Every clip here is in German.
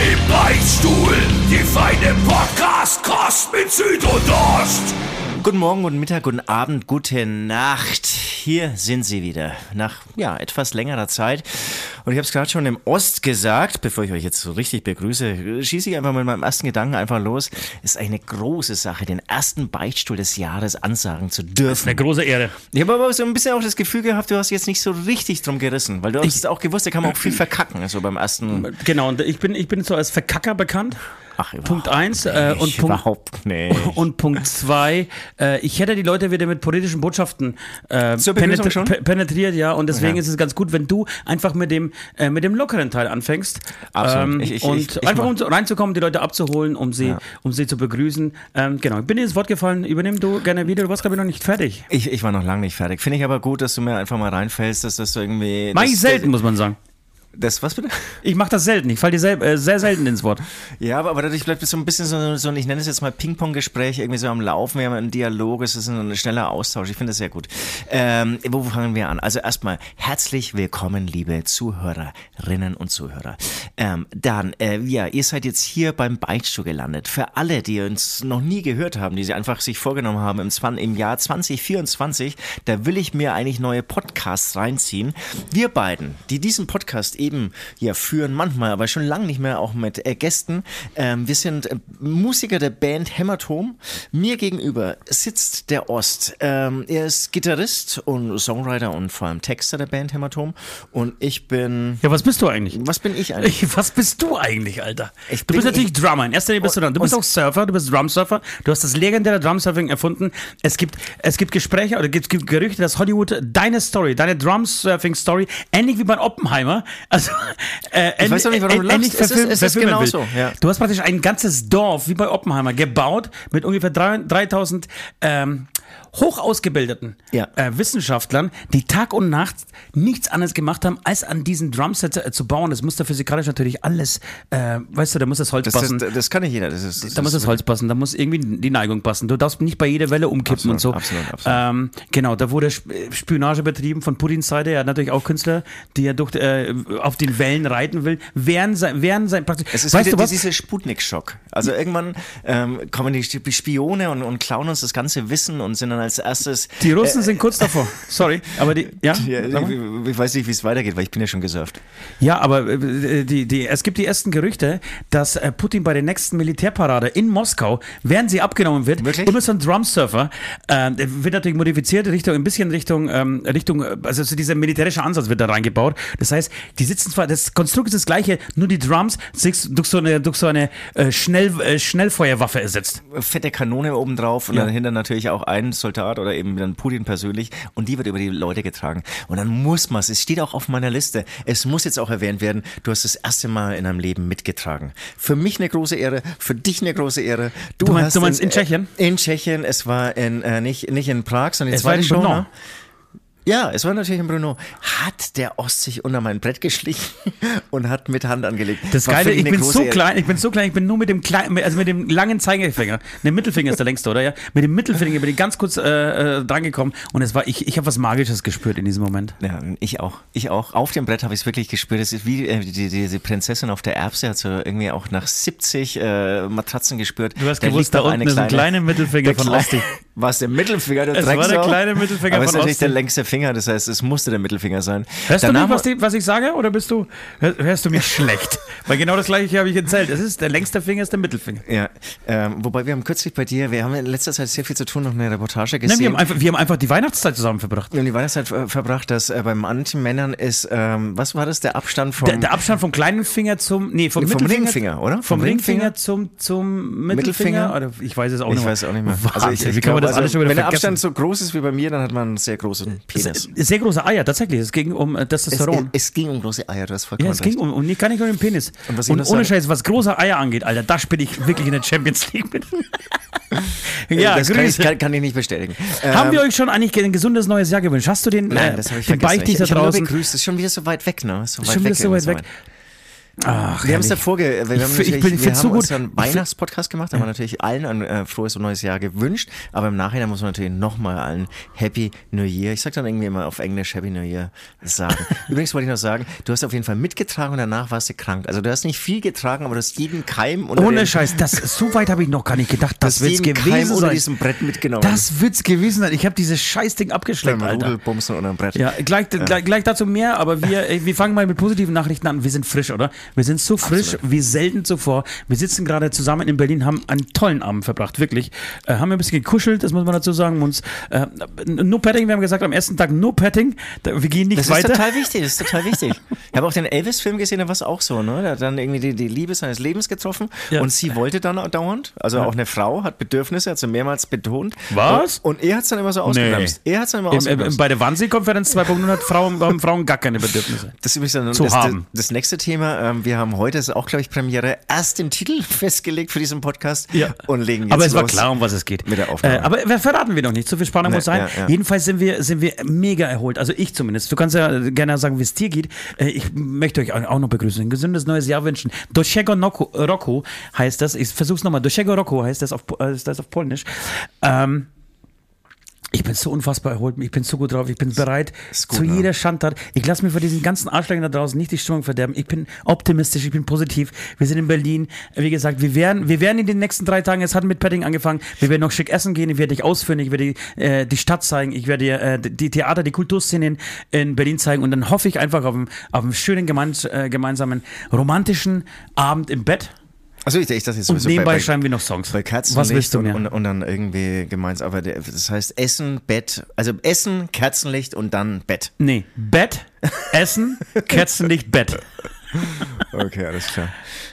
Im Beichtstuhl, die feine Podcast-Kost mit Süd und Ost. Guten Morgen, guten Mittag, guten Abend, gute Nacht. Hier sind sie wieder. Nach ja, etwas längerer Zeit. Und ich habe es gerade schon im Ost gesagt, bevor ich euch jetzt so richtig begrüße, schieße ich einfach mit meinem ersten Gedanken einfach los. Es ist eine große Sache, den ersten Beichtstuhl des Jahres ansagen zu dürfen. Eine große Ehre. Ich habe aber so ein bisschen auch das Gefühl gehabt, du hast jetzt nicht so richtig drum gerissen, weil du hast auch gewusst, da kann man auch viel verkacken, so beim ersten. Genau, und ich bin, ich bin so als Verkacker bekannt. Ach, Punkt eins äh, und Punkt überhaupt nicht. und Punkt zwei. Äh, ich hätte die Leute wieder mit politischen Botschaften äh, penetri schon? pe- penetriert, ja. Und deswegen Ja. ist es ganz gut, wenn du einfach mit dem äh, mit dem lockeren Teil anfängst Absolut. ähm, Ich- ich- und ich- einfach um reinzukommen, die Leute abzuholen, um sie Ja. um sie zu begrüßen. Ähm, genau. Ich bin dir ins Wort gefallen. Übernimm du gerne wieder. Du warst glaube ich noch nicht fertig. Ich, ich war noch lange nicht fertig. Finde ich aber gut, dass du mir einfach mal reinfällst, dass das so irgendwie. Mach ich selten, muss man sagen. Das, was bitte? Ich mache das selten. Ich falle dir sel äh, sehr selten ins Wort. Ja, aber, aber dadurch bleibt es so ein bisschen so, so ein, ich nenne es jetzt mal Ping-Pong-Gespräch, irgendwie so am Laufen, wir haben einen Dialog, es ist ein schneller Austausch, ich finde das sehr gut. Ähm, wo fangen wir an? Also erstmal herzlich willkommen, liebe Zuhörerinnen und Zuhörer. Ähm, dann, äh, ja, ihr seid jetzt hier beim Beichtstuhl gelandet. Für alle, die uns noch nie gehört haben, die sie einfach sich vorgenommen haben im, im Jahr 2024, da will ich mir eigentlich neue Podcasts reinziehen. Wir beiden, die diesen Podcast eben ja führen, manchmal, aber schon lange nicht mehr auch mit äh, Gästen. Ähm, wir sind äh, Musiker der Band Hämatom. Mir gegenüber sitzt der Ost. Ähm, er ist Gitarrist und Songwriter und vor allem Texter der Band Hämatom. Und ich bin. Ja, was bist du eigentlich? Was bin ich eigentlich? Ich, was bist du eigentlich, Alter? Ich du bist natürlich ich- Drummer. In erster Linie bist du dann. Du bist auch Surfer, du bist Drumsurfer. Du hast das legendäre Drumsurfing erfunden. Es gibt, es gibt Gespräche oder es gibt, gibt Gerüchte, dass Hollywood deine Story, deine Drumsurfing-Story, ähnlich wie bei Oppenheimer, also äh, Ich weiß auch nicht, warum du lachst. Es ist- es ist verfilmen will. genauso, ja. Du hast praktisch ein ganzes Dorf, wie bei Oppenheimer, gebaut mit ungefähr drei- 3000 ähm, hoch ausgebildeten Ja. äh, Wissenschaftlern, die Tag und Nacht nichts anderes gemacht haben, als an diesen Drumsets äh, zu bauen. Das muss da physikalisch natürlich alles, äh, weißt du, da muss das Holz Das, passen. das, das kann nicht jeder. Das ist, das da muss das Holz passen, da muss irgendwie die Neigung passen. Du darfst nicht bei jeder Welle umkippen Absolut, und so. absolut, absolut. Ähm, genau, da wurde Sp- Spionage betrieben von Putins Seite. Er hat natürlich auch Künstler, die er durch, äh, auf den Wellen reiten will. Während sein, während sein praktisch. Es ist weißt wieder du was? dieser Sputnik-Schock. Also irgendwann ähm, kommen die die Spione und, und klauen uns das ganze Wissen und sind dann als erstes. Die Russen sind kurz davor. Sorry, aber die, ja? Ja, ich, weiß nicht, wie es weitergeht, weil ich bin ja schon gesurft. Ja, aber äh, die, die, es gibt die ersten Gerüchte, dass äh, Putin bei der nächsten Militärparade in Moskau, während sie abgenommen wird, Wirklich? immer so ein Drumsurfer, äh, der wird natürlich modifiziert, Richtung, ein bisschen Richtung, ähm, Richtung, äh, also so dieser militärische Ansatz wird da reingebaut. Das heißt, die sitzen zwar, das Konstrukt ist das gleiche, nur die Drums durch so eine, durch so eine äh, Schnell, äh, Schnellfeuerwaffe ersetzt. Fette Kanone oben drauf und Ja. dann hinter natürlich auch ein Soldat oder eben dann Putin persönlich und die wird über die Leute getragen. Und dann muss man es, es steht auch auf meiner Liste, es muss jetzt auch erwähnt werden, du hast das erste Mal in deinem Leben mitgetragen. Für mich eine große Ehre, für dich eine große Ehre. Du meinst- du meinst in Tschechien? Äh, in Tschechien, es war in, äh, nicht, nicht in Prag, sondern die Es war in Show. Ne? Ja, es war natürlich in Brno. Hat der Ost sich unter mein Brett geschlichen und hat mit Hand angelegt. Das War Geile, ich bin so Ehre. klein, ich bin so klein, ich bin nur mit dem kleinen, also mit dem langen Zeigefinger, der Mittelfinger ist der längste, oder? Ja, mit dem Mittelfinger bin ich ganz kurz äh, äh, drangekommen und es war, ich, ich habe was Magisches gespürt in diesem Moment. Ja, ich auch. Ich auch. Auf dem Brett habe ich es wirklich gespürt. Es ist wie äh, die, die, diese Prinzessin auf der Erbse hat so irgendwie auch nach 70 äh, Matratzen gespürt. Du hast gewusst, liegt da unten ist ein kleiner Mittelfinger von Osti. War es der Mittelfinger, der Es war der kleine Mittelfinger Aber es ist von natürlich Osti. der längste Finger, das heißt, es musste der Mittelfinger sein. Hörst du Danach nicht, was, die, was ich sage, oder bist du, hör- hörst du mich schlecht? Weil genau das gleiche habe ich erzählt. Es ist, der längste Finger ist der Mittelfinger. ja, ähm, wobei wir haben kürzlich bei dir, wir haben in letzter Zeit sehr viel zu tun, noch eine Reportage Nein, gesehen. wir, haben einfach, wir haben einfach die Weihnachtszeit zusammen verbracht. wir haben die Weihnachtszeit verbracht, dass äh, bei manchen Männern ist, ähm, was war das, der Abstand vom Der, der Abstand vom kleinen Finger zum, nee, vom, Nee, vom Mittelfinger, Ringfinger, oder? Vom, Vom Ringfinger, Ringfinger zum, zum Mittelfinger? Mittelfinger? Oder ich weiß es auch Ich nicht weiß auch nicht mehr. Also ich, ich wie kann man das alles also, schon wieder wenn der vergessen? Abstand so groß ist wie bei mir, dann hat man einen sehr großen Penis. Penis. Sehr große Eier, tatsächlich. Es ging um äh, Es, Testosteron. es ging um große Eier, hast vollkommen ja, es ging um, und nicht gar nicht um den Penis. Und was ich Und, ohne Scheiß, was große Eier angeht, Alter, da spiele ich wirklich in der Champions League mit. ja, das kann ich, kann, kann ich nicht bestätigen. Haben Ähm, wir euch schon eigentlich ein gesundes neues Jahr gewünscht? Hast du den, Nein, äh, das habe ich den vergessen. Beichtig Ich, da ich draußen? begrüßt. Das ist schon wieder so weit weg, ne? So weit Schon wieder weg, so weit weg. Ach, Wir haben es herrlich. davor, ge wir haben Ich ich bin- wir haben so gut. unseren Weihnachtspodcast gemacht, haben wir natürlich allen ein äh, frohes und neues Jahr gewünscht, aber im Nachhinein muss man natürlich nochmal allen Happy New Year, ich sag dann irgendwie immer auf Englisch Happy New Year sagen. Übrigens wollte ich noch sagen, du hast auf jeden Fall mitgetragen und danach warst du krank. Also du hast nicht viel getragen, aber du hast jeden Keim Ohne Scheiß, das, so weit habe ich noch gar nicht gedacht. Das wird's jeden Keim gewesen unter sein. diesem Brett mitgenommen. Das wird's gewesen sein. Ich habe dieses Scheißding abgeschleppt, Alter. Rudelbumsen unter dem Brett. Ja, gleich, Gleich, gleich dazu mehr, aber wir, wir fangen mal mit positiven Nachrichten an. Wir sind frisch, oder? Wir sind so frisch wie selten zuvor. Wir sitzen gerade zusammen in Berlin, haben einen tollen Abend verbracht, wirklich. Äh, haben ein bisschen gekuschelt, das muss man dazu sagen. Uns, äh, no Petting, wir haben gesagt, am ersten Tag no Petting. Da, wir gehen nicht Das ist weiter. total wichtig, das ist total wichtig. Ich habe auch den Elvis-Film gesehen, da war es auch so, ne? Der hat dann irgendwie die, die Liebe seines Lebens getroffen Ja. und sie wollte dann dauernd, also auch eine Frau hat Bedürfnisse, hat sie mehrmals betont. Was? Und, und er hat es dann immer so ausgebremst. Er hat es dann immer Im, im, ausgebremst. bei der Wannsee-Konferenz 2.0 hat Frauen, haben Frauen gar keine Bedürfnisse. das ist übrigens dann zu das, haben. Das, das nächste Thema. Ähm, wir haben heute, ist auch, glaube ich, Premiere, erst den Titel festgelegt für diesen Podcast Ja. und legen jetzt Aber es war klar, um was es geht. mit der Aufnahme. Äh, aber verraten wir noch nicht. So viel Spannung Nee, muss sein. ja, ja. Jedenfalls sind wir, sind wir mega erholt. Also ich zumindest. Du kannst ja gerne sagen, wie es dir geht. Äh, ich möchte euch auch noch begrüßen. Ein gesundes neues Jahr wünschen. Doshego Noko- Roku heißt das. Ich versuch's nochmal. Doshego Roku heißt das auf, Po- äh, das auf Polnisch. Ähm, ich bin so unfassbar erholt, ich bin so gut drauf, ich bin bereit gut, zu ne? jeder Schandtat. Ich lasse mir vor diesen ganzen Arschlöchern da draußen nicht die Stimmung verderben. Ich bin optimistisch, ich bin positiv. Wir sind in Berlin. Wie gesagt, wir werden, wir werden in den nächsten drei Tagen, es hat mit Padding angefangen, wir werden noch schick essen gehen, ich werde dich ausführen, ich werde die, äh, die Stadt zeigen, ich werde dir äh, die Theater, die Kulturszene in, in Berlin zeigen und dann hoffe ich einfach auf einen, auf einen schönen gemeins, äh, gemeinsamen romantischen Abend im Bett Also ich, ich dachte jetzt und nebenbei bei, bei, schreiben wir noch Songs. bei Kerzenlicht Was willst du und, mehr? und, und dann irgendwie gemeinsam, aber der, das heißt Essen, Bett, also Essen, Kerzenlicht und dann Bett. nee, Bett, Essen, Kerzenlicht, Bett. Okay, alles klar.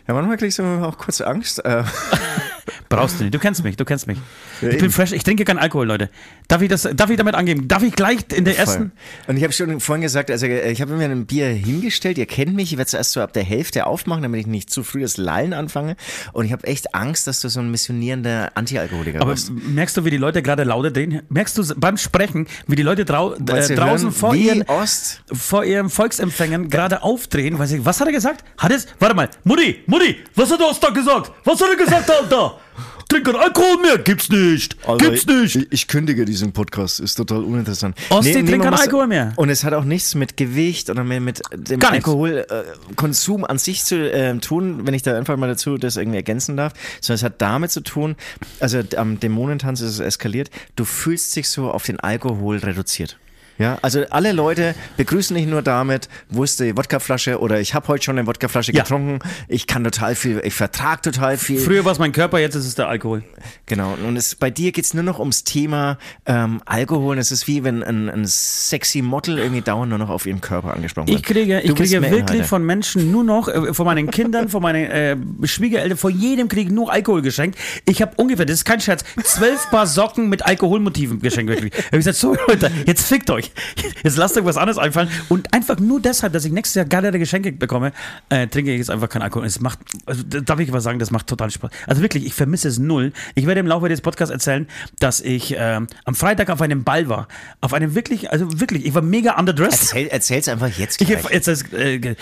Ja, manchmal kriegst du auch kurz Angst. Äh, Brauchst du nicht. Du kennst mich, du kennst mich. Ja, ich bin eben. fresh, ich trinke keinen Alkohol, Leute. Darf ich, das, darf ich damit angeben? Darf ich gleich in der ersten? Voll. Und ich habe schon vorhin gesagt, also äh, ich habe mir ein Bier hingestellt, ihr kennt mich, ich werde es erst so ab der Hälfte aufmachen, damit ich nicht zu früh das Lallen anfange. Und ich habe echt Angst, dass du so ein missionierender Anti-Alkoholiker Aber wirst. merkst du, wie die Leute gerade lauter drehen? Merkst du beim Sprechen, wie die Leute drau äh, draußen hören, vor ihren, Ost. vor ihren Volksempfängern gerade aufdrehen? Weil sie, was hat er gesagt? Hat es? Warte mal. Mutti, Mutti, was hat der Ost da gesagt? Was hat er gesagt, Alter? Trink keinen Alkohol mehr. Gibt's nicht. Gibt's nicht. Ich, ich kündige diesen Podcast, ist total uninteressant. Man keinen muss- Alkohol mehr. Und es hat auch nichts mit Gewicht oder mehr mit dem. Alkoholkonsum an sich zu äh, tun, wenn ich da einfach mal dazu das irgendwie ergänzen darf, sondern es hat damit zu tun, also am Dämonentanz ist es eskaliert, du fühlst dich so auf den Alkohol reduziert. Ja, also alle Leute begrüßen dich nur damit, wo ist die Wodkaflasche oder ich habe heute schon eine Wodkaflasche Ja. getrunken, ich kann total viel, ich vertrag total viel. Früher war es mein Körper, jetzt ist es der Alkohol. Genau, und es, bei dir geht's nur noch ums Thema ähm, Alkohol. Und es ist wie wenn ein, ein sexy Model irgendwie dauernd nur noch auf ihren Körper angesprochen wird. Ich kriege, ich kriege wirklich Inhalte. von Menschen nur noch, äh, von meinen Kindern, von meinen äh, Schwiegereltern, von jedem kriege ich nur Alkohol geschenkt. Ich habe ungefähr, das ist kein Scherz, zwölf Paar Socken mit Alkoholmotiven geschenkt. Wirklich. Ich habe gesagt, so Leute, jetzt fickt euch. Jetzt lasst euch was anderes einfallen. Und einfach nur deshalb, dass ich nächstes Jahr geilere Geschenke bekomme, äh, trinke ich jetzt einfach keinen Alkohol. Es macht, also da- darf ich was sagen, das macht total Spaß. Also wirklich, ich vermisse es null. Ich werde im Laufe des Podcasts erzählen, dass ich ähm, am Freitag auf einem Ball war. Auf einem wirklich, also wirklich, ich war mega underdressed. Erzähl, erzähl's einfach jetzt Ich gleich. hab jetzt, äh,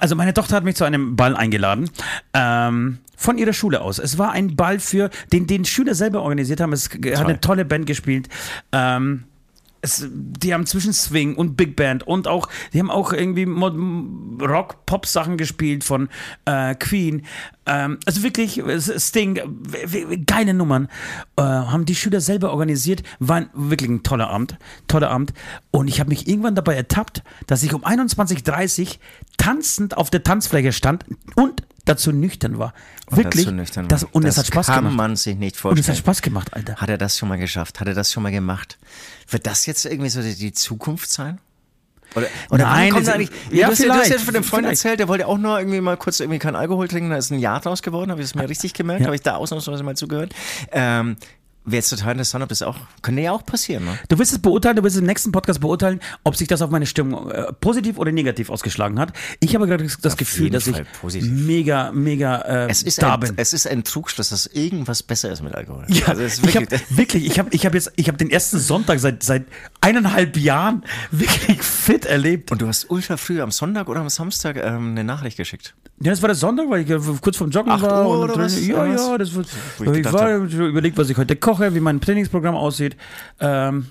also meine Tochter hat mich zu einem Ball eingeladen. Ähm, von ihrer Schule aus. Es war ein Ball für den, den Schüler selber organisiert haben. Es g- hat eine tolle Band gespielt. Ähm, es, die haben zwischen Swing und Big Band und auch, die haben auch irgendwie Mod- Rock, Pop Sachen gespielt von äh, Queen. Ähm, also wirklich Sting, geile Nummern. Äh, haben die Schüler selber organisiert. War ein, wirklich ein toller Abend, toller Abend. Und ich habe mich irgendwann dabei ertappt, dass ich um 21:30 Uhr tanzend auf der Tanzfläche stand und dazu nüchtern war. Wirklich. Dazu nüchtern das, war. und das es hat Spaß kann gemacht. man sich nicht und es vorstellen. hat Spaß gemacht, Alter. Hat er das schon mal geschafft? Hat er das schon mal gemacht? Wird das jetzt irgendwie so die, Zukunft sein? Oder, oder Nein, kommt das- eigentlich, ja, du, hast, ja- du hast ja von dem Freund vielleicht. erzählt, der wollte auch nur irgendwie mal kurz irgendwie keinen Alkohol trinken, da ist ein Jahr draus geworden, habe ich das mir richtig gemerkt, Ja. habe ich da ausnahmsweise mal zugehört. Ähm, wäre jetzt total interessant, ob das auch, könnte ja auch passieren, ne? Du wirst es beurteilen, du wirst im nächsten Podcast beurteilen, ob sich das auf meine Stimmung äh, positiv oder negativ ausgeschlagen hat. Ich habe gerade das Gefühl, jeden dass ich positiv. mega, mega äh, Es ist, da ein, bin. es ist ein Trugschluss, dass irgendwas besser ist mit Alkohol. Ja, also es ist ich wirklich, habe wirklich, ich habe ich hab jetzt, ich habe den ersten Sonntag seit seit eineinhalb Jahren wirklich fit erlebt. und du hast ultra früh am Sonntag oder am Samstag ähm, eine Nachricht geschickt. Ja, das war der Sonntag, weil ich äh, kurz vorm Joggen Acht war. Uhr und oder was? Ja, ja, das wird. Wo ich Ich, war hab überlegt, was ich heute koche, wie mein Trainingsprogramm aussieht. Ähm,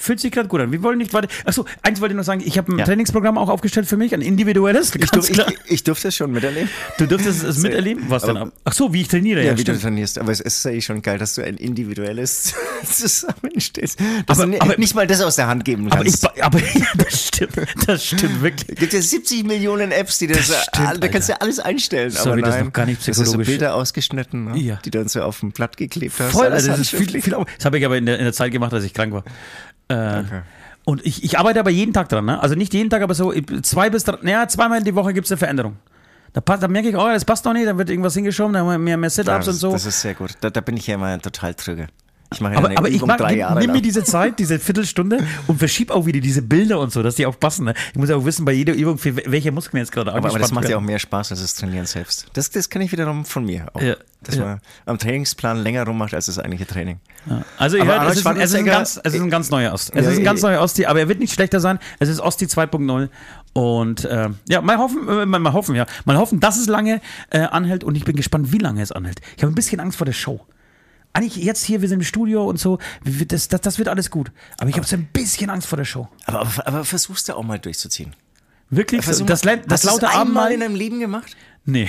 fühlt sich gerade gut an. Wir wollen nicht weiter. Achso, eins wollte ich noch sagen. Ich habe ein Ja. Trainingsprogramm auch aufgestellt für mich, ein individuelles. Ich, durf, ich, ich durfte es schon miterleben. du dürftest es miterleben. Was denn? Aber- Ach so, wie ich trainiere. Ja, Ja, wie du stimmt. trainierst. Aber es ist eigentlich schon geil, dass du ein individuelles zusammenstehst. Aber- du aber- nicht mal das aus der Hand geben Aber, ich, kannst. aber ja, das stimmt. Das stimmt wirklich. Es gibt ja 70 Millionen Apps, die das, Das stimmt, da kannst du ja alles einstellen. Sorry, aber das ist nein, noch gar nicht Das ist so psychologisch. Bilder ausgeschnitten, ne? Ja. die du dann so auf dem Blatt geklebt hast. Voll, also das ist viel, viel. Das habe ich aber in der, in der Zeit gemacht, als ich krank war. Äh, Und ich, ich arbeite aber jeden Tag dran, ne? Also nicht jeden Tag, aber so zwei bis drei, naja, zweimal in die Woche gibt es eine Veränderung. Da, passt, da merke ich, oh, das passt doch nicht, dann wird irgendwas hingeschoben, dann haben wir mehr, mehr Ja, Sit-Ups das, und so. das ist sehr gut. Da, da bin ich ja immer total trüge. Ich mache ja aber eine aber ich Übung mag, drei Jahre nimm mir diese Zeit, diese Viertelstunde und verschieb auch wieder diese Bilder und so, dass die auch passen. Ne? Ich muss ja auch wissen, bei jeder Übung, für welche Muskeln jetzt gerade aber, aber das macht ja auch mehr Spaß als das Trainieren selbst. Das, das kenne ich wiederum von mir auch. Ja, Dass ja. man am Trainingsplan länger rummacht als das eigentliche Training. Ja. Also ihr hört, es ist, ein, es, ist ein ganz, es ist ein ganz neuer Ost. Es ist ein ganz neuer Osti, aber er wird nicht schlechter sein. Es ist Osti 2.0 und äh, ja, mal hoffen, äh, mal, mal hoffen, ja, mal hoffen, dass es lange äh, anhält und ich bin gespannt, wie lange es anhält. Ich habe ein bisschen Angst vor der Show. Eigentlich jetzt hier, wir sind im Studio und so, das, das, das wird alles gut. Aber ich habe so ein bisschen Angst vor der Show. Aber, aber, aber versuchst du auch mal durchzuziehen. Wirklich? Versuch das, mal. das, das Hast du laute Abendmahl? in deinem Leben gemacht? Nee.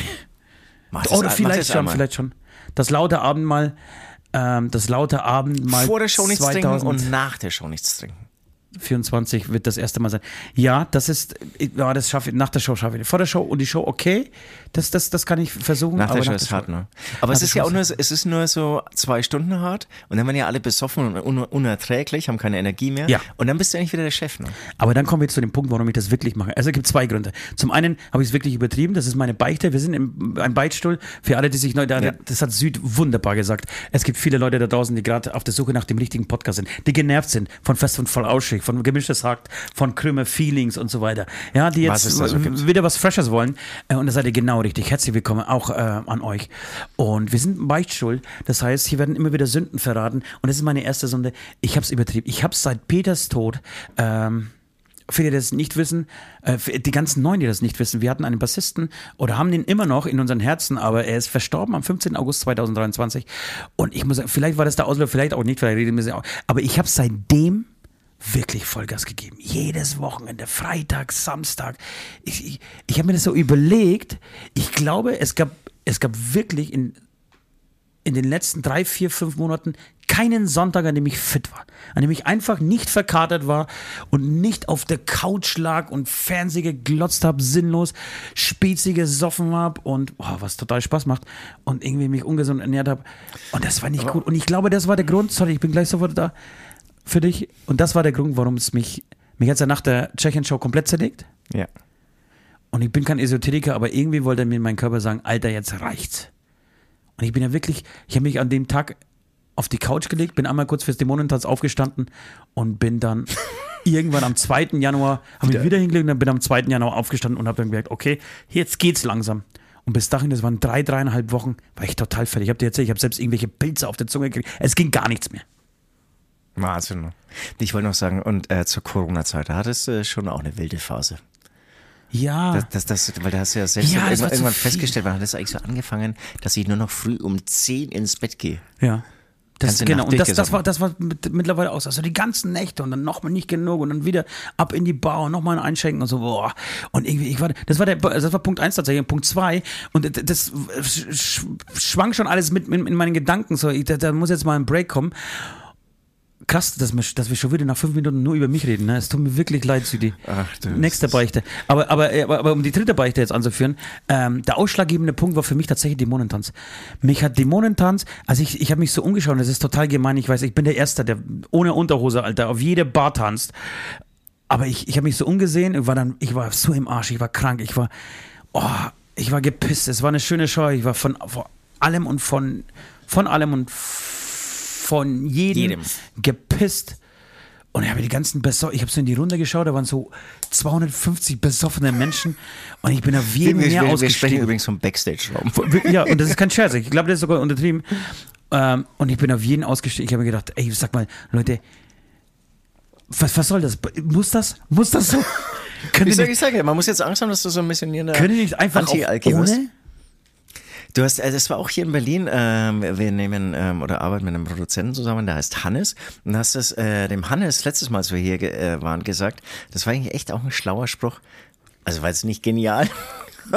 Mach das Oder mach vielleicht schon, einmal. vielleicht schon. Das laute Abendmahl, ähm, das laute Abendmahl Vor der Show nichts trinken 2000 und nach der Show nichts trinken. 24 wird das erste Mal sein. Ja, das ist, ja, das schaffe ich, nach der Show schaffe ich. Vor der Show und die Show okay, das, das, das kann ich versuchen. Nach aber der Show ist hart, ne? Aber es ist ja auch nur, so- es ist nur so zwei Stunden hart und dann werden ja alle besoffen und un unerträglich, haben keine Energie mehr. Ja. Und dann bist du eigentlich wieder der Chef, ne? Aber dann kommen wir zu dem Punkt, warum ich das wirklich mache. Also es gibt zwei Gründe. Zum einen habe ich es wirklich übertrieben, das ist meine Beichte. Wir sind im einem Beichtstuhl. Für alle, die sich neu, da, Ja. das hat Süd wunderbar gesagt. Es gibt viele Leute da draußen, die gerade auf der Suche nach dem richtigen Podcast sind, die genervt sind von Fest und voll Ausschick, von gemischtes Hack, von Krümmer Feelings und so weiter. Ja, die Was jetzt gibt. wieder was Freshes wollen. Äh, Und da seid ihr genau richtig. Herzlich willkommen auch äh, an euch. Und wir sind im Beichtstuhl. Das heißt, hier werden immer wieder Sünden verraten. Und das ist meine erste Sünde. Ich habe es übertrieben. Ich habe seit Peters Tod ähm, viele, die das nicht wissen, äh, für die ganzen Neuen, die das nicht wissen, wir hatten einen Bassisten oder haben den immer noch in unseren Herzen, aber er ist verstorben am 15. August 2023. Und ich muss sagen, vielleicht war das der Auslöser, vielleicht auch nicht, vielleicht reden wir auch. Aber ich habe seitdem wirklich Vollgas gegeben. Jedes Wochenende, Freitag, Samstag. Ich, ich, ich habe mir das so überlegt. Ich glaube, es gab, es gab wirklich in in den letzten drei, vier, fünf Monaten keinen Sonntag, an dem ich fit war. An dem ich einfach nicht verkatert war und nicht auf der Couch lag und Fernseh geglotzt habe, sinnlos, Spezi gesoffen habe und oh, was total Spaß macht und irgendwie mich ungesund ernährt habe. Und das war nicht gut. Und ich glaube, das war der Grund, sorry, ich bin gleich sofort da für dich. Und das war der Grund, warum es mich, mich hat ja nach der Tschechien-Show komplett zerlegt. Ja. Und ich bin kein Esoteriker, aber irgendwie wollte mir mein Körper sagen, Alter, jetzt reicht's. Und ich bin ja wirklich, ich habe mich an dem Tag auf die Couch gelegt, bin einmal kurz fürs Dämonentanz aufgestanden und bin dann irgendwann am 2. Januar, habe ich wieder hingelegt und dann bin am 2. Januar aufgestanden und habe dann gemerkt, okay, jetzt geht's langsam. Und bis dahin, das waren drei, dreieinhalb Wochen, war ich total fertig. Ich habe dir erzählt, ich habe selbst irgendwelche Pilze auf der Zunge gekriegt. Es ging gar nichts mehr. Wahnsinn. ne? Ich wollte noch sagen, und äh, zur Corona-Zeit, da hattest du schon auch eine wilde Phase. Ja. Das, das, das, weil da hast du ja selbst Ja, irgendwann, irgendwann festgestellt, wann hat das eigentlich so angefangen, dass ich nur noch früh um 10 ins Bett gehe. Ja. Das, genau, und das, das war, das war mit, mittlerweile aus. Also die ganzen Nächte und dann nochmal nicht genug und dann wieder ab in die Bar und nochmal ein Einschenken und so, boah. Und irgendwie, ich war, das war der, das war Punkt eins tatsächlich. Und Punkt zwei und das, das sch- schwang schon alles mit in, in meinen Gedanken. So, ich, da, da muss jetzt mal ein Break kommen. Krass, dass wir, dass wir schon wieder nach fünf Minuten nur über mich reden. Ne? Es tut mir wirklich leid, Südi. Ach, du, Nächste Beichte. Aber, aber, aber, aber um die dritte Beichte jetzt anzuführen, ähm, der ausschlaggebende Punkt war für mich tatsächlich Dämonentanz. Mich hat Dämonentanz, also ich, ich habe mich so umgeschaut, das ist total gemein, ich weiß, ich bin der Erste, der ohne Unterhose, Alter, auf jede Bar tanzt. Aber ich, ich habe mich so umgesehen, ich war dann, ich war so im Arsch, ich war krank, ich war, oh, ich war gepisst, es war eine schöne Show, ich war von, von allem und von, von allem und von jedem, Jedem. gepisst. Und ich habe die ganzen besoffen, ich habe so in die Runde geschaut, da waren so 250 besoffene Menschen und ich bin auf jeden wir, mehr wir, wir sprechen ausgestiegen. übrigens vom Backstage-Raum. Ja, und das ist kein Scherz. Ich glaube, das ist sogar untertrieben. Ähm, und ich bin auf jeden ausgestiegen. Ich habe mir gedacht, ey, sag mal, Leute, was, was soll das? Muss das? Muss das so? Ich sage, ich sage, man muss jetzt Angst haben, dass du so ein bisschen hier einfach auch Anti-Alki wirst. Du hast, also das war auch hier in Berlin, ähm, wir nehmen ähm, oder arbeiten mit einem Produzenten zusammen, der heißt Hannes. Und hast das äh, dem Hannes letztes Mal, als wir hier äh, waren, gesagt. Das war eigentlich echt auch ein schlauer Spruch. Also war jetzt nicht genial,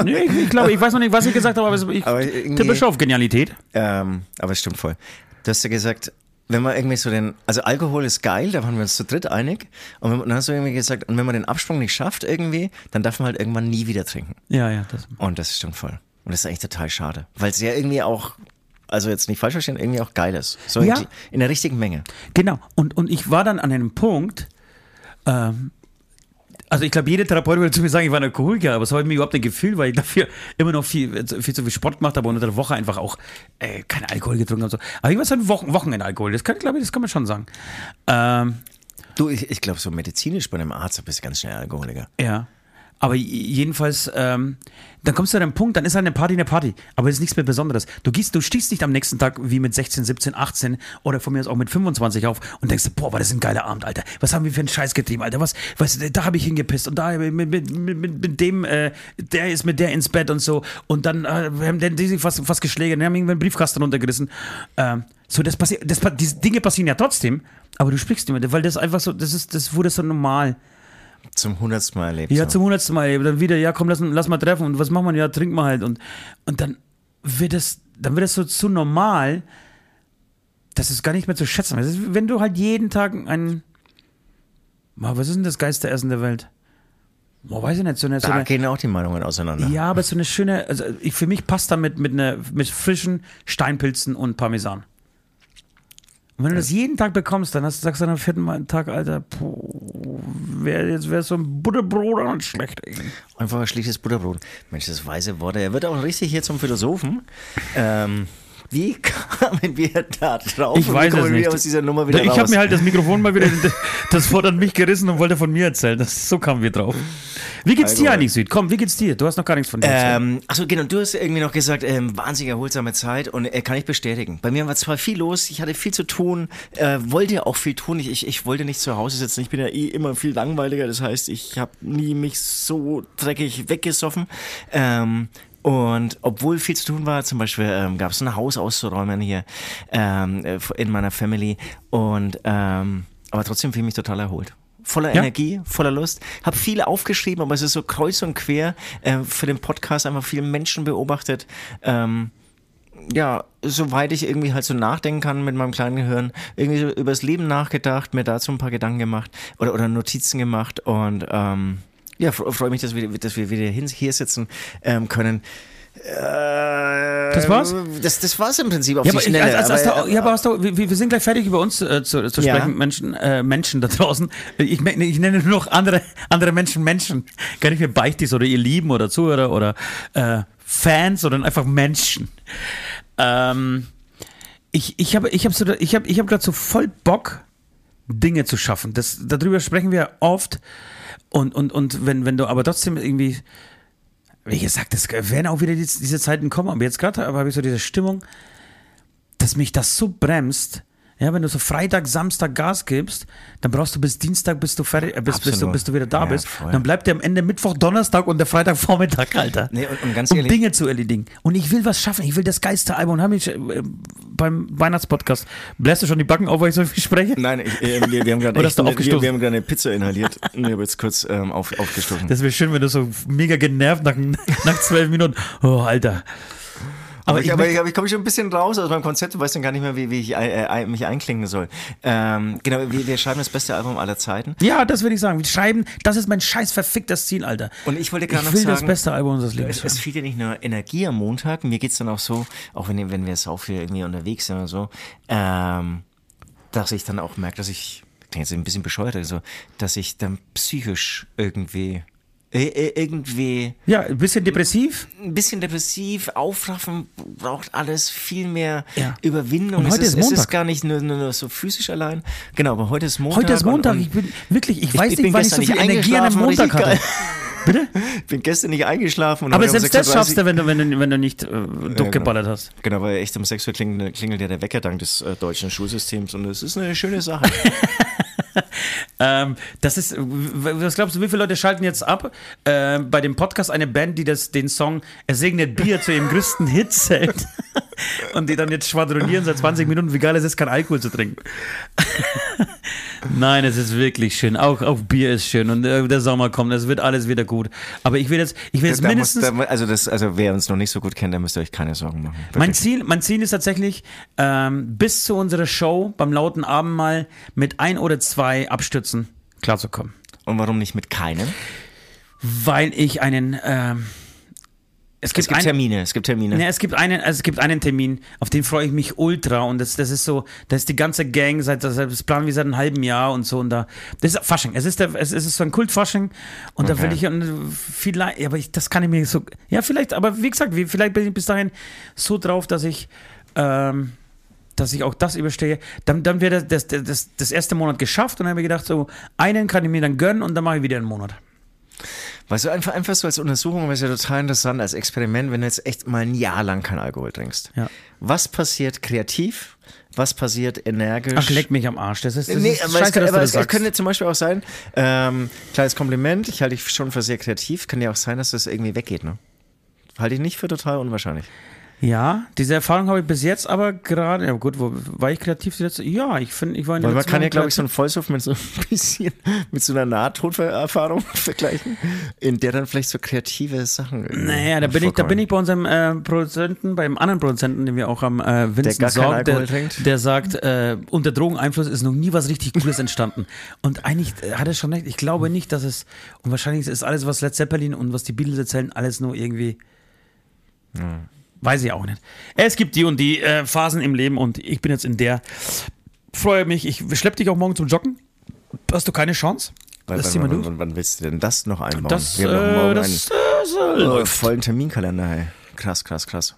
Nee, ich, ich glaube, ich weiß noch nicht, was ich gesagt habe, aber ich Aber tippe schon auf Genialität. ähm, aber es stimmt voll. Du hast ja gesagt, wenn man irgendwie so den, also Alkohol ist geil, da waren wir uns zu dritt einig. Und wenn, dann hast du irgendwie gesagt, und wenn man den Absprung nicht schafft irgendwie, dann darf man halt irgendwann nie wieder trinken. Ja, ja, das. Und das stimmt voll. Und das ist eigentlich total schade, weil es ja irgendwie auch, also jetzt nicht falsch verstehen, irgendwie auch geil ist. So Ja. in, der richtigen Menge. Genau. Und, und ich war dann an einem Punkt, ähm, also ich glaube, jede Therapeut würde zu mir sagen, ich war ein Alkoholiker, aber habe ich mir überhaupt nicht gefühlt, weil ich dafür immer noch viel, viel zu viel Sport gemacht habe und unter der Woche einfach auch äh, keinen Alkohol getrunken habe. So. Aber ich war so ein Wochen, Wochenendalkohol, das kann, glaube ich, das kann man schon sagen. Ähm, Du, ich, ich glaube, so medizinisch bei einem Arzt bist du ganz schnell Alkoholiker. ja. Aber jedenfalls, ähm, dann kommst du an einen Punkt, dann ist halt eine Party eine Party. Aber es ist nichts mehr Besonderes. Du gehst, du stehst nicht am nächsten Tag wie mit 16, 17, 18 oder von mir aus auch mit 25 auf und denkst, boah, war das ein geiler Abend, Alter. Was haben wir für einen Scheiß getrieben, Alter? Was, was, da habe ich hingepisst und da mit, mit, mit, mit, dem, äh, der ist mit der ins Bett und so. Und dann äh, haben die sich fast, fast geschlägert, wir haben irgendwann einen Briefkasten runtergerissen. Ähm, so, das passiert, das, diese Dinge passieren ja trotzdem, aber du sprichst nicht mehr, weil das einfach so, das ist, das wurde so normal. Zum hundertsten Mal erlebt. Ja, so. zum hundertsten Mal. Dann wieder, ja, komm, lass, lass mal treffen. Und was machen wir? Ja, trinken wir halt. Und, und dann wird das, dann wird das so zu normal, dass es gar nicht mehr zu schätzen ist. Wenn du halt jeden Tag ein, was ist denn das geilste Essen der Welt? Boah, weiß ich nicht, so eine, so Da eine gehen auch die Meinungen auseinander. ja, aber so eine schöne, also ich, für mich passt da mit, einer, mit frischen Steinpilzen und Parmesan. Und wenn du das jeden Tag bekommst, dann hast, sagst du am vierten Mal Tag, Alter, puh, wär, jetzt wäre so ein Butterbrot auch nicht schlecht. Ey. Einfach ein schlichtes Butterbrot. Mensch, das weise Worte. Er wird auch richtig hier zum Philosophen. Ähm, wie kamen wir da drauf? Ich weiß es wir nicht. aus dieser Nummer wieder ich habe mir halt das Mikrofon mal wieder das Wort an mich gerissen und wollte von mir erzählen. Das, so kamen wir drauf. Wie geht's dir eigentlich, Süd? Komm, wie geht's dir? Du hast noch gar nichts von dir erzählt. Ähm, achso, genau, du hast irgendwie noch gesagt, ähm, wahnsinnig erholsame Zeit und äh, kann ich bestätigen. Bei mir war zwar viel los, ich hatte viel zu tun, äh, wollte auch viel tun. Ich, ich, ich wollte nicht zu Hause sitzen. Ich bin ja eh immer viel langweiliger. Das heißt, ich habe nie mich so dreckig weggesoffen. Ähm, und obwohl viel zu tun war, zum Beispiel ähm, gab es ein Haus auszuräumen hier ähm, äh, in meiner Family und ähm, aber trotzdem fühle ich mich total erholt. Voller Ja. Energie, voller Lust. Hab viel aufgeschrieben, aber es ist so kreuz und quer äh, für den Podcast einfach viele Menschen beobachtet. Ähm, ja, soweit ich irgendwie halt so nachdenken kann mit meinem kleinen Gehirn, irgendwie so übers Leben nachgedacht, mir dazu ein paar Gedanken gemacht oder, oder Notizen gemacht und ähm, ja, fre- freue mich, dass wir, dass wir wieder hin, hier sitzen ähm, können. Das war's? Das, das war's im Prinzip auf Ja, die aber, ich, Schnelle. als, als, als aber, ja, aber hast du, wir, wir sind gleich fertig über uns äh, zu, zu Ja. sprechen, Menschen, äh, Menschen da draußen. Ich, ich nenne nur noch andere, andere Menschen Menschen. Gar nicht mehr Beichtis oder ihr Lieben oder Zuhörer oder äh, Fans, sondern einfach Menschen. Ähm, ich ich habe ich hab so, ich hab, ich hab gerade so voll Bock, Dinge zu schaffen. Das, darüber sprechen wir oft. Und, und, und wenn, wenn du aber trotzdem irgendwie, wie gesagt, es werden auch wieder die, diese Zeiten kommen, aber jetzt gerade habe ich so diese Stimmung, dass mich das so bremst. Ja, wenn du so Freitag, Samstag Gas gibst, dann brauchst du bis Dienstag, bis du fertig, äh, bis, bis, du, bis du wieder da Ja, bist. voll. Dann bleibt dir am Ende Mittwoch, Donnerstag und der Freitagvormittag, Alter. Nee, und- und ganz um ehrlich- Dinge zu erledigen. Und ich will was schaffen. Ich will das geilste Album. Und habe ich äh, beim Weihnachtspodcast, bläst du schon die Backen auf, weil ich so viel spreche? Nein, ich, äh, wir, wir haben gerade wir, wir haben gerade eine Pizza inhaliert. Ich habe jetzt kurz ähm, auf, aufgestoßen. Das wäre schön, wenn du so mega genervt nach, nach zwölf Minuten. Oh, Alter. Aber, ich, aber ich, aber ich komme schon ein bisschen raus aus meinem Konzept und weiß dann gar nicht mehr, wie, wie ich äh, äh, mich einklingen soll. Ähm, genau, wir, wir schreiben das beste Album aller Zeiten. ja, das würde ich sagen. Wir schreiben, das ist mein scheiß verficktes Ziel, Alter. Und ich wollte Ich gerade noch will das sagen, beste Album unseres Lebens. es, es fehlt ja nicht nur Energie am Montag, mir geht's dann auch so, auch wenn, wenn wir sau viel irgendwie unterwegs sind oder so, ähm, dass ich dann auch merke, dass ich, klingt jetzt ein bisschen bescheuert, also, dass ich dann psychisch irgendwie irgendwie Ja, ein bisschen depressiv. ein bisschen depressiv, aufraffen braucht alles viel mehr Ja. Überwindung. Und heute es ist Es ist Montag. gar nicht nur, nur, nur so physisch allein. Genau, aber heute ist Montag. Heute ist Montag. Und, ich bin wirklich, ich, weiß ich nicht, bin wann ich so viel nicht Energie an einem Montag hatte. Bitte? ich bin gestern nicht eingeschlafen. Und Aber selbst das 6.30 schaffst du, wenn du, wenn du, wenn du nicht äh, durchgeballert hast. Genau, weil echt um 6 Uhr klingelt, klingelt ja der Wecker dank des äh, deutschen Schulsystems und es ist eine schöne Sache. Ähm, das ist, was glaubst du, wie viele Leute schalten jetzt ab äh, bei dem Podcast eine Band, die das, den Song Er segnet Bier zu ihrem größten Hit zählt und die dann jetzt schwadronieren seit 20 Minuten, wie geil es ist, kein Alkohol zu trinken. Nein, es ist wirklich schön. Auch, auch Bier ist schön und äh, der Sommer kommt, es wird alles wieder gut. Aber ich will jetzt, ich will jetzt Da muss, mindestens. da, mu- also, das, also wer uns noch nicht so gut kennt, da müsst ihr euch keine Sorgen machen. Mein. Ziel, mein Ziel ist tatsächlich, ähm, bis zu unserer Show beim lauten Abendmahl mit ein oder zwei Abstützen klarzukommen. Und warum nicht mit keinem? Weil ich einen, ähm, es gibt, Es gibt ein, Termine, es gibt Termine. Ne, es gibt einen, also es gibt einen Termin, auf den freue ich mich ultra und das, das ist so, das ist die ganze Gang seit das, das planen wir seit einem halben Jahr und so und da das ist Fasching. Es ist der, es ist so ein Kultfasching und da Okay. will ich und vielleicht, aber ich, das kann ich mir so, ja vielleicht, aber wie gesagt, wie, vielleicht bin ich bis dahin so drauf, dass ich ähm, dass ich auch das überstehe, dann, dann wäre das, das, das, das erste Monat geschafft und dann habe ich gedacht, so einen kann ich mir dann gönnen und dann mache ich wieder einen Monat. Weißt du, einfach, einfach so als Untersuchung, wäre es ja total interessant, als Experiment, wenn du jetzt echt mal ein Jahr lang kein Alkohol trinkst. Ja. Was passiert kreativ? Was passiert energisch? Ach, leck mich am Arsch. Das ist, das Nee, ist aber, scheiße, es, kann, aber das es sagst. könnte zum Beispiel auch sein, ähm, kleines Kompliment, ich halte dich schon für sehr kreativ, kann ja auch sein, dass das irgendwie weggeht, ne? Halte ich nicht für total unwahrscheinlich. Ja, diese Erfahrung habe ich bis jetzt aber gerade, ja gut, wo, war ich kreativ die letzte? Ja, ich finde, ich war in den Weil man kann ja, glaube ich, so einen Vollsuff mit so ein bisschen, mit so einer Nahtoderfahrung vergleichen, in der dann vielleicht so kreative Sachen. irgendwie Naja, da bin, ich, da bin ich bei unserem äh, Produzenten, beim anderen Produzenten, den wir auch haben, äh, Vincent keinen Sorg, der, der sagt, äh, unter Drogeneinfluss ist noch nie was richtig Cooles entstanden. Und eigentlich äh, hat er schon recht. Ich glaube nicht, dass es, und wahrscheinlich ist alles, was Led Zeppelin und was die Beatles erzählen, alles nur irgendwie, weiß ich auch nicht. Es gibt die und die äh, Phasen im Leben und ich bin jetzt in der, freue mich, ich schlepp dich auch morgen zum Joggen. Hast du keine Chance? Wann, Das wann, durch. wann, wann willst du denn das noch einbauen? Das, Wir haben äh, morgen das, einen äh, oh, vollen Terminkalender, hey. Krass, krass, krass.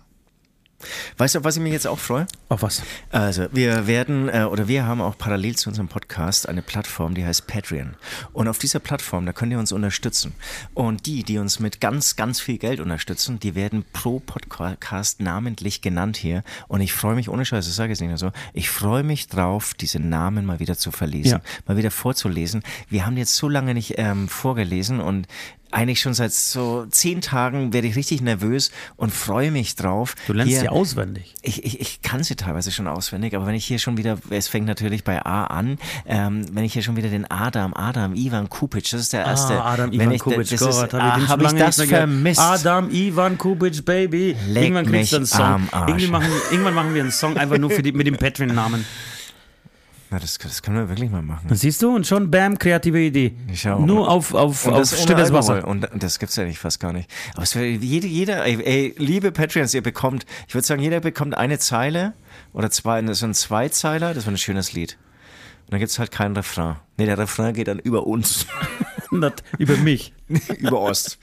Weißt du, auf was ich mich jetzt auch freue? Auf was? Also, wir werden, äh, oder wir haben auch parallel zu unserem Podcast eine Plattform, die heißt Patreon. Und auf dieser Plattform, da könnt ihr uns unterstützen. Und die, die uns mit ganz, ganz viel Geld unterstützen, die werden pro Podcast namentlich genannt hier. Und ich freue mich, ohne Scheiß, ich sage es nicht nur so, ich freue mich drauf, diese Namen mal wieder zu verlesen, Ja. mal wieder vorzulesen. Wir haben jetzt so lange nicht ähm, vorgelesen und eigentlich schon seit so zehn Tagen werde ich richtig nervös und freue mich drauf. Du lernst hier- sie auswendig. ich, ich, ich kann sie teilweise schon auswendig, aber wenn ich hier schon wieder, es fängt natürlich bei A an, ähm, wenn ich hier schon wieder den Adam, Adam, Ivan Kupic, das ist der erste. Ah, Adam wenn Ivan ich, Kubic, das Gott, ist, hab ich, ah, hab ich lange das vermisst. Adam Ivan Kubic, Baby. Leck irgendwann kriegst du einen Song. Irgendwie machen, irgendwann machen wir einen Song einfach nur die, mit dem Patreon-Namen. Na, das, das können wir wirklich mal machen. Das siehst du? Und schon, bam, kreative Idee. Schau. Nur auf, auf, Und auf das stilles. Wasser. Und das gibt's ja nicht fast gar nicht. Aber es wäre jede, jeder, ey, ey, liebe Patreons, ihr bekommt, ich würde sagen, jeder bekommt eine Zeile oder zwei, so ein Zweizeiler, das wäre ein schönes Lied. Und dann gibt's halt keinen Refrain. Nee, der Refrain geht dann über uns. Über mich. über Ost.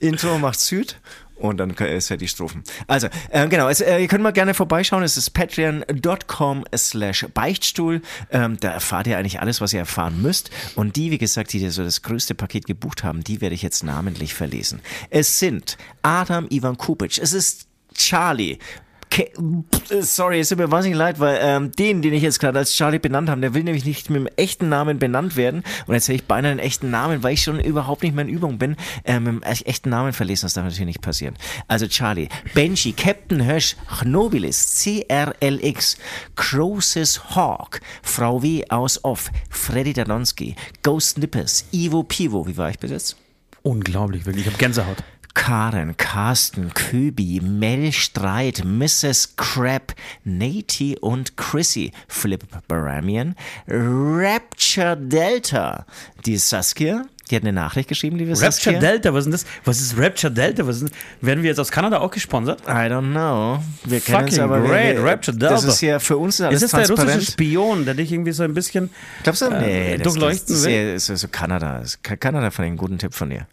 Intro macht Süd und dann ist ja die Strophen. Also, äh, genau, also, äh, ihr könnt mal gerne vorbeischauen. Es ist patreon.com slash Beichtstuhl. Ähm, da erfahrt ihr eigentlich alles, was ihr erfahren müsst. Und die, wie gesagt, die so das größte Paket gebucht haben, die werde ich jetzt namentlich verlesen. Es sind Adam Ivan Kupic, es ist Charlie, Ke Sorry, es tut mir wahnsinnig leid, weil ähm, den, den ich jetzt gerade als Charlie benannt habe, der will nämlich nicht mit dem echten Namen benannt werden. Und jetzt hätte ich beinahe einen echten Namen, weil ich schon überhaupt nicht mehr in Übung bin, ähm, mit echt- echten Namen verlesen. Das darf natürlich nicht passieren. Also Charlie, Benji, Captain Hirsch, Chnobilis, CRLX, Croesus Hawk, Frau W. aus Off, Freddy Dadonski, Ghost Nippers, Ivo Pivo, wie war ich bis jetzt? Unglaublich, wirklich. Ich habe Gänsehaut. Karen, Carsten, Köbi, Mel Streit, Mrs. Crab, Nati und Chrissy, Philipp Baramian, Rapture Delta, die Saskia, Die hat eine Nachricht geschrieben, liebe Rapture Saskia. Delta, was ist das? Was ist Rapture Delta? Was ist, werden wir jetzt aus Kanada auch gesponsert? I don't know. Wir kennen es aber. great, wir, Rapture Das Delta. ist ja für uns alles Ist das der russische Spion, der dich irgendwie so ein bisschen Glaubst du? Nee, äh, das, durchleuchten das, das will? ist, ist so Kanada. Ist Ka- Kanada ich einen guten Tipp von dir.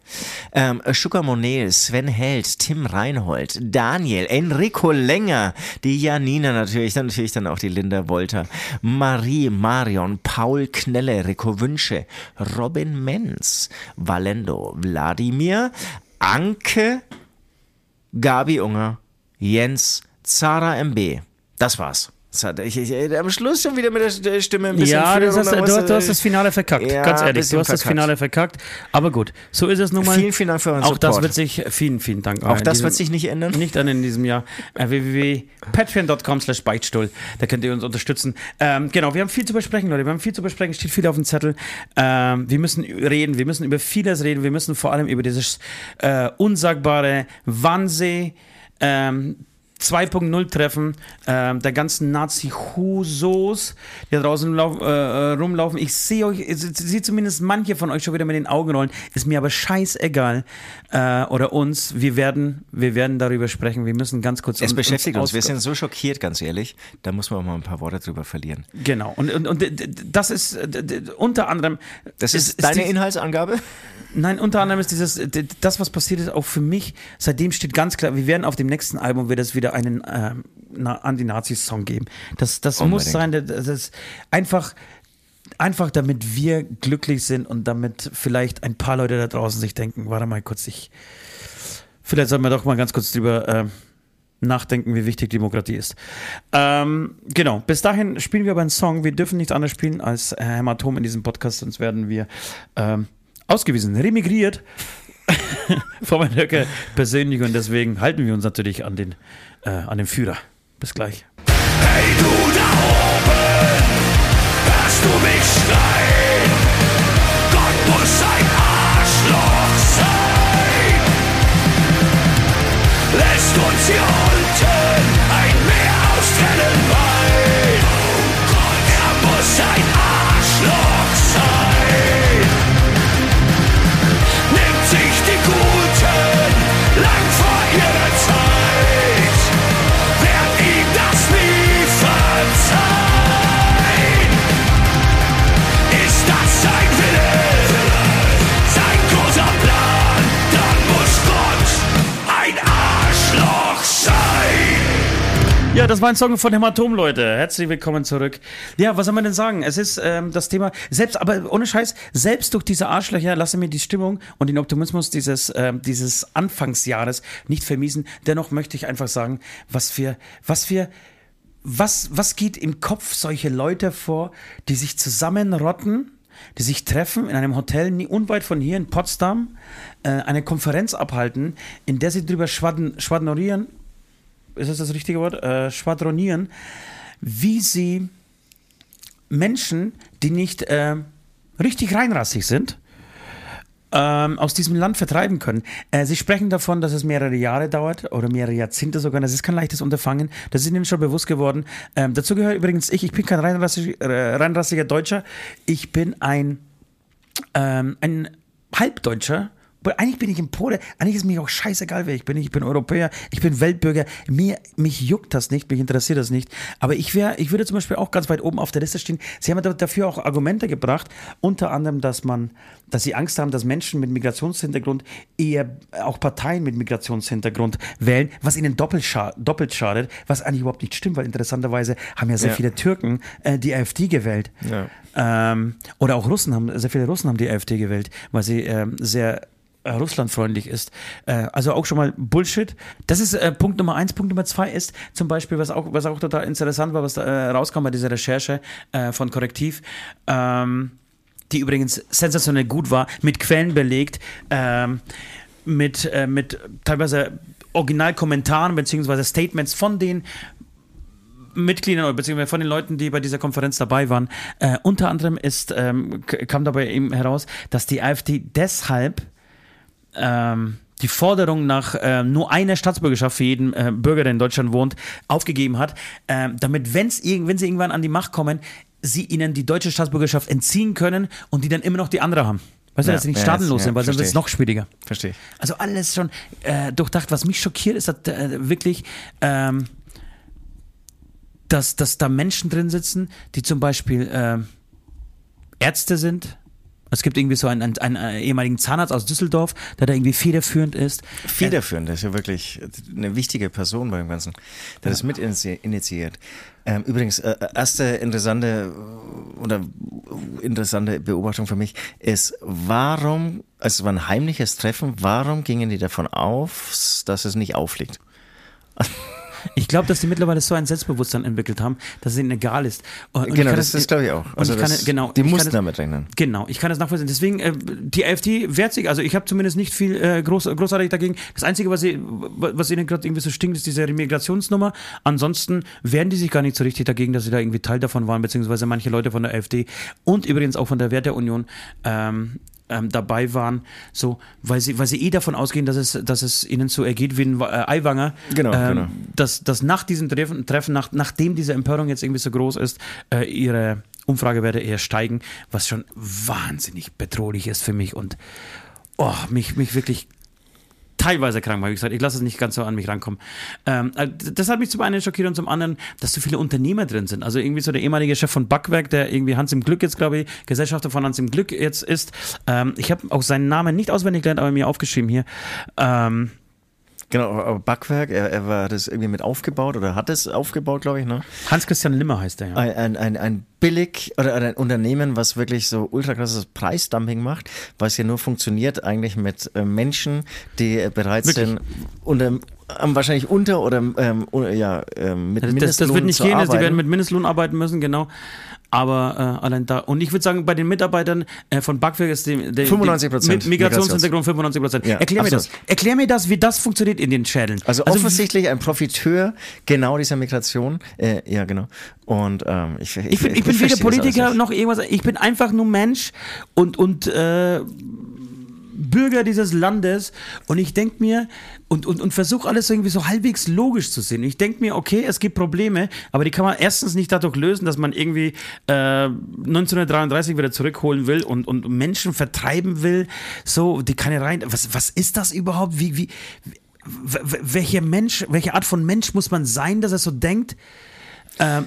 Ähm, Sugar Monel, Sven Held, Tim Reinhold, Daniel, Enrico Länger, die Janina natürlich, dann natürlich dann auch die Linda Wolter, Marie Marion, Paul Knelle, Rico Wünsche, Robin Menz, Valendo, Wladimir, Anke, Gabi Unger, Jens, Zara MB. Das war's. Das hat, ich, ich, am Schluss schon wieder mit der Stimme ein bisschen Ja, das hast, du, du hast das Finale verkackt. Ja, Ganz ehrlich, du hast das verkackt. Finale verkackt. Aber gut, so ist es nun mal. Vielen, vielen Dank für euren Auch das Support. wird sich, vielen, vielen Dank. Auch das diesem- wird sich nicht ändern. Nicht an in diesem Jahr. Äh, www.patreon.com slash Beichtstuhl. Da könnt ihr uns unterstützen. Ähm, genau, wir haben viel zu besprechen, Leute. Wir haben viel zu besprechen, steht viel auf dem Zettel. Ähm, wir müssen reden, wir müssen über vieles reden. Wir müssen vor allem über dieses äh, unsagbare Wahnsinn, ähm, 2.0 Treffen ähm, der ganzen Nazi-Husos, die da draußen lau- äh, äh, rumlaufen. Ich sehe euch, ich sehe zumindest manche von euch schon wieder mit den Augen rollen. Ist mir aber scheißegal. Äh, oder uns. Wir werden, wir werden darüber sprechen. Wir müssen ganz kurz. Es un- beschäftigt uns. Wir aus- sind so schockiert, ganz ehrlich. Da muss man auch mal ein paar Worte drüber verlieren. Genau. Und, und, und das ist äh, unter anderem. Das ist, deine die- Inhaltsangabe? Nein, unter anderem ist dieses, das, was passiert ist, auch für mich, seitdem steht ganz klar, wir werden auf dem nächsten Album wird es wieder einen ähm, na- Anti-Nazis-Song geben. Das, das muss sein, das ist einfach, einfach damit wir glücklich sind und damit vielleicht ein paar Leute da draußen sich denken, warte mal kurz, ich, vielleicht sollten wir doch mal ganz kurz drüber ähm, nachdenken, wie wichtig Demokratie ist. Ähm, genau, bis dahin spielen wir aber einen Song. Wir dürfen nichts anderes spielen als äh, Hämatom in diesem Podcast, sonst werden wir ähm, ausgewiesen, remigriert meinem Höcke persönlich und deswegen halten wir uns natürlich an den, äh, an den Führer. Bis gleich. Hey du da oben, hörst du mich schreien? Gott muss ein Ja, das war ein Song von Hämatom, Leute. Herzlich willkommen zurück. Ja, was soll man denn sagen? Es ist ähm, das Thema, selbst, aber ohne Scheiß, selbst durch diese Arschlöcher lasse mir die Stimmung und den Optimismus dieses, ähm, dieses Anfangsjahres nicht vermiesen. Dennoch möchte ich einfach sagen, was wir, was wir, was, was geht im Kopf solche Leute vor, die sich zusammenrotten, die sich treffen in einem Hotel unweit von hier in Potsdam, äh, eine Konferenz abhalten, in der sie drüber schwadden, schwadronieren, ist das das richtige Wort? Äh, schwadronieren, wie sie Menschen, die nicht äh, richtig reinrassig sind, ähm, aus diesem Land vertreiben können. Äh, sie sprechen davon, dass es mehrere Jahre dauert oder mehrere Jahrzehnte sogar. Das ist kein leichtes Unterfangen. Das ist ihnen schon bewusst geworden. Ähm, dazu gehört übrigens ich. Ich bin kein reinrassig, äh, reinrassiger Deutscher. Ich bin ein, ähm, ein Halbdeutscher. Aber Eigentlich bin ich ein Pole. Eigentlich ist mir auch scheißegal, wer ich bin. Ich bin Europäer, ich bin Weltbürger. Mir, mich juckt das nicht, mich interessiert das nicht. Aber ich wäre, ich würde zum Beispiel auch ganz weit oben auf der Liste stehen. Sie haben da- dafür auch Argumente gebracht, unter anderem, dass man, dass sie Angst haben, dass Menschen mit Migrationshintergrund eher auch Parteien mit Migrationshintergrund wählen, was ihnen doppelt, scha doppelt schadet, was eigentlich überhaupt nicht stimmt, weil interessanterweise haben ja sehr Ja. viele Türken äh, die AfD gewählt. Ja. Ähm, oder auch Russen haben, sehr viele Russen haben die AfD gewählt, weil sie ähm, sehr äh, russlandfreundlich ist. Äh, also auch schon mal Bullshit. Das ist äh, Punkt Nummer eins. Punkt Nummer zwei ist zum Beispiel, was auch, was auch total interessant war, was da äh, rauskam bei dieser Recherche äh, von Korrektiv. Ähm, die übrigens sensationell gut war, mit Quellen belegt, ähm, mit, äh, mit teilweise Originalkommentaren beziehungsweise Statements von den Mitgliedern oder beziehungsweise von den Leuten, die bei dieser Konferenz dabei waren. Äh, unter anderem ist, ähm, kam dabei eben heraus, dass die AfD deshalb ähm, die Forderung nach äh, nur einer Staatsbürgerschaft für jeden äh, Bürger, der in Deutschland wohnt, aufgegeben hat, äh, damit, wenn's, irg- wenn sie irgendwann an die Macht kommen, sie ihnen die deutsche Staatsbürgerschaft entziehen können und die dann immer noch die andere haben. Weißt du, Ja, dass sie nicht ja, staatenlos ja, sind, weil dann wird es noch schwieriger. Verstehe. Also alles schon äh, durchdacht. Was mich schockiert, ist dass, äh, wirklich, ähm, dass, dass da Menschen drin sitzen, die zum Beispiel ähm, Ärzte sind. Es gibt irgendwie so einen, einen, einen äh, ehemaligen Zahnarzt aus Düsseldorf, der da irgendwie federführend ist. Federführend, der ist ja wirklich eine wichtige Person beim Ganzen. Der das mit initi- initiiert. Ähm, übrigens, äh, erste interessante äh, oder interessante Beobachtung für mich ist, warum, also es war ein heimliches Treffen, warum gingen die davon aus, dass es nicht auffliegt? Ich glaube, dass die mittlerweile so ein Selbstbewusstsein entwickelt haben, dass es ihnen egal ist. Und, genau, das, das glaube ich auch. Also ich kann, das, genau, die mussten damit rechnen. Genau, ich kann das nachvollziehen. Deswegen, äh, die AfD wehrt sich, also ich habe zumindest nicht viel äh, groß, großartig dagegen. Das Einzige, was, sie, was ihnen gerade irgendwie so stinkt, ist diese Migrationsnummer. Ansonsten wehren die sich gar nicht so richtig dagegen, dass sie da irgendwie Teil davon waren, beziehungsweise manche Leute von der AfD und übrigens auch von der Werteunion ähm, ähm, dabei waren, so, weil sie, weil sie eh davon ausgehen, dass es, dass es ihnen so ergeht wie ein äh, Eiwanger. Genau, ähm, genau. Dass, dass nach diesem Treffen, Treffen nach, nachdem diese Empörung jetzt irgendwie so groß ist, äh, ihre Umfragewerte eher steigen, was schon wahnsinnig bedrohlich ist für mich und oh, mich, mich wirklich teilweise krank macht. Wie gesagt, ich lasse es nicht ganz so an mich rankommen. Ähm, äh, das hat mich zum einen schockiert und zum anderen, dass so viele Unternehmer drin sind. Also irgendwie so der ehemalige Chef von Backwerk, der irgendwie Hans im Glück jetzt, glaube ich, Gesellschafter von Hans im Glück jetzt ist. Ähm, ich habe auch seinen Namen nicht auswendig gelernt, aber mir aufgeschrieben hier. Ähm, Genau, aber Backwerk, er, er war das irgendwie mit aufgebaut oder hat es aufgebaut, glaube ich, ne? Hans-Christian Limmer heißt der, ja. Ein, ein, ein, ein billig oder ein Unternehmen, was wirklich so ultra krasses Preisdumping macht, was ja nur funktioniert eigentlich mit äh, Menschen, die äh, bereit Wirklich? sind, unter, wahrscheinlich unter oder ähm, ja, ähm, mit Das, Mindestlohn das wird nicht gehen, arbeiten. werden mit Mindestlohn arbeiten müssen, genau. Aber äh, allein da. Und ich würde sagen, bei den Mitarbeitern äh, von Backwerk ist die, die, 95% die mit Migrationshintergrund 95 Prozent. Ja, Erklär mir das. absolut. Erklär mir das, wie das funktioniert in den Schädeln. Also, offensichtlich ein Profiteur genau dieser Migration. Äh, ja, genau. Und ähm, ich, Ich bin, ich bin weder das Politiker noch irgendwas. Ich bin einfach nur Mensch und, und äh, Bürger dieses Landes und ich denke mir und, und, und versuche alles irgendwie so halbwegs logisch zu sehen. Ich denke mir, okay, es gibt Probleme, aber die kann man erstens nicht dadurch lösen, dass man irgendwie äh, 1933 wieder zurückholen will und, und Menschen vertreiben will, so, die keine rein. Was, was ist das überhaupt? Wie, wie, welcher Mensch, welche Art von Mensch muss man sein, dass er so denkt? Ähm,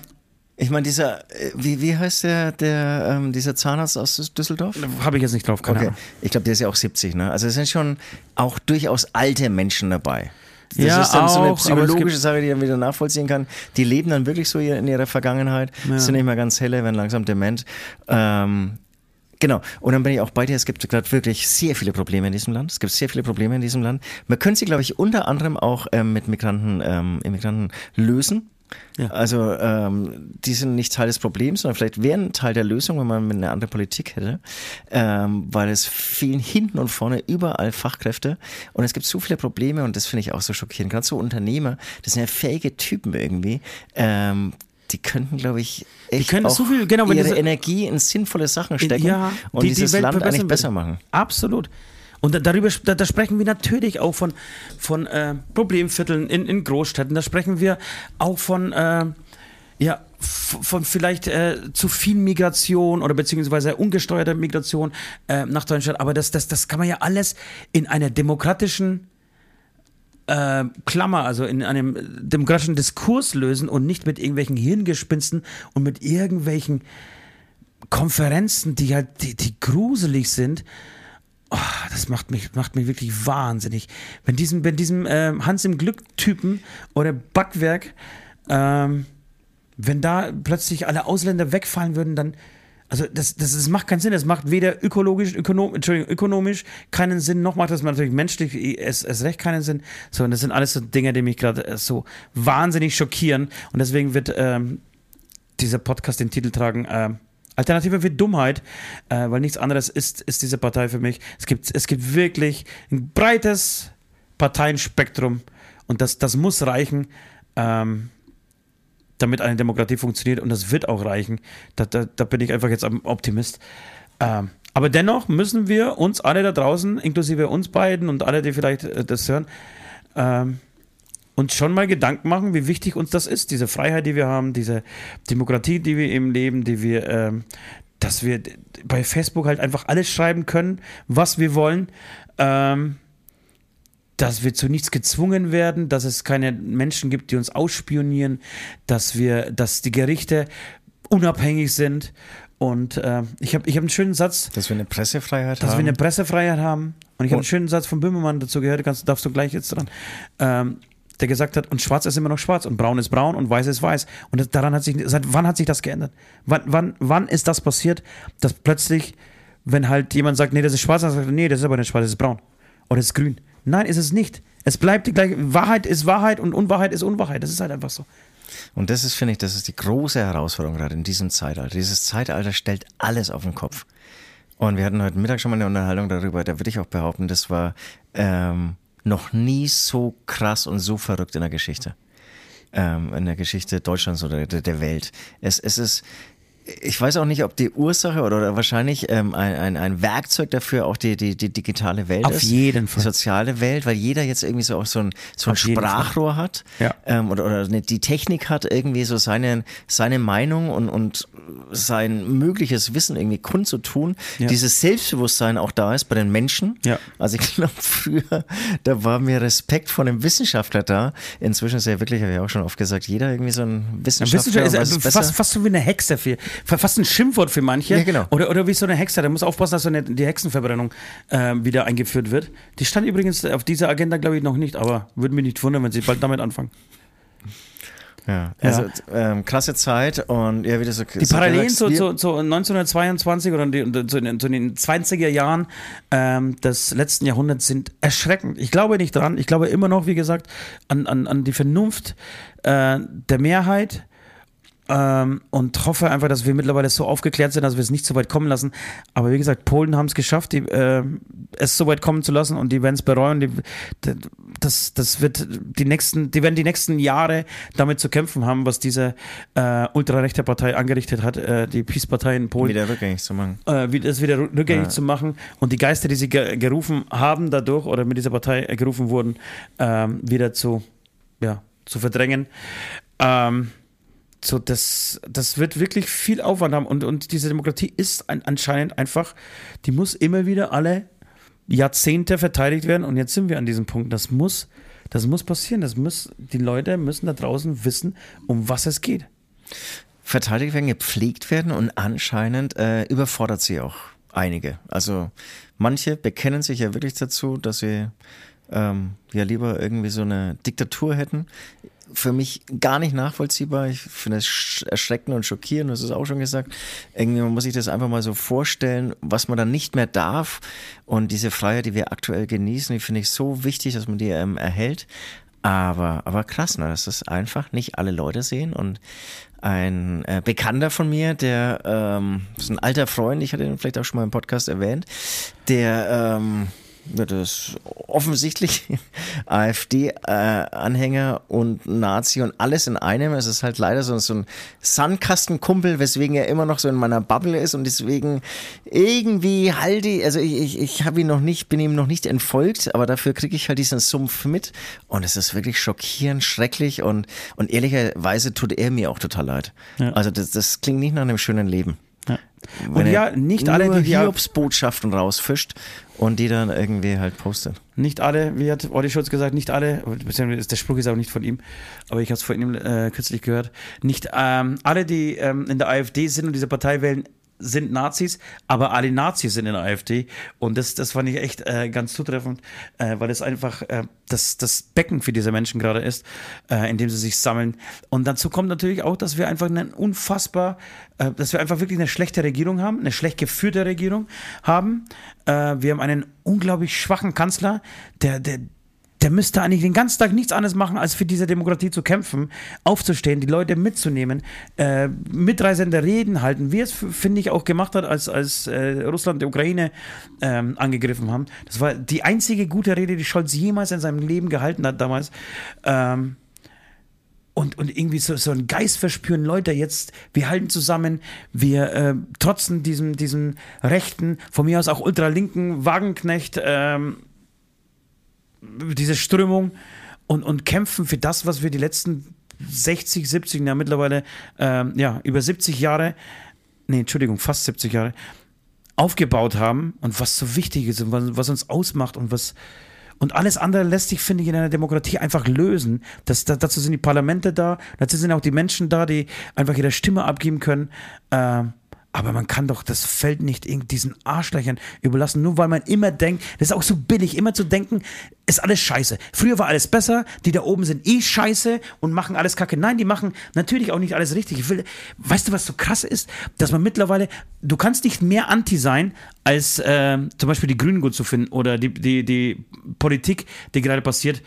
Ich meine, dieser, äh, wie, wie heißt der, der ähm, dieser Zahnarzt aus Düs- Düsseldorf? Habe ich jetzt nicht drauf, keine Okay. Ich glaube, der ist ja auch 70, ne? Also es sind schon auch durchaus alte Menschen dabei. Das Ja, ist dann so eine auch, aber es psychologische Sache, die man wieder nachvollziehen kann. Die leben dann wirklich so in ihrer Vergangenheit, sind nicht mehr ganz helle, werden langsam dement. Ähm, Genau. Und dann bin ich auch bei dir. Es gibt gerade wirklich sehr viele Probleme in diesem Land. Es gibt sehr viele Probleme in diesem Land. Man könnte sie, glaube ich, unter anderem auch ähm, mit Migranten, ähm, Immigranten lösen. Ja. Also ähm, die sind nicht Teil des Problems, sondern vielleicht wären Teil der Lösung, wenn man eine andere Politik hätte, ähm, weil es fehlen hinten und vorne überall Fachkräfte und es gibt so viele Probleme und das finde ich auch so schockierend. Gerade so Unternehmer, das sind ja fähige Typen irgendwie. Ähm, die könnten, glaube ich, echt können auch so viel- genau, ihre Energie in sinnvolle Sachen stecken Ja, und die- die dieses Welt Land eigentlich besser machen. Absolut. Und da, darüber da, da sprechen wir natürlich auch von, von äh, Problemvierteln in, in Großstädten. Da sprechen wir auch von, äh, ja, von vielleicht äh, zu viel Migration oder beziehungsweise ungesteuerter Migration äh, nach Deutschland. Aber das, das, das kann man ja alles in einer demokratischen äh, Klammer, also in einem demokratischen Diskurs lösen und nicht mit irgendwelchen Hirngespinsten und mit irgendwelchen Konferenzen, die halt, die, die gruselig sind. Oh, das macht mich, macht mich wirklich wahnsinnig. Wenn diesem, wenn diesem ähm, Hans im Glück-Typen oder Backwerk, ähm, wenn da plötzlich alle Ausländer wegfallen würden, dann, also das, das, das macht keinen Sinn. Das macht weder ökologisch, ökonom, Entschuldigung, ökonomisch keinen Sinn, noch macht das natürlich menschlich es, es recht keinen Sinn. So, und das sind alles so Dinge, die mich gerade äh, so wahnsinnig schockieren. Und deswegen wird ähm, dieser Podcast den Titel tragen, äh, Alternative für Dummheit, äh, weil nichts anderes ist, ist diese Partei für mich. Es gibt, es gibt wirklich ein breites Parteienspektrum und das, das muss reichen, ähm, damit eine Demokratie funktioniert und das wird auch reichen. Da, da, da bin ich einfach jetzt am Optimist. Ähm, aber dennoch müssen wir uns alle da draußen, inklusive uns beiden und alle, die vielleicht äh, das hören, ähm, uns schon mal Gedanken machen, wie wichtig uns das ist, diese Freiheit, die wir haben, diese Demokratie, die wir eben leben, die wir, ähm, dass wir bei Facebook halt einfach alles schreiben können, was wir wollen. Ähm, dass wir zu nichts gezwungen werden, dass es keine Menschen gibt, die uns ausspionieren, dass wir, dass die Gerichte unabhängig sind. Und äh, ich habe ich hab einen schönen Satz. Dass wir eine Pressefreiheit dass haben. wir eine Pressefreiheit haben. Und ich habe einen schönen Satz von Böhmermann dazu gehört, kannst, darfst du gleich jetzt dran. Ähm, der gesagt hat, und schwarz ist immer noch schwarz und braun ist braun und weiß ist weiß. Und das, daran hat sich, seit wann hat sich das geändert? Wann, wann, wann ist das passiert, dass plötzlich, wenn halt jemand sagt, nee, das ist schwarz, dann sagt er, nee, das ist aber nicht schwarz, das ist braun. Oder das ist grün. Nein, ist es nicht. Es bleibt die gleiche, Wahrheit ist Wahrheit und Unwahrheit ist Unwahrheit. Das ist halt einfach so. Und das ist, finde ich, das ist die große Herausforderung gerade in diesem Zeitalter. Dieses Zeitalter stellt alles auf den Kopf. Und wir hatten heute Mittag schon mal eine Unterhaltung darüber, da würde ich auch behaupten, das war ähm, noch nie so krass und so verrückt in der Geschichte. Ähm, in der Geschichte Deutschlands oder der, der Welt. Es, es ist, ich weiß auch nicht, ob die Ursache oder, oder wahrscheinlich ähm, ein, ein, ein Werkzeug dafür auch die, die, die digitale Welt Auf ist. jeden Fall. Die soziale Welt, weil jeder jetzt irgendwie so auch so ein, so ein Auf Sprachrohr hat Ja. ähm, oder, oder eine- die Technik hat, irgendwie so seine, seine Meinung und, und sein mögliches Wissen irgendwie kundzutun. Ja. Dieses Selbstbewusstsein auch da ist bei den Menschen. Ja. Also ich glaube, früher, da war mir Respekt vor einem Wissenschaftler da. Inzwischen ist ja wirklich, habe ich auch schon oft gesagt, jeder irgendwie so ein Wissenschaftler. Wissenschaft weiß ist es äh, fast, fast so wie eine Hexe, für, fast ein Schimpfwort für manche. Ja, genau. Oder, oder wie so eine Hexe. Da muss aufpassen, dass so eine, die Hexenverbrennung äh, wieder eingeführt wird. Die stand übrigens auf dieser Agenda, glaube ich, noch nicht, aber würde mich nicht wundern, wenn sie bald damit anfangen. Ja, also Ähm, krasse Zeit und ja, wie du so Die Parallelen zu, zu, zu 1922 oder die, zu, den, zu den 20er Jahren ähm, des letzten Jahrhunderts sind erschreckend. Ich glaube nicht dran. Ich glaube immer noch, wie gesagt, an, an, an die Vernunft äh, der Mehrheit ähm, und hoffe einfach, dass wir mittlerweile so aufgeklärt sind, dass wir es nicht so weit kommen lassen. Aber wie gesagt, Polen haben es geschafft, die, äh, es so weit kommen zu lassen und die werden es bereuen. Die, das, das wird die nächsten, die werden die nächsten Jahre damit zu kämpfen haben, was diese äh, ultrarechte Partei angerichtet hat, äh, die Peace-Partei in Polen wieder rückgängig zu machen. äh, das wieder rück- rückgängig Ja. zu machen und die Geister, die sie ge gerufen haben dadurch oder mit dieser Partei äh, gerufen wurden, ähm, wieder zu, ja, zu verdrängen. Ähm, so, das, das wird wirklich viel Aufwand haben und, und diese Demokratie ist ein, anscheinend einfach, die muss immer wieder alle Jahrzehnte verteidigt werden und jetzt sind wir an diesem Punkt. Das muss, das muss passieren. Das muss, die Leute müssen da draußen wissen, um was es geht. verteidigt werden, gepflegt werden und anscheinend äh, überfordert sie auch einige. Also manche bekennen sich ja wirklich dazu, dass sie ähm, ja lieber irgendwie so eine Diktatur hätten. Für mich gar nicht nachvollziehbar. Ich finde es sch- erschreckend und schockierend, das ist auch schon gesagt. Irgendwie muss sich das einfach mal so vorstellen, was man dann nicht mehr darf. Und diese Freiheit, die wir aktuell genießen, die finde ich so wichtig, dass man die ähm, erhält. Aber, aber krass, ne, dass das einfach nicht alle Leute sehen. Und ein äh, Bekannter von mir, der ähm, ist ein alter Freund, ich hatte ihn vielleicht auch schon mal im Podcast erwähnt, der ähm, das ist offensichtlich AfD-Anhänger und Nazi und alles in einem. Es ist halt leider so, so ein Sandkastenkumpel, weswegen er immer noch so in meiner Bubble ist und deswegen irgendwie halte ich, also ich, ich, ich habe ihn noch nicht, bin ihm noch nicht entfolgt, aber dafür kriege ich halt diesen Sumpf mit und es ist wirklich schockierend, schrecklich und, und ehrlicherweise tut er mir auch total leid. Ja. Also das, das klingt nicht nach einem schönen Leben. Und ja, nicht alle, die die Hiobsbotschaften rausfischt und die dann irgendwie halt postet. Nicht alle, wie hat Olli Schulz gesagt, nicht alle, beziehungsweise der Spruch ist auch nicht von ihm, aber ich habe es von ihm äh, kürzlich gehört, nicht ähm, alle, die ähm, in der AfD sind und diese Partei wählen, sind Nazis, aber alle Nazis sind in der AfD und das, das fand ich echt äh, ganz zutreffend, äh, weil es einfach äh, das, das Becken für diese Menschen gerade ist, äh, in dem sie sich sammeln. Und dazu kommt natürlich auch, dass wir einfach einen unfassbar, äh, dass wir einfach wirklich eine schlechte Regierung haben, eine schlecht geführte Regierung haben. Äh, wir haben einen unglaublich schwachen Kanzler, der, der, der müsste eigentlich den ganzen Tag nichts anderes machen, als für diese Demokratie zu kämpfen, aufzustehen, die Leute mitzunehmen, äh, mitreißende Reden halten, wie es, finde ich, auch gemacht hat, als, als äh, Russland die Ukraine ähm, angegriffen haben. Das war die einzige gute Rede, die Scholz jemals in seinem Leben gehalten hat damals. Ähm, und, und irgendwie so, so einen Geist verspüren, Leute, jetzt, wir halten zusammen, wir äh, trotzen diesem, diesem rechten, von mir aus auch ultralinken Wagenknecht, ähm, diese Strömung und, und kämpfen für das, was wir die letzten 60, 70, ja mittlerweile, ähm, ja, über 70 Jahre nee, Entschuldigung, fast 70 Jahre, aufgebaut haben und was so wichtig ist und was, was uns ausmacht und was. Und alles andere lässt sich, finde ich, in einer Demokratie einfach lösen. Das, da, dazu sind die Parlamente da, dazu sind auch die Menschen da, die einfach ihre Stimme abgeben können. Ähm, aber man kann doch das Feld nicht diesen Arschlöchern überlassen, nur weil man immer denkt, das ist auch so billig, immer zu denken, ist alles scheiße. Früher war alles besser, die da oben sind eh scheiße und machen alles kacke. Nein, die machen natürlich auch nicht alles richtig. Ich will, weißt du, was so krass ist? Dass man mittlerweile, du kannst nicht mehr anti sein, als äh, zum Beispiel die Grünen gut zu finden oder die, die, die Politik, die gerade passiert,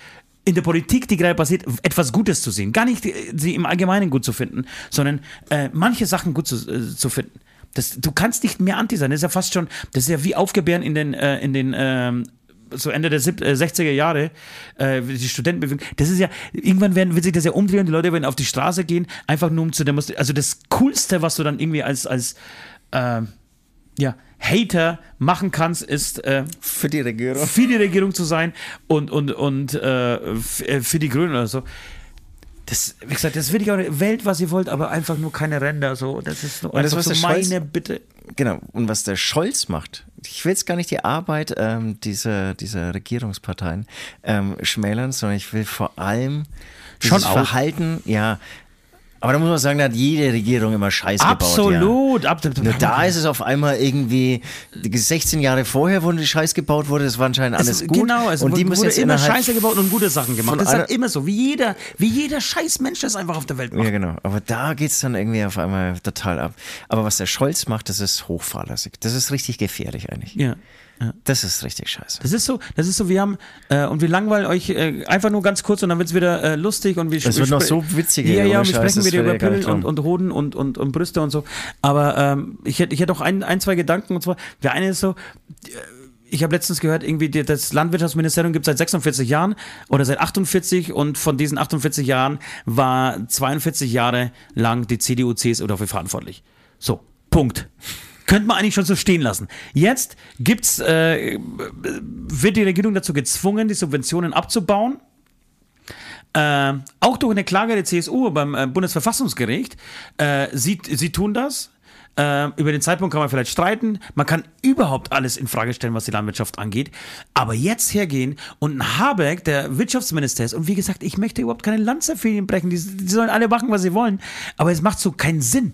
in der Politik, die gerade passiert, etwas Gutes zu sehen. Gar nicht äh, sie im Allgemeinen gut zu finden, sondern äh, manche Sachen gut zu, äh, zu finden. Das, du kannst nicht mehr Anti sein. Das ist ja fast schon, das ist ja wie Aufgebären in den, äh, in den ähm, so Ende der 60er äh, Jahre, äh, die Studentenbewegung, das ist ja, irgendwann werden, wird sich das ja umdrehen, die Leute werden auf die Straße gehen, einfach nur um zu demonstrieren. Also das Coolste, was du dann irgendwie als, als äh, ja, Hater machen kannst, ist äh, für die Regierung. Für die Regierung zu sein und, und, und äh, äh für die Grünen oder so. Das, wie gesagt, das will ich auch nicht. Welt, was ihr wollt, aber einfach nur keine Ränder. So. Das ist nur das, was so meine Scholz, Bitte. Genau. Und was der Scholz macht, ich will jetzt gar nicht die Arbeit ähm, dieser, dieser Regierungsparteien ähm, schmälern, sondern ich will vor allem dieses Schon Verhalten, ja, aber da muss man sagen, da hat jede Regierung immer Scheiß Absolut. gebaut. Ja. Absolut. Nur da ist es auf einmal irgendwie 16 Jahre vorher, wo die Scheiß gebaut wurde, das war anscheinend alles es, gut. Genau, es und die müssen jetzt immer Scheiße gebaut und gute Sachen gemacht. Das ist halt immer so, wie jeder, wie jeder scheiß Mensch das einfach auf der Welt macht. Ja, genau. Aber da geht es dann irgendwie auf einmal total ab. Aber was der Scholz macht, das ist hochfahrlässig. Das ist richtig gefährlich eigentlich. Ja. Ja. Das ist richtig scheiße. Das ist so, das ist so, wir haben, äh, und wir langweilen euch äh, einfach nur ganz kurz und dann wird es wieder äh, lustig und wir Es wird noch so witzig. Ja, ja, wir sprechen wieder über Pillen und, und Hoden und, und, und Brüste und so. Aber ähm, ich hätte ich hätt auch ein, ein, zwei Gedanken und zwar, der eine ist so, ich habe letztens gehört, irgendwie das Landwirtschaftsministerium gibt es seit 46 Jahren oder seit 48 und von diesen 48 Jahren war 42 Jahre lang die CDU, CSU dafür verantwortlich. So, Punkt. Könnte man eigentlich schon so stehen lassen. Jetzt gibt's, äh, wird die Regierung dazu gezwungen, die Subventionen abzubauen. Äh, auch durch eine Klage der CSU beim äh, Bundesverfassungsgericht. Äh, sie, sie tun das. Äh, über den Zeitpunkt kann man vielleicht streiten. Man kann überhaupt alles in Frage stellen, was die Landwirtschaft angeht. Aber jetzt hergehen und ein Habeck, der Wirtschaftsminister ist, und wie gesagt, ich möchte überhaupt keine Lanze für ihn brechen. Die, die sollen alle machen, was sie wollen. Aber es macht so keinen Sinn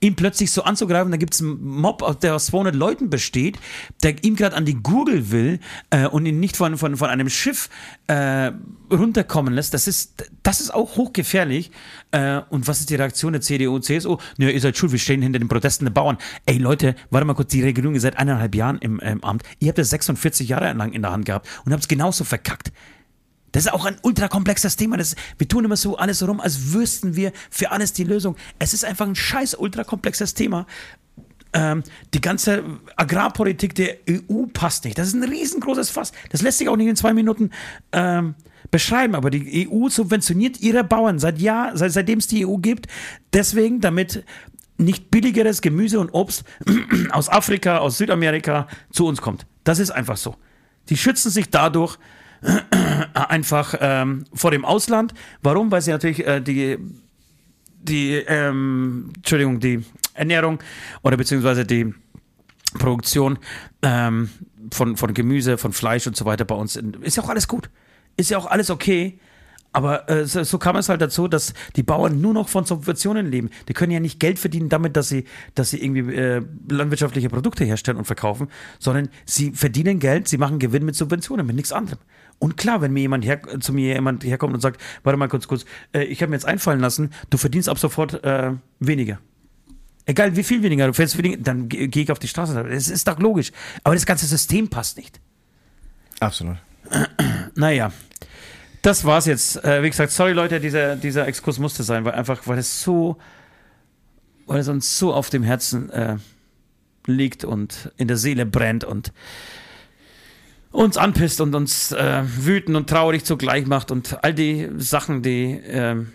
ihn plötzlich so anzugreifen. Da gibt es einen Mob, der aus 200 Leuten besteht, der ihm gerade an die Gurgel will äh, und ihn nicht von, von, von einem Schiff äh, runterkommen lässt. Das ist, das ist auch hochgefährlich. Äh, und was ist die Reaktion der CDU und CSU? Nö, ihr seid schuld, wir stehen hinter den Protesten der Bauern. Ey Leute, warte mal kurz, die Regierung ist seit eineinhalb Jahren im, im Amt. Ihr habt das 46 Jahre lang in der Hand gehabt und habt es genauso verkackt. Das ist auch ein ultrakomplexes Thema. Das, wir tun immer so alles rum, als wüssten wir für alles die Lösung. Es ist einfach ein scheiß ultrakomplexes Thema. Ähm, die ganze Agrarpolitik der EU passt nicht. Das ist ein riesengroßes Fass. Das lässt sich auch nicht in zwei Minuten ähm, beschreiben. Aber die EU subventioniert ihre Bauern seit Jahr, seit, seitdem es die EU gibt. Deswegen, damit nicht billigeres Gemüse und Obst aus Afrika, aus Südamerika zu uns kommt. Das ist einfach so. Die schützen sich dadurch einfach ähm, vor dem Ausland. Warum? Weil sie natürlich äh, die, die ähm, Entschuldigung, die Ernährung oder beziehungsweise die Produktion ähm, von, von Gemüse, von Fleisch und so weiter bei uns ist ja auch alles gut. Ist ja auch alles okay. Aber äh, so, so, kam es halt dazu, dass die Bauern nur noch von Subventionen leben. Die können ja nicht Geld verdienen damit, dass sie, dass sie irgendwie äh, landwirtschaftliche Produkte herstellen und verkaufen, sondern sie verdienen Geld, sie machen Gewinn mit Subventionen, mit nichts anderem. Und klar, wenn mir jemand her, zu mir jemand herkommt und sagt, warte mal kurz, kurz, äh, ich habe mir jetzt einfallen lassen, du verdienst ab sofort äh, weniger. Egal wie viel weniger, du fällst weniger, dann gehe geh ich auf die Straße. Das ist doch logisch. Aber das ganze System passt nicht. Absolut. Naja. Das war's jetzt. Äh, wie gesagt, sorry Leute, dieser, dieser Exkurs musste sein, weil einfach, weil es so, weil es uns so auf dem Herzen äh, liegt und in der Seele brennt und uns anpisst und uns äh, wütend und traurig zugleich macht und all die Sachen, die, ähm,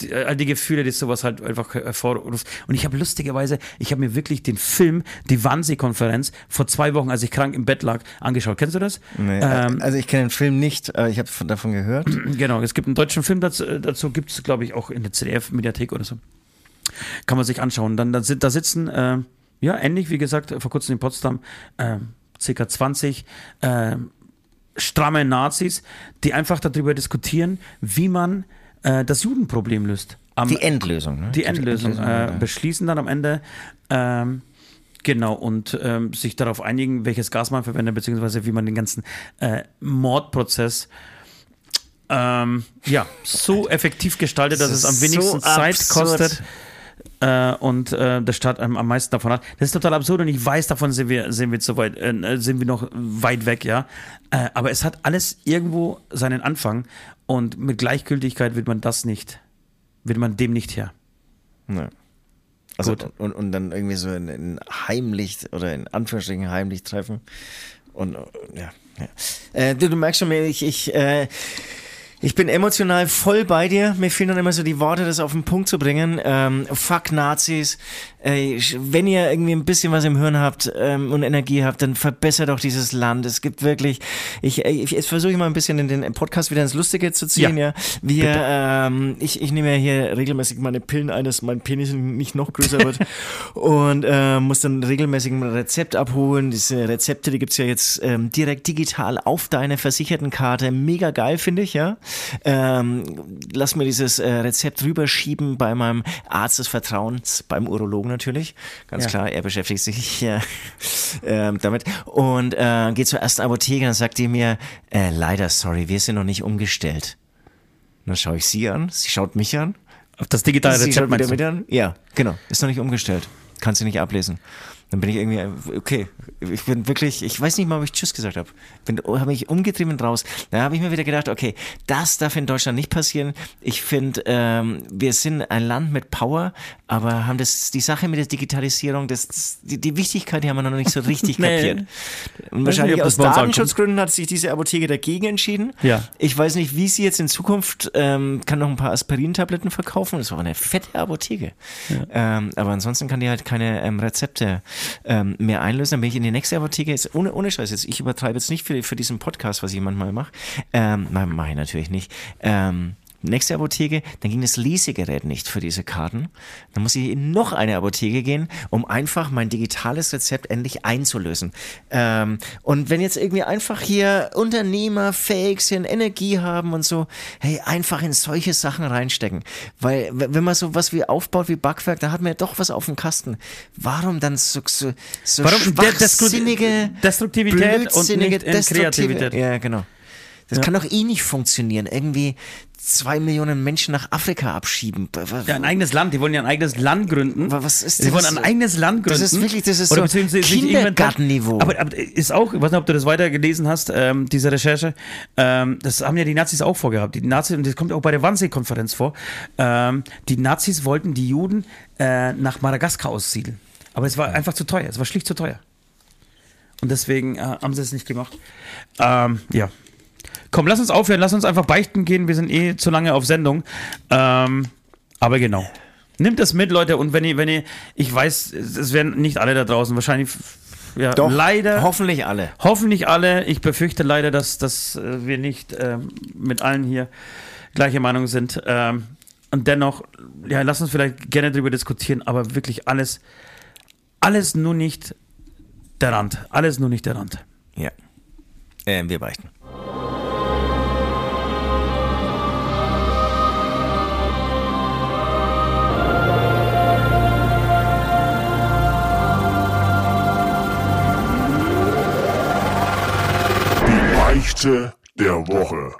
die, all die Gefühle, die sowas halt einfach hervorruft. Und ich habe lustigerweise, ich habe mir wirklich den Film, die Wannsee-Konferenz, vor zwei Wochen, als ich krank im Bett lag, angeschaut. Kennst du das? Nee, ähm, also ich kenne den Film nicht, ich habe davon gehört. Genau, es gibt einen deutschen Film dazu, dazu gibt es, glaube ich, auch in der CDF-Mediathek oder so. Kann man sich anschauen. Dann da, da sitzen, äh, ja, ähnlich wie gesagt, vor kurzem in Potsdam, circa 20 äh, stramme Nazis, die einfach darüber diskutieren, wie man äh, das Judenproblem löst. Am, Die Endlösung. Ne? die Endlösung ja. äh, beschließen dann am Ende. Ähm, Genau, und ähm, sich darauf einigen, welches Gas man verwendet, beziehungsweise wie man den ganzen äh, Mordprozess ähm, ja, so effektiv gestaltet, dass Das es am wenigsten so Zeit absurd. kostet äh, und äh, der Staat am, am meisten davon hat. Das ist total absurd und ich weiß, davon sind wir, sind wir zu weit, äh, sind wir noch weit weg, ja. Äh, aber es hat alles irgendwo seinen Anfang und mit Gleichgültigkeit wird man das nicht, wird man dem nicht her. Ja. Also Gut. Und, und dann irgendwie so in, in heimlich oder in Anführungsstrichen heimlich treffen. Und ja, ja. Äh, du, du merkst schon, ich, ich, äh, ich bin emotional voll bei dir. Mir fehlen dann immer so die Worte, das auf den Punkt zu bringen. Ähm, fuck Nazis. Äh, wenn ihr irgendwie ein bisschen was im Hirn habt ähm, und Energie habt, dann verbessert doch dieses Land. Es gibt wirklich, ich, ich jetzt versuche ich mal ein bisschen in den Podcast wieder ins Lustige zu ziehen. Ja, Ja. wir, ähm, ich, ich nehme ja hier regelmäßig meine Pillen ein, dass mein Penis nicht noch größer wird und äh, muss dann regelmäßig ein Rezept abholen. Diese Rezepte, die gibt's ja jetzt ähm, direkt digital auf deine Versichertenkarte. Mega geil, finde ich, ja. Ähm, lass mir dieses äh, Rezept rüberschieben bei meinem Arzt des Vertrauens, beim Urologen natürlich. Ganz Ja. klar, er beschäftigt sich ja, ähm, damit. Und äh, geht zur ersten Apotheke und sagt die mir, äh, leider, sorry, wir sind noch nicht umgestellt. Und dann schaue ich sie an, sie schaut mich an. Auf das digitale sie Rezept meinst du? an. Ja, genau. Ist noch nicht umgestellt. Kannst du nicht ablesen. Dann bin ich irgendwie, okay, ich bin wirklich, ich weiß nicht mal, ob ich Tschüss gesagt habe. Bin, habe mich umgetrieben und raus. Da habe ich mir wieder gedacht, okay, das darf in Deutschland nicht passieren. Ich finde, ähm, wir sind ein Land mit Power, aber haben das, die Sache mit der Digitalisierung, das, die, die Wichtigkeit, die haben wir noch nicht so richtig Nee. kapiert. Und nicht, wahrscheinlich das aus. Datenschutzgründen hat sich diese Apotheke dagegen entschieden. Ja. Ich weiß nicht, wie sie jetzt in Zukunft ähm, kann noch ein paar Aspirin-Tabletten verkaufen. Das war eine fette Apotheke. Ähm, aber ansonsten kann die halt keine ähm, Rezepte ähm, mehr einlösen. Dann bin ich in die nächste Apotheke. Ist ohne, ohne Scheiß jetzt. Ich übertreibe jetzt nicht für, für diesen Podcast, was ich manchmal mache. Ähm, nein, mache ich natürlich nicht. Ähm, Nächste Apotheke, dann ging das Lesegerät nicht für diese Karten. Dann muss ich in noch eine Apotheke gehen, um einfach mein digitales Rezept endlich einzulösen. Ähm, und wenn jetzt irgendwie einfach hier Unternehmer fähig sind, Energie haben und so, hey, einfach in solche Sachen reinstecken. Weil wenn man so was wie aufbaut wie Backwerk, da hat man ja doch was auf dem Kasten. Warum dann so, so, so Warum schwachsinnige, Destruktivität und nicht Kreativität? Ja, genau. Das kann doch eh nicht funktionieren. Irgendwie zwei Millionen Menschen nach Afrika abschieben. Ja, ein eigenes Land. Die wollen ja ein eigenes Land gründen. Aber was ist Sie wollen das? ein eigenes Land gründen. Das ist wirklich- das ist Oder so Kindergartenniveau. Aber, aber ist auch, ich weiß nicht, ob du das weiter gelesen hast, ähm, diese Recherche. Ähm, das haben ja die Nazis auch vorgehabt. Die Nazis, und das kommt auch bei der Wannsee-Konferenz vor. Ähm, die Nazis wollten die Juden äh, nach Madagaskar aussiedeln. Aber es war einfach zu teuer. Es war schlicht zu teuer. Und deswegen äh, haben sie es nicht gemacht. Ähm, ja. Komm, lass uns aufhören, lass uns einfach beichten gehen. Wir sind eh zu lange auf Sendung. Ähm, aber genau. Nimmt das mit, Leute. Und wenn ihr, wenn ihr, ich weiß, es werden nicht alle da draußen, wahrscheinlich, ja, Doch, leider. Hoffentlich alle. Hoffentlich alle. Ich befürchte leider, dass, dass äh, wir nicht ähm, mit allen hier gleicher Meinung sind. Ähm, und dennoch, ja, lass uns vielleicht gerne darüber diskutieren, aber wirklich alles, alles nur nicht der Rand. Alles nur nicht der Rand. Ja. Ähm, wir beichten. Beichte der Woche.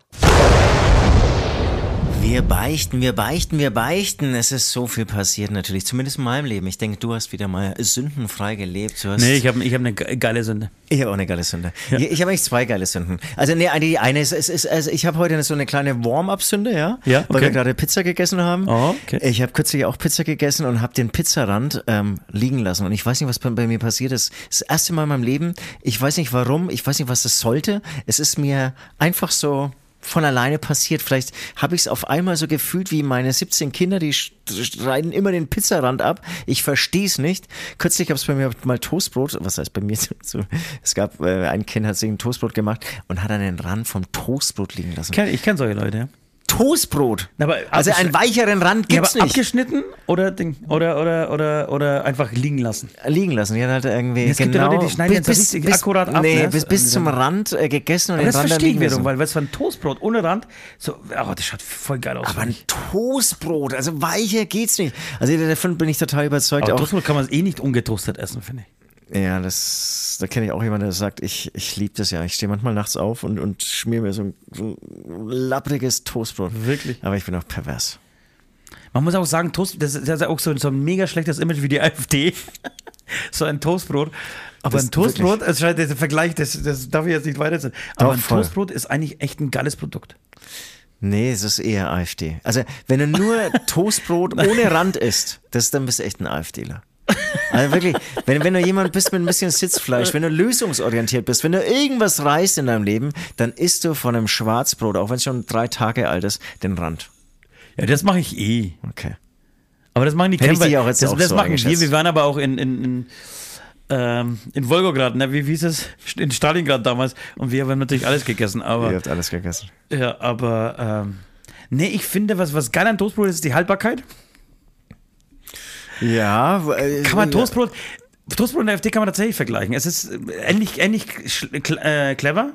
Wir beichten, wir beichten, wir beichten. Es ist so viel passiert natürlich, zumindest in meinem Leben. Ich denke, du hast wieder mal sündenfrei gelebt. Du hast Nee, ich habe ich hab eine ge- geile Sünde. Ich habe auch eine geile Sünde. Ich, ich habe eigentlich zwei geile Sünden. Also nee, die eine ist, ist, ist also ich habe heute so eine kleine Warm-up-Sünde, ja, Ja, weil okay. wir gerade Pizza gegessen haben. Oh, okay. Ich habe kürzlich auch Pizza gegessen und habe den Pizzarand ähm, liegen lassen und ich weiß nicht, was bei, bei mir passiert ist. Das erste Mal in meinem Leben. Ich weiß nicht warum. Ich weiß nicht, was das sollte. Es ist mir einfach so von alleine passiert. Vielleicht habe ich es auf einmal so gefühlt wie meine 17 Kinder, die sch- schreien immer den Pizzarand ab. Ich verstehe es nicht. Kürzlich gab es bei mir mal Toastbrot. Was heißt bei mir? Es gab äh, ein Kind hat sich ein Toastbrot gemacht und hat dann den Rand vom Toastbrot liegen lassen. Kenn, ich kenne solche Leute, ja. Toastbrot. Aber also einen weicheren Rand Ja, gibt's aber nicht. abgeschnitten oder, Ding, oder, oder, oder, oder einfach liegen lassen. liegen lassen. Die hat halt irgendwie Es gibt ja genau Leute, die schneiden jetzt so richtig akkurat ab, Nee, ne? bis, bis zum Rand äh, gegessen und Aber den das Rand verstehe ich wiederum, weil was für ein Toastbrot ohne Rand, so, aber das schaut voll geil aus. Aber ein. Toastbrot, also weicher geht's nicht. Also davon bin ich total überzeugt. aber Auch, Toastbrot kann man eh nicht ungetoastet essen, finde ich. Ja, das, da kenne ich auch jemanden, der sagt, ich, ich liebe das ja. Ich stehe manchmal nachts auf und, und schmier mir so ein, so ein lappriges Toastbrot. Wirklich? Aber ich bin auch pervers. Man muss auch sagen, Toast, das ist ja auch so, so ein mega schlechtes Image wie die AfD. so ein Toastbrot. Aber Das ein Toastbrot, also schau, der Vergleich, das, das darf ich jetzt nicht weiterziehen. Aber Doch, ein voll. Toastbrot ist eigentlich echt ein geiles Produkt. Nee, es ist eher AfD. Also, wenn du nur Toastbrot ohne Rand isst, das, dann bist du echt ein AfDler. Also wirklich, wenn, wenn du jemand bist mit ein bisschen Sitzfleisch, wenn du lösungsorientiert bist, wenn du irgendwas reißt in deinem Leben, dann isst du von einem Schwarzbrot, auch wenn es schon drei Tage alt ist, den Rand. Ja, das mache ich eh. Okay. Aber das machen die Camper- auch jetzt das, auch das so machen wir. Wir waren aber auch in, in, in, ähm, in Wolgograd, ne? wie, wie hieß es? In Stalingrad damals. Und wir haben natürlich alles gegessen. Aber, Ihr habt alles gegessen. ja, aber ähm, nee, ich finde, was, was geil an Toastbrot ist, ist die Haltbarkeit. Ja, äh, Kann man Toastbrot, Toastbrot und AfD kann man tatsächlich vergleichen. Es ist äh, ähnlich, ähnlich äh, clever.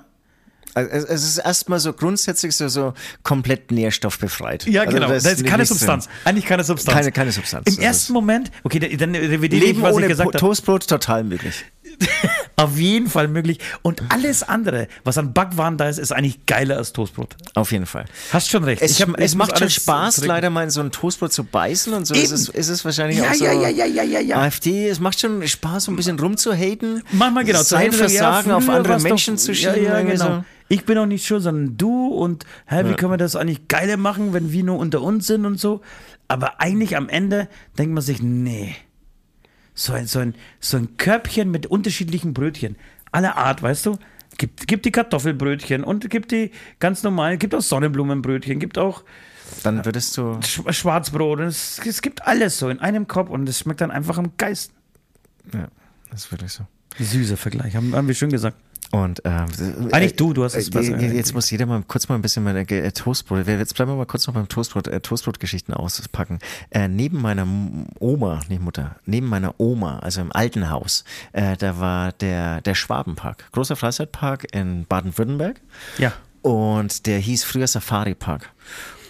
Also Es ist erstmal so grundsätzlich so, so komplett nährstoffbefreit. Ja, Also genau. da das ist keine Substanz. drin. Eigentlich keine Substanz. Keine, keine Substanz. Im Das ersten Moment, okay, dann revidiere ich, was ohne ich gesagt habe. Toastbrot total möglich. Auf jeden Fall möglich. Und alles andere, was an Backwaren da ist, ist eigentlich geiler als Toastbrot. Auf jeden Fall. Hast schon recht. Es, hab- es macht schon Spaß, zurück- leider mal in so ein Toastbrot zu beißen und so. Ist es, ist es wahrscheinlich Ja, auch so. ja, ja, ja, ja, ja, ja. AfD, es macht schon Spaß, so ein bisschen rumzuhaten. Manchmal genau. Sein Versagen ja, auf andere Menschen doch, zu schieben. Ja, ja, genau. so. Ich bin auch nicht schuld, sondern du und hä, wie können wir das eigentlich geiler machen, wenn wir nur unter uns sind und so. Aber eigentlich am Ende denkt man sich, nee. So ein, so ein, so ein Körbchen mit unterschiedlichen Brötchen. Aller Art, weißt du? Gibt, gibt die Kartoffelbrötchen und gibt die ganz normalen, gibt auch Sonnenblumenbrötchen, gibt auch Dann würdest du. Sch Schwarzbrot. Es, es gibt alles so in einem Kopf und es schmeckt dann einfach am geilsten. Ja, das ist wirklich so. Süßer Vergleich, haben, haben wir schön gesagt. Und ähm, Eigentlich du, du hast es äh, besser. äh, Jetzt muss jeder mal kurz mal ein bisschen meine äh, Toastbrot. Jetzt bleiben wir mal kurz noch beim Toastbrot, äh, Toastbrot-Geschichten auspacken. Äh, neben meiner Oma, nicht Mutter, neben meiner Oma, also im alten Haus, äh, da war der der Schwabenpark, großer Freizeitpark in Baden-Württemberg. Ja. Und der hieß früher Safari Park.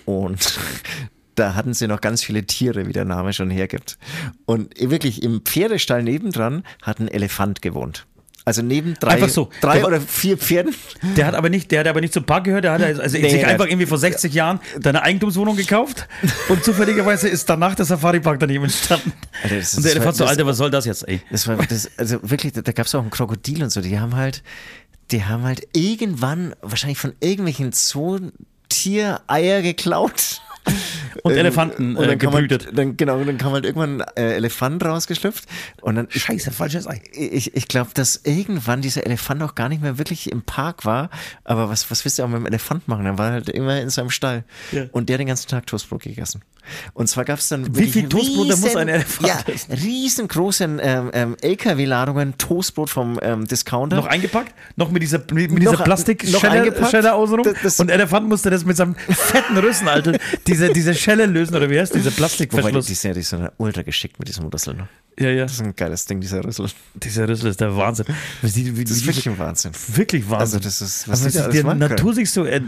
Und da hatten sie noch ganz viele Tiere, wie der Name schon hergibt. Und wirklich im Pferdestall nebendran hat ein Elefant gewohnt. Also neben drei, so. drei Der oder vier Pferden. Der hat aber nicht, der hat aber nicht zum Park gehört, der hat also Nee, sich einfach irgendwie vor 60 Jahren deine Eigentumswohnung gekauft und zufälligerweise ist danach der Safari-Park daneben entstanden. Alter, das und der Elefant so, Alter, was soll das jetzt, ey? Das war das, also wirklich, da, da gab es auch ein Krokodil und so. Die haben halt, die haben halt irgendwann wahrscheinlich von irgendwelchen Zootiereier geklaut. Und Ähm, Elefanten und äh, dann kam halt, gebrütet. dann, genau, dann kam halt irgendwann ein äh, Elefant rausgeschlüpft und dann Scheiße, falsches Ei. ich, ich glaube, dass irgendwann dieser Elefant auch gar nicht mehr wirklich im Park war. Aber was, was willst du auch mit dem Elefant machen? Er war halt immer in seinem Stall. Ja. Und der hat den ganzen Tag Toastbrot gegessen. Und zwar gab es dann. Wie viel Toastbrote muss riesen- ein Elefant Ja, essen? riesengroße ähm, ähm, LKW-Ladungen Toastbrot vom ähm, Discounter. Noch eingepackt, noch mit dieser, mit, mit dieser Noch- noch Plastikschelle eingepackt. Außenrum. Das- das- und Elefant musste das mit seinem fetten Rüssel, Alter, diese, diese Schelle lösen, oder wie heißt dieser Wobei, die, Plastikverschluss? sind ja, die sind ja ultra geschickt mit diesem Rüssel. Ne? ja, ja. Das ist ein geiles Ding, dieser Rüssel. Dieser Rüssel ist der Wahnsinn. Das ist wirklich ein Wahnsinn. wirklich Wahnsinn. Also das ist- was was die die Natur sich so. Äh,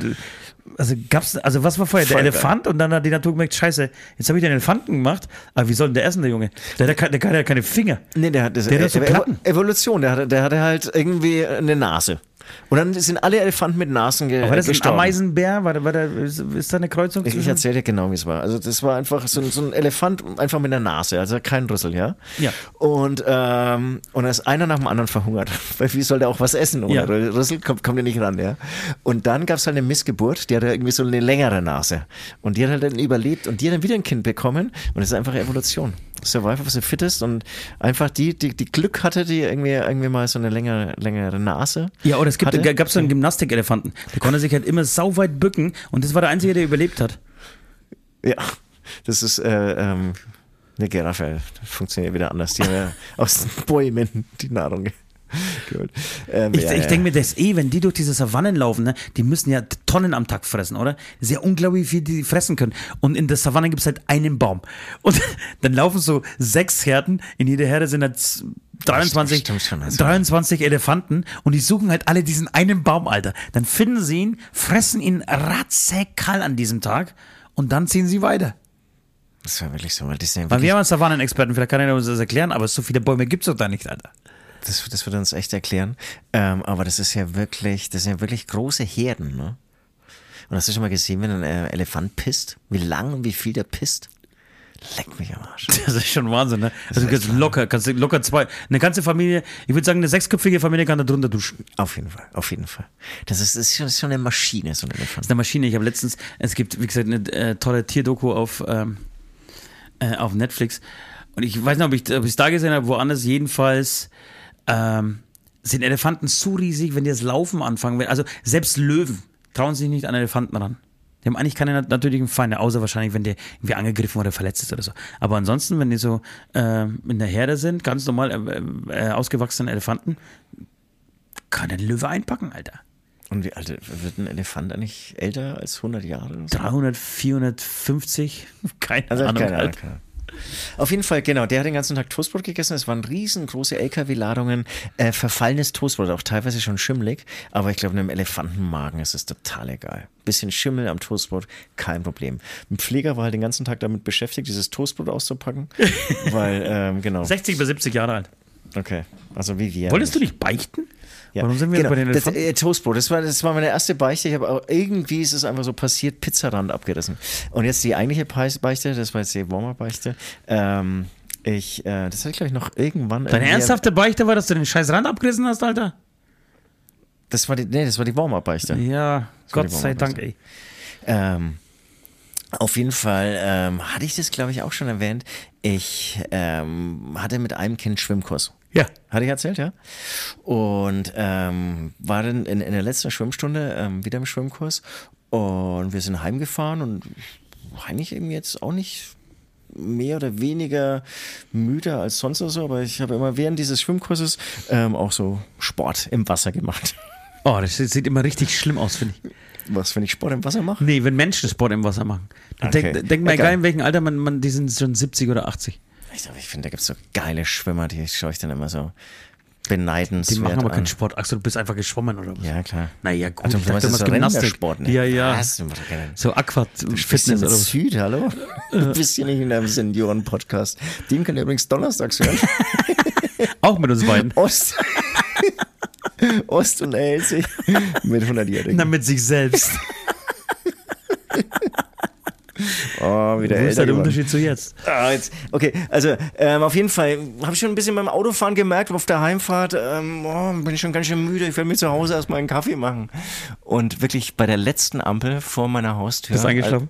also gab's, also was war vorher? Der Voll geil. Elefant und dann hat die Natur gemerkt, scheiße, jetzt habe ich den Elefanten gemacht, aber wie soll denn der essen, der Junge? Der hat, ja ke- der hat ja keine Finger. Nee, der hat, das, Der hat so Platten. Evolution, der hatte, der hatte halt irgendwie eine Nase. Und dann sind alle Elefanten mit Nasen ge War das ein gestorben. Ameisenbär? War, war da, ist, ist da eine Kreuzung Ich, ich erzähle dir genau, wie es war. Also das war einfach so, ein- so ein Elefant, einfach mit einer Nase, also kein Rüssel, ja? Ja. Und, ähm, und da ist einer nach dem anderen verhungert. Weil wie soll der auch was essen ohne Ja. Rüssel? Kommt, kommt ja nicht ran, ja? Und dann gab es halt eine Missgeburt, die hatte irgendwie so eine längere Nase. Und die hat halt dann überlebt und die hat dann wieder ein Kind bekommen. Und das ist einfach Evolution. Survival of the Fittest und einfach die, die, die Glück hatte, die irgendwie, irgendwie mal so eine längere, längere Nase. Ja, oder es gibt, gab so einen Gymnastikelefanten. Der konnte sich halt immer sauweit bücken und das war der Einzige, der überlebt hat. Ja, das ist äh, ähm, eine Giraffe. Das funktioniert wieder anders. Die haben ja aus den Bäumen die Nahrung. Gut. Ähm, Ich, ja, ich ja. denke mir, das eh, wenn die durch diese Savannen laufen, ne, die müssen ja Tonnen am Tag fressen, oder? Ja unglaublich, wie viel die fressen können. Und in der Savanne gibt es halt einen Baum. Und dann laufen so sechs Herden, in jeder Herde sind halt 23, Stimmt schon, also. 23 Elefanten und die suchen halt alle diesen einen Baum, Alter. Dann finden sie ihn, fressen ihn ratzeckal an diesem Tag und dann ziehen sie weiter. Das war wirklich so, weil das, sind ja Weil wir haben einen Savannenexperten, vielleicht kann er uns das erklären, aber so viele Bäume gibt es doch da nicht, Alter. Das, das wird uns echt erklären. Ähm, aber das ist ja wirklich, das sind ja wirklich große Herden, ne? Und hast du schon mal gesehen, wenn ein äh, Elefant pisst? Wie lang und wie viel der pisst? Leck mich am Arsch. Das ist schon Wahnsinn, ne? Also du kannst locker, kannst du locker zwei, eine ganze Familie, ich würde sagen, eine sechsköpfige Familie kann da drunter duschen. Auf jeden Fall, auf jeden Fall. Das ist, das ist, schon, das ist schon eine Maschine, so ein Elefant. Das ist eine Maschine. Ich habe letztens, es gibt, wie gesagt, eine äh, tolle Tierdoku auf, ähm, äh, auf Netflix. Und ich weiß nicht, ob ich es da gesehen habe, woanders. Jedenfalls ähm, sind Elefanten so riesig, wenn die das Laufen anfangen. Also selbst Löwen trauen sich nicht an Elefanten ran. Die haben eigentlich keine nat- natürlichen Feinde, außer wahrscheinlich, wenn der irgendwie angegriffen oder verletzt ist oder so. Aber ansonsten, wenn die so äh, in der Herde sind, ganz normal äh, äh, ausgewachsene Elefanten, kann der Löwe einpacken, Alter. Und wie alt wird ein Elefant eigentlich älter als 100 Jahre? So? 300, 450, keine Also Ahnung. keine Ahnung. Auf jeden Fall, genau, der hat den ganzen Tag Toastbrot gegessen. Es waren riesengroße LKW-Ladungen, äh, verfallenes Toastbrot, auch teilweise schon schimmelig. Aber ich glaube, einem Elefantenmagen ist es total egal. Bisschen Schimmel am Toastbrot, kein Problem. Ein Pfleger war halt den ganzen Tag damit beschäftigt, dieses Toastbrot auszupacken. weil, ähm, genau. 60 bis 70 Jahre alt. Okay, also wie wir. Wolltest du nicht beichten? Ja. Warum sind wir genau. bei den das, äh, Toastbrot, das war, das war meine erste Beichte. Ich habe auch irgendwie ist es einfach so passiert, Pizzarand abgerissen. Und jetzt die eigentliche Beichte, das war jetzt die Warmer-Beichte. Ähm, ich, äh, das hatte ich glaube ich noch irgendwann. Deine ernsthafte Beichte war, dass du den scheiß Rand abgerissen hast, Alter? Das war die, nee, das war die Warmer-Beichte. Ja, war Gott sei Dank, ey. Ähm, auf jeden Fall ähm, hatte ich das, glaube ich, auch schon erwähnt. Ich ähm, hatte mit einem Kind Schwimmkurs. Ja. Hatte ich erzählt, ja. Und ähm, war dann in, in der letzten Schwimmstunde ähm, wieder im Schwimmkurs und wir sind heimgefahren und eigentlich eben jetzt auch nicht mehr oder weniger müde als sonst oder so, aber ich habe immer während dieses Schwimmkurses ähm, auch so Sport im Wasser gemacht. Oh, das sieht immer richtig schlimm aus, finde ich. Was, wenn ich Sport im Wasser mache? Nee, wenn Menschen Sport im Wasser machen. Dann Okay. Denk, denk mal, Egal. egal in welchem Alter, man, man, die sind schon 70 oder 80. Ich, ich finde, da gibt es so geile Schwimmer, die schaue ich dann immer so Die beneidenswert machen aber an. keinen Sport. Axel, du bist einfach geschwommen oder was? Ja, klar. Naja, gut, Also, ich dachte, du so Gymnastik. Ne? Ja, ja. Was? So Aqua Du bist Fitness ja oder was? Süd, hallo? Du bist hier nicht in einem Senioren-Podcast. Den könnt ihr übrigens donnerstags hören. Auch mit uns beiden. Ost. Ost und Elsie mit 100-Jährigen. Na, mit sich selbst. Oh, wieder Wo ist da der geworden. Unterschied zu jetzt? Ah, jetzt, okay, also ähm, auf jeden Fall habe ich schon ein bisschen beim Autofahren gemerkt, auf der Heimfahrt ähm, oh, bin ich schon ganz schön müde. Ich will mir zu Hause erstmal einen Kaffee machen. Und wirklich bei der letzten Ampel vor meiner Haustür. Bist eingeschlafen?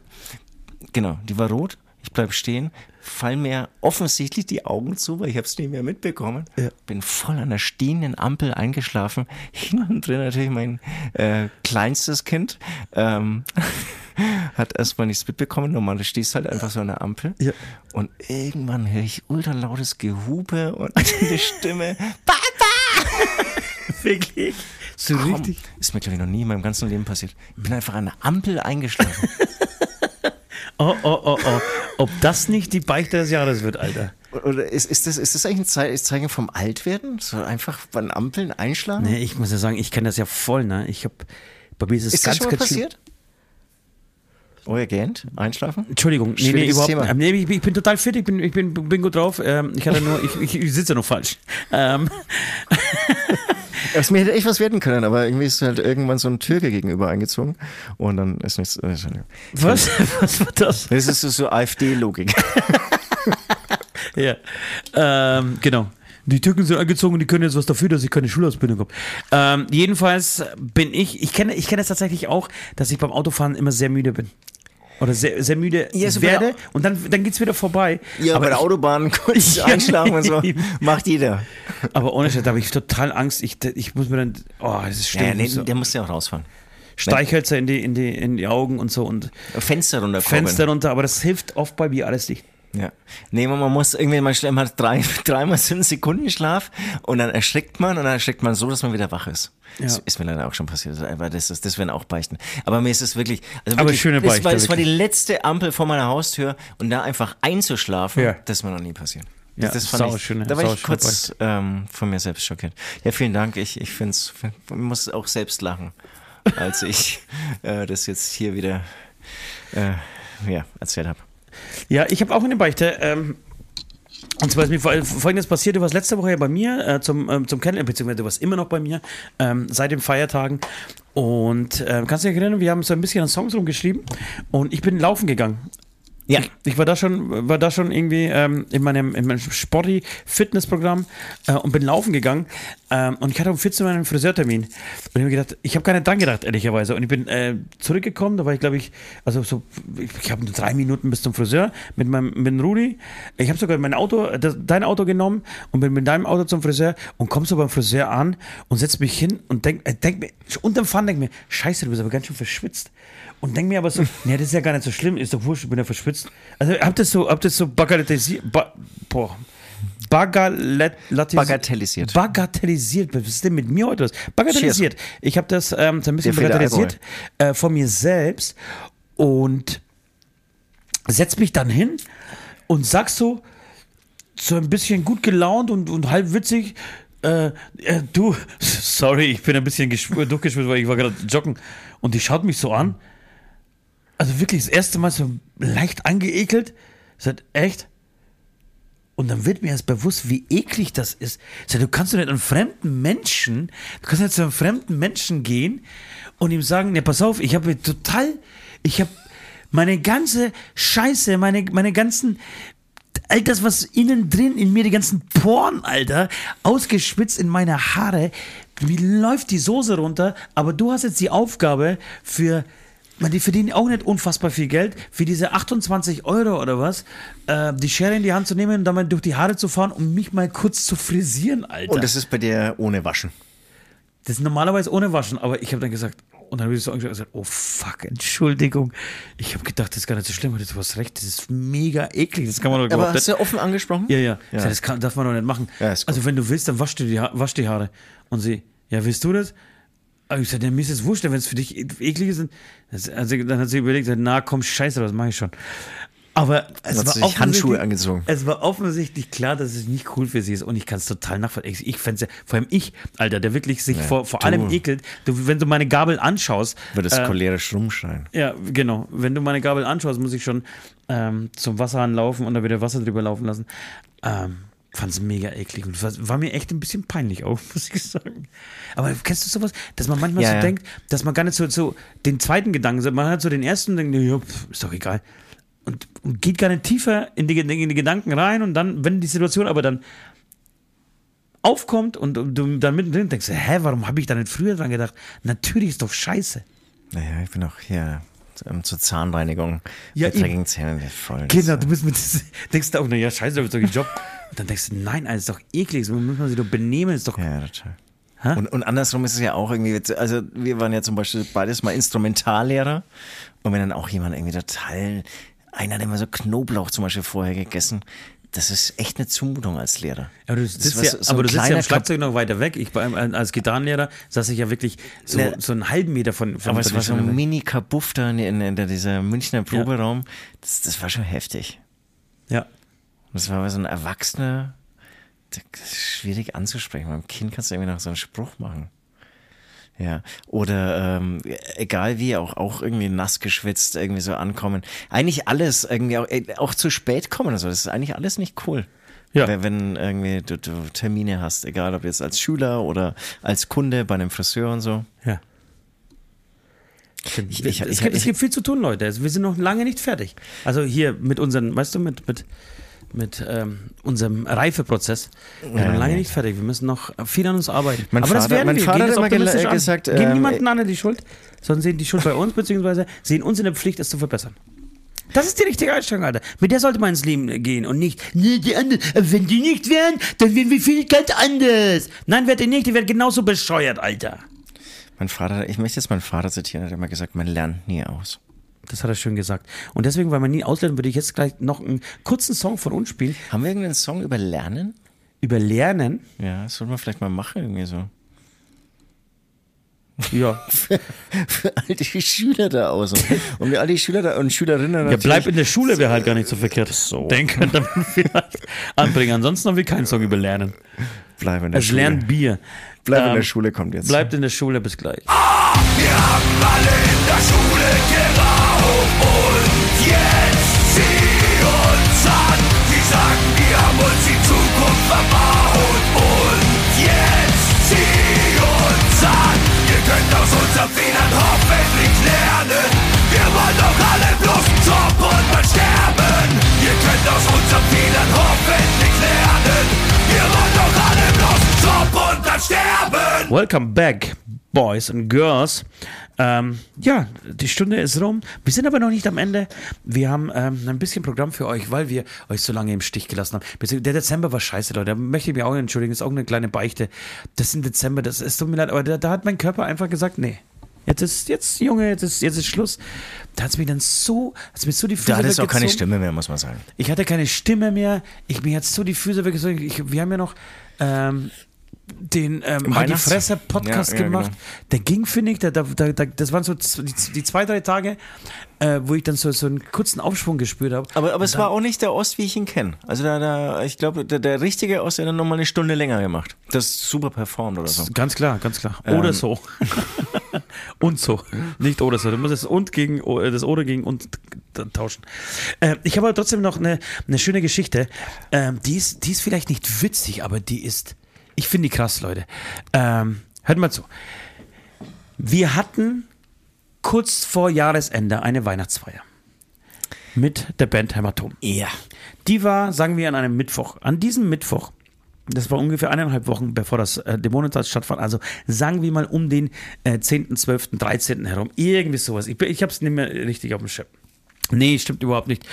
Äh, genau, die war rot. Ich bleib stehen, fall mir offensichtlich die Augen zu, weil ich habe es nicht mehr mitbekommen. Ja. Bin voll an der stehenden Ampel eingeschlafen. Hinten drin natürlich mein äh, kleinstes Kind. Ähm, hat erstmal nichts mitbekommen. Normal, du stehst halt einfach so an der Ampel. Ja. Und irgendwann höre ich ultra lautes Gehupe und eine Stimme. Wirklich? So Komm, richtig? Ist mir, glaube ich, noch nie in meinem ganzen Leben passiert. Ich bin einfach an der Ampel eingeschlafen. Oh, oh, oh, oh. Ob das nicht die Beichte des Jahres wird, Alter. Oder ist, ist, das, ist das eigentlich ein Zei- Zeichen vom Altwerden? So einfach bei Ampeln einschlagen? Nee, ich muss ja sagen, ich kenne das ja voll, ne? Ich hab, bei mir ist es Ist das ganz, schon mal passiert? Oh, gähnt? Einschlafen? Entschuldigung, nee, nee, überhaupt Thema. ähm, nee, ich, ich bin total fit, ich bin, ich bin, bin gut drauf. Ähm, ich hatte nur, ich, ich, sitze noch falsch. Ähm, Aus mir hätte echt was werden können, aber irgendwie ist halt irgendwann so ein Türke gegenüber eingezogen und dann ist nichts. äh, was? was war das? Das ist so, so AfD-Logik. Ja. Ähm, genau. Die Türken sind angezogen und die können jetzt was dafür, dass ich keine Schulausbildung habe. Ähm, jedenfalls bin ich, ich kenne ich kenne es tatsächlich auch, dass ich beim Autofahren immer sehr müde bin. Oder sehr, sehr müde Ja, so werde der- und dann, dann geht es wieder vorbei. Ja, aber bei der ich- Autobahn kurz Ja, einschlafen und so. Macht jeder. Aber ohne Scheiß, da habe ich total Angst. Ich, ich muss mir dann, oh, das ist Ja, schlimm. nee, so der muss ja auch rausfahren. Streichhölzer in die, in, die, in die Augen und so und Fenster runter. Fenster runter, aber das hilft oft bei mir alles nicht. Ja. Nee, man muss irgendwie, man mal drei, dreimal so einen Sekundenschlaf und dann erschrickt man und dann erschrickt man so, dass man wieder wach ist. Ja. Das ist mir leider auch schon passiert. Aber das, das, das werden auch Beichten. Aber mir ist es wirklich, also Aber wirklich, schöne das Beichte, war, das war die letzte Ampel vor meiner Haustür und da einfach einzuschlafen, Ja. das ist mir noch nie passiert. Ja, das fand ich, sauschöne- da war ich kurz ähm, von mir selbst schockiert. Ja, vielen Dank. Ich, ich finde es, muss auch selbst lachen, als ich äh, das jetzt hier wieder äh, ja, erzählt habe. Ja, ich habe auch eine Beichte. Ähm, und zwar ist mir folgendes passiert, du warst letzte Woche ja bei mir äh, zum, ähm, zum Kennenlernen, beziehungsweise du warst immer noch bei mir ähm, seit den Feiertagen. Und ähm, kannst du dich erinnern, wir haben so ein bisschen an Songs rumgeschrieben und ich bin laufen gegangen. Ja. Ich, ich war da schon, war da schon irgendwie ähm, in meinem, in meinem Sporty-Fitnessprogramm äh, und bin laufen gegangen. Ähm, und ich hatte um 14 Uhr einen Friseurtermin. Und ich habe gedacht, ich habe gar nicht dran gedacht, ehrlicherweise. Und ich bin äh, zurückgekommen, da war ich, glaube ich, also so, ich, habe nur drei Minuten bis zum Friseur mit meinem mit Rudi. Ich habe sogar mein Auto, das, dein Auto genommen und bin mit deinem Auto zum Friseur und komm so beim Friseur an und setz mich hin und denk, äh, denk mir, unterm Fahren denk mir, scheiße, du bist aber ganz schön verschwitzt. Und denk mir aber so, nee, das ist ja gar nicht so schlimm, ist doch wurscht, ich bin ja verschwitzt. Also habt das so, habt das so bagatellisiert, ba, boah, Bagalet, Bagatellisiert. Bagatellisiert. Was ist denn mit mir heute los? Bagatellisiert. Ich habe das ähm, ein bisschen bagatellisiert äh, von mir selbst und setz mich dann hin und sag so, so ein bisschen gut gelaunt und, und halb witzig, äh, äh, du, sorry, ich bin ein bisschen geschw- durchgeschwitzt, weil ich war gerade joggen. Und die schaut mich so an. Also wirklich das erste Mal so leicht angeekelt. Sagt, echt? Und dann wird mir erst bewusst, wie eklig das ist. Du kannst doch nicht an fremden Menschen, du kannst nicht zu einem fremden Menschen gehen und ihm sagen, ne, pass auf, ich habe total, ich habe meine ganze Scheiße, meine, meine ganzen, all das, was innen drin in mir, die ganzen Poren, Alter, ausgeschwitzt in meine Haare. Wie läuft die Soße runter? Aber du hast jetzt die Aufgabe für, man, die verdienen auch nicht unfassbar viel Geld, für diese 28 Euro oder was, äh, die Schere in die Hand zu nehmen und damit durch die Haare zu fahren, um mich mal kurz zu frisieren, Alter. Und das ist bei dir ohne Waschen. Das ist normalerweise ohne Waschen, aber ich habe dann gesagt, und dann habe ich so angeschaut und gesagt, oh fuck, Entschuldigung. Ich habe gedacht, das ist gar nicht so schlimm, aber du hast recht, das ist mega eklig, das kann man doch Aber überhaupt hast du offen angesprochen? ja, ja. Ja. Das kann, darf man doch nicht machen. Ja, also, wenn du willst, dann wasch dir die, wasch die Haare. Und sie, ja, willst du das? Aber ich sagte, ja, mir ist es wurscht, wenn es für dich e- eklig ist. Also, dann hat sie überlegt, na komm, scheiße, das mache ich schon. Aber es Hat war, sich Handschuhe offensichtlich- angezogen. es war offensichtlich klar, dass es nicht cool für sie ist. Und ich kann es total nachvollziehen. Ich, fände ja, vor allem ich, Alter, der wirklich sich vor, vor du. allem ekelt. Du, wenn du meine Gabel anschaust, Wird es äh, cholerisch rumschreien. ja, genau. Wenn du meine Gabel anschaust, muss ich schon ähm, zum Wasserhahn laufen und da wieder Wasser drüber laufen lassen. Ähm, Fand es mega eklig und war, war mir echt ein bisschen peinlich auch, muss ich sagen. Aber kennst du sowas, dass man manchmal Ja, so ja. denkt, dass man gar nicht so, so den zweiten Gedanken, man hat so den ersten und denkt, ja, ist doch egal. Und, und geht gar nicht tiefer in die, in die Gedanken rein und dann, wenn die Situation aber dann aufkommt und du dann mittendrin denkst, hä, warum habe ich da nicht früher dran gedacht? Natürlich ist doch scheiße. Naja, ich bin auch ähm, zur Zahnreinigung. Ja, mit dreckigen Zähnen voll. Genau, du bist mit, denkst du auch, naja, scheiße, da wird doch gejobbt. Und dann denkst du, nein, Alter, ist doch eklig, so muss man sich doch benehmen, ist doch. Ja, total. Und, und andersrum ist es ja auch irgendwie, also wir waren ja zum Beispiel beides mal Instrumentallehrer und wenn dann auch jemand irgendwie total, einer hat immer so Knoblauch zum Beispiel vorher gegessen, das ist echt eine Zumutung als Lehrer. Aber du sitzt, ja, so- aber du sitzt ja am Schlagzeug noch weiter weg. Ich beim, als Gitarrenlehrer saß ich ja wirklich so, Ne. so einen halben Meter von, von Aber es war so ein Mini-Kabuff da in, in, in dieser Münchner Proberaum, das, das war schon heftig. Ja. Das war so ein Erwachsener, das ist schwierig anzusprechen. Beim Kind kannst du irgendwie noch so einen Spruch machen. Ja, oder ähm, egal wie, auch, auch irgendwie nass geschwitzt, irgendwie so ankommen. Eigentlich alles, irgendwie auch, äh, auch zu spät kommen und so, das ist eigentlich alles nicht cool. Ja. Wenn, wenn irgendwie du, du Termine hast, egal ob jetzt als Schüler oder als Kunde bei einem Friseur und so. Ja. Ich, ich, es, gibt, es gibt viel zu tun, Leute. Wir sind noch lange nicht fertig. Also hier mit unseren, weißt du, mit, mit, mit ähm, unserem Reifeprozess. Wir sind lange nicht fertig. Wir müssen noch viel an uns arbeiten. Mein Aber das Vater- werden mein wir. Vater das hat immer gel- an. gesagt, Geben ähm, niemanden anderen die Schuld, sondern sehen die Schuld bei uns, beziehungsweise sehen uns in der Pflicht, es zu verbessern. Das ist die richtige Einstellung, Alter. Mit der sollte man ins Leben gehen und nicht, nee, die anderen, wenn die nicht wären, dann wären wir viel ganz anders. Nein, werdet ihr nicht, die werden genauso bescheuert, Alter. mein Vater, ich möchte jetzt meinen Vater zitieren, er hat immer gesagt, man lernt nie aus. Das hat er schön gesagt. Und deswegen, weil wir nie auslernen, würde ich jetzt gleich noch einen kurzen Song von uns spielen. Haben wir irgendeinen Song über Lernen? Über Lernen. Ja, das sollten wir vielleicht mal machen, irgendwie so. Ja. Für all die Schüler da außen. Und wir all die Schüler da und Schülerinnen Ja, bleib in der Schule wäre halt gar nicht so verkehrt. So. Den könnte man vielleicht anbringen. Ansonsten haben wir keinen Song über Lernen. bleib in der Es Schule. lernt Bier. bleib in Ähm, der Schule kommt jetzt. Bleibt in der Schule, bis gleich. Wir haben alle in der Schule Könnt aus unseren Fehlern hoffentlich lernen. Wir wollen doch alle bloß einen und dann sterben. Welcome back, Boys and Girls. Ähm, ja, die Stunde ist rum. Wir sind aber noch nicht am Ende. Wir haben ähm, ein bisschen Programm für euch, weil wir euch so lange im Stich gelassen haben. Der Dezember war scheiße, Leute. Da möchte ich mich auch entschuldigen. Das ist auch eine kleine Beichte. Das ist im Dezember, das ist tut mir leid, aber da, da hat mein Körper einfach gesagt, nee. Jetzt ist, jetzt, Junge, jetzt ist, jetzt ist Schluss. Da hat es mir dann so, hat's mir so die Füße da hat es auch keine. Stimme mehr, muss man sagen. Ich hatte keine Stimme mehr. Ich mir jetzt so die Füße weggezogen. Ich, wir haben ja noch ähm, den ähm, Halt die Fresse Podcast Ja, ja, gemacht. genau. Der ging, finde ich, da, da, da, da, das waren so die, die zwei, drei Tage, äh, wo ich dann so, so einen kurzen Aufschwung gespürt habe. Aber, aber es war auch nicht der Ost, wie ich ihn kenne. Also da, da, ich glaube, der, der richtige Ost hat dann nochmal eine Stunde länger gemacht. Das ist super performt oder so. Ganz klar, ganz klar. Oder Ähm. so. und so. Nicht oder so. Du musst das und gegen das oder gegen und tauschen. Äh, ich habe aber trotzdem noch eine, eine schöne Geschichte. Ähm, die, ist, die ist vielleicht nicht witzig, aber die ist. Ich finde die krass, Leute. Ähm, hört mal zu. Wir hatten kurz vor Jahresende eine Weihnachtsfeier. Mit der Band Hämatom. Ja. Die war, sagen wir, an einem Mittwoch. An diesem Mittwoch, das war ungefähr eineinhalb Wochen, bevor das äh, Dämonentanz stattfand, also sagen wir mal um den äh, 10., 12., 13. herum. Irgendwie sowas. Ich, ich habe es nicht mehr richtig auf dem Schirm. Nee, stimmt überhaupt nicht.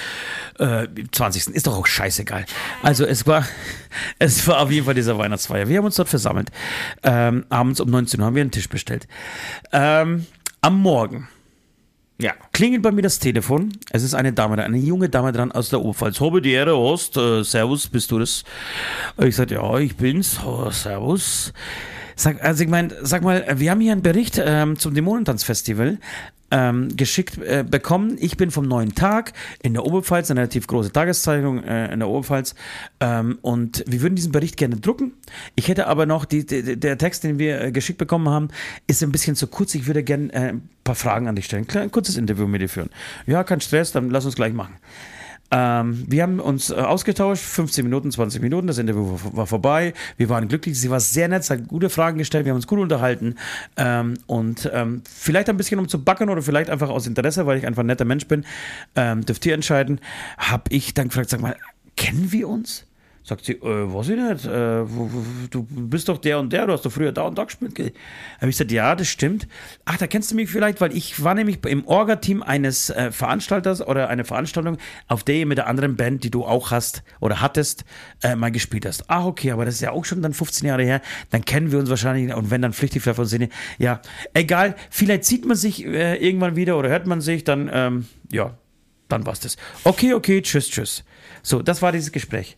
Äh, 20. Ist doch auch scheißegal. Also es war, es war auf jeden Fall dieser Weihnachtsfeier. Wir haben uns dort versammelt. Ähm, abends um 19 Uhr haben wir einen Tisch bestellt. Ähm, am Morgen Ja. klingelt bei mir das Telefon. Es ist eine Dame, da, eine junge Dame dran aus der Oberpfalz. Habe die Ehre, Horst. Äh, servus, bist du das? Ich sagte, ja, ich bin's. Oh, servus. Sag, also ich meine, sag mal, wir haben hier einen Bericht ähm, zum Dämonentanzfestival ähm, geschickt äh, bekommen. Ich bin vom neuen Tag in der Oberpfalz, eine relativ große Tageszeitung äh, in der Oberpfalz. Ähm, und wir würden diesen Bericht gerne drucken. Ich hätte aber noch, die, die, der Text, den wir äh, geschickt bekommen haben, ist ein bisschen zu kurz. Ich würde gerne äh, ein paar Fragen an dich stellen. Ein kurzes Interview mit dir führen. Ja, kein Stress, dann lass uns gleich machen. Ähm, wir haben uns äh, ausgetauscht, 15 Minuten, 20 Minuten, das Interview war, vorbei. Wir waren glücklich, sie war sehr nett, sie hat gute Fragen gestellt, wir haben uns gut unterhalten. Ähm, und ähm, vielleicht ein bisschen um zu backen oder vielleicht einfach aus Interesse, weil ich einfach ein netter Mensch bin, ähm, dürft ihr entscheiden, habe ich dann gefragt, sag mal, kennen wir uns? Sagt sie, äh, weiß ich nicht, äh, du bist doch der und der, du hast doch früher da und da gespielt. Habe ich gesagt, ja, das stimmt. Ach, da kennst du mich vielleicht, weil ich war nämlich im Orga-Team eines äh, Veranstalters oder einer Veranstaltung, auf der ihr mit der anderen Band, die du auch hast oder hattest, äh, mal gespielt hast. Ach, okay, aber das ist ja auch schon dann 15 Jahre her, dann kennen wir uns wahrscheinlich und wenn dann flüchtig davon sind, ja, egal, vielleicht sieht man sich äh, irgendwann wieder oder hört man sich, dann, ähm, ja, dann war's das. Okay, okay, tschüss, tschüss. So, das war dieses Gespräch.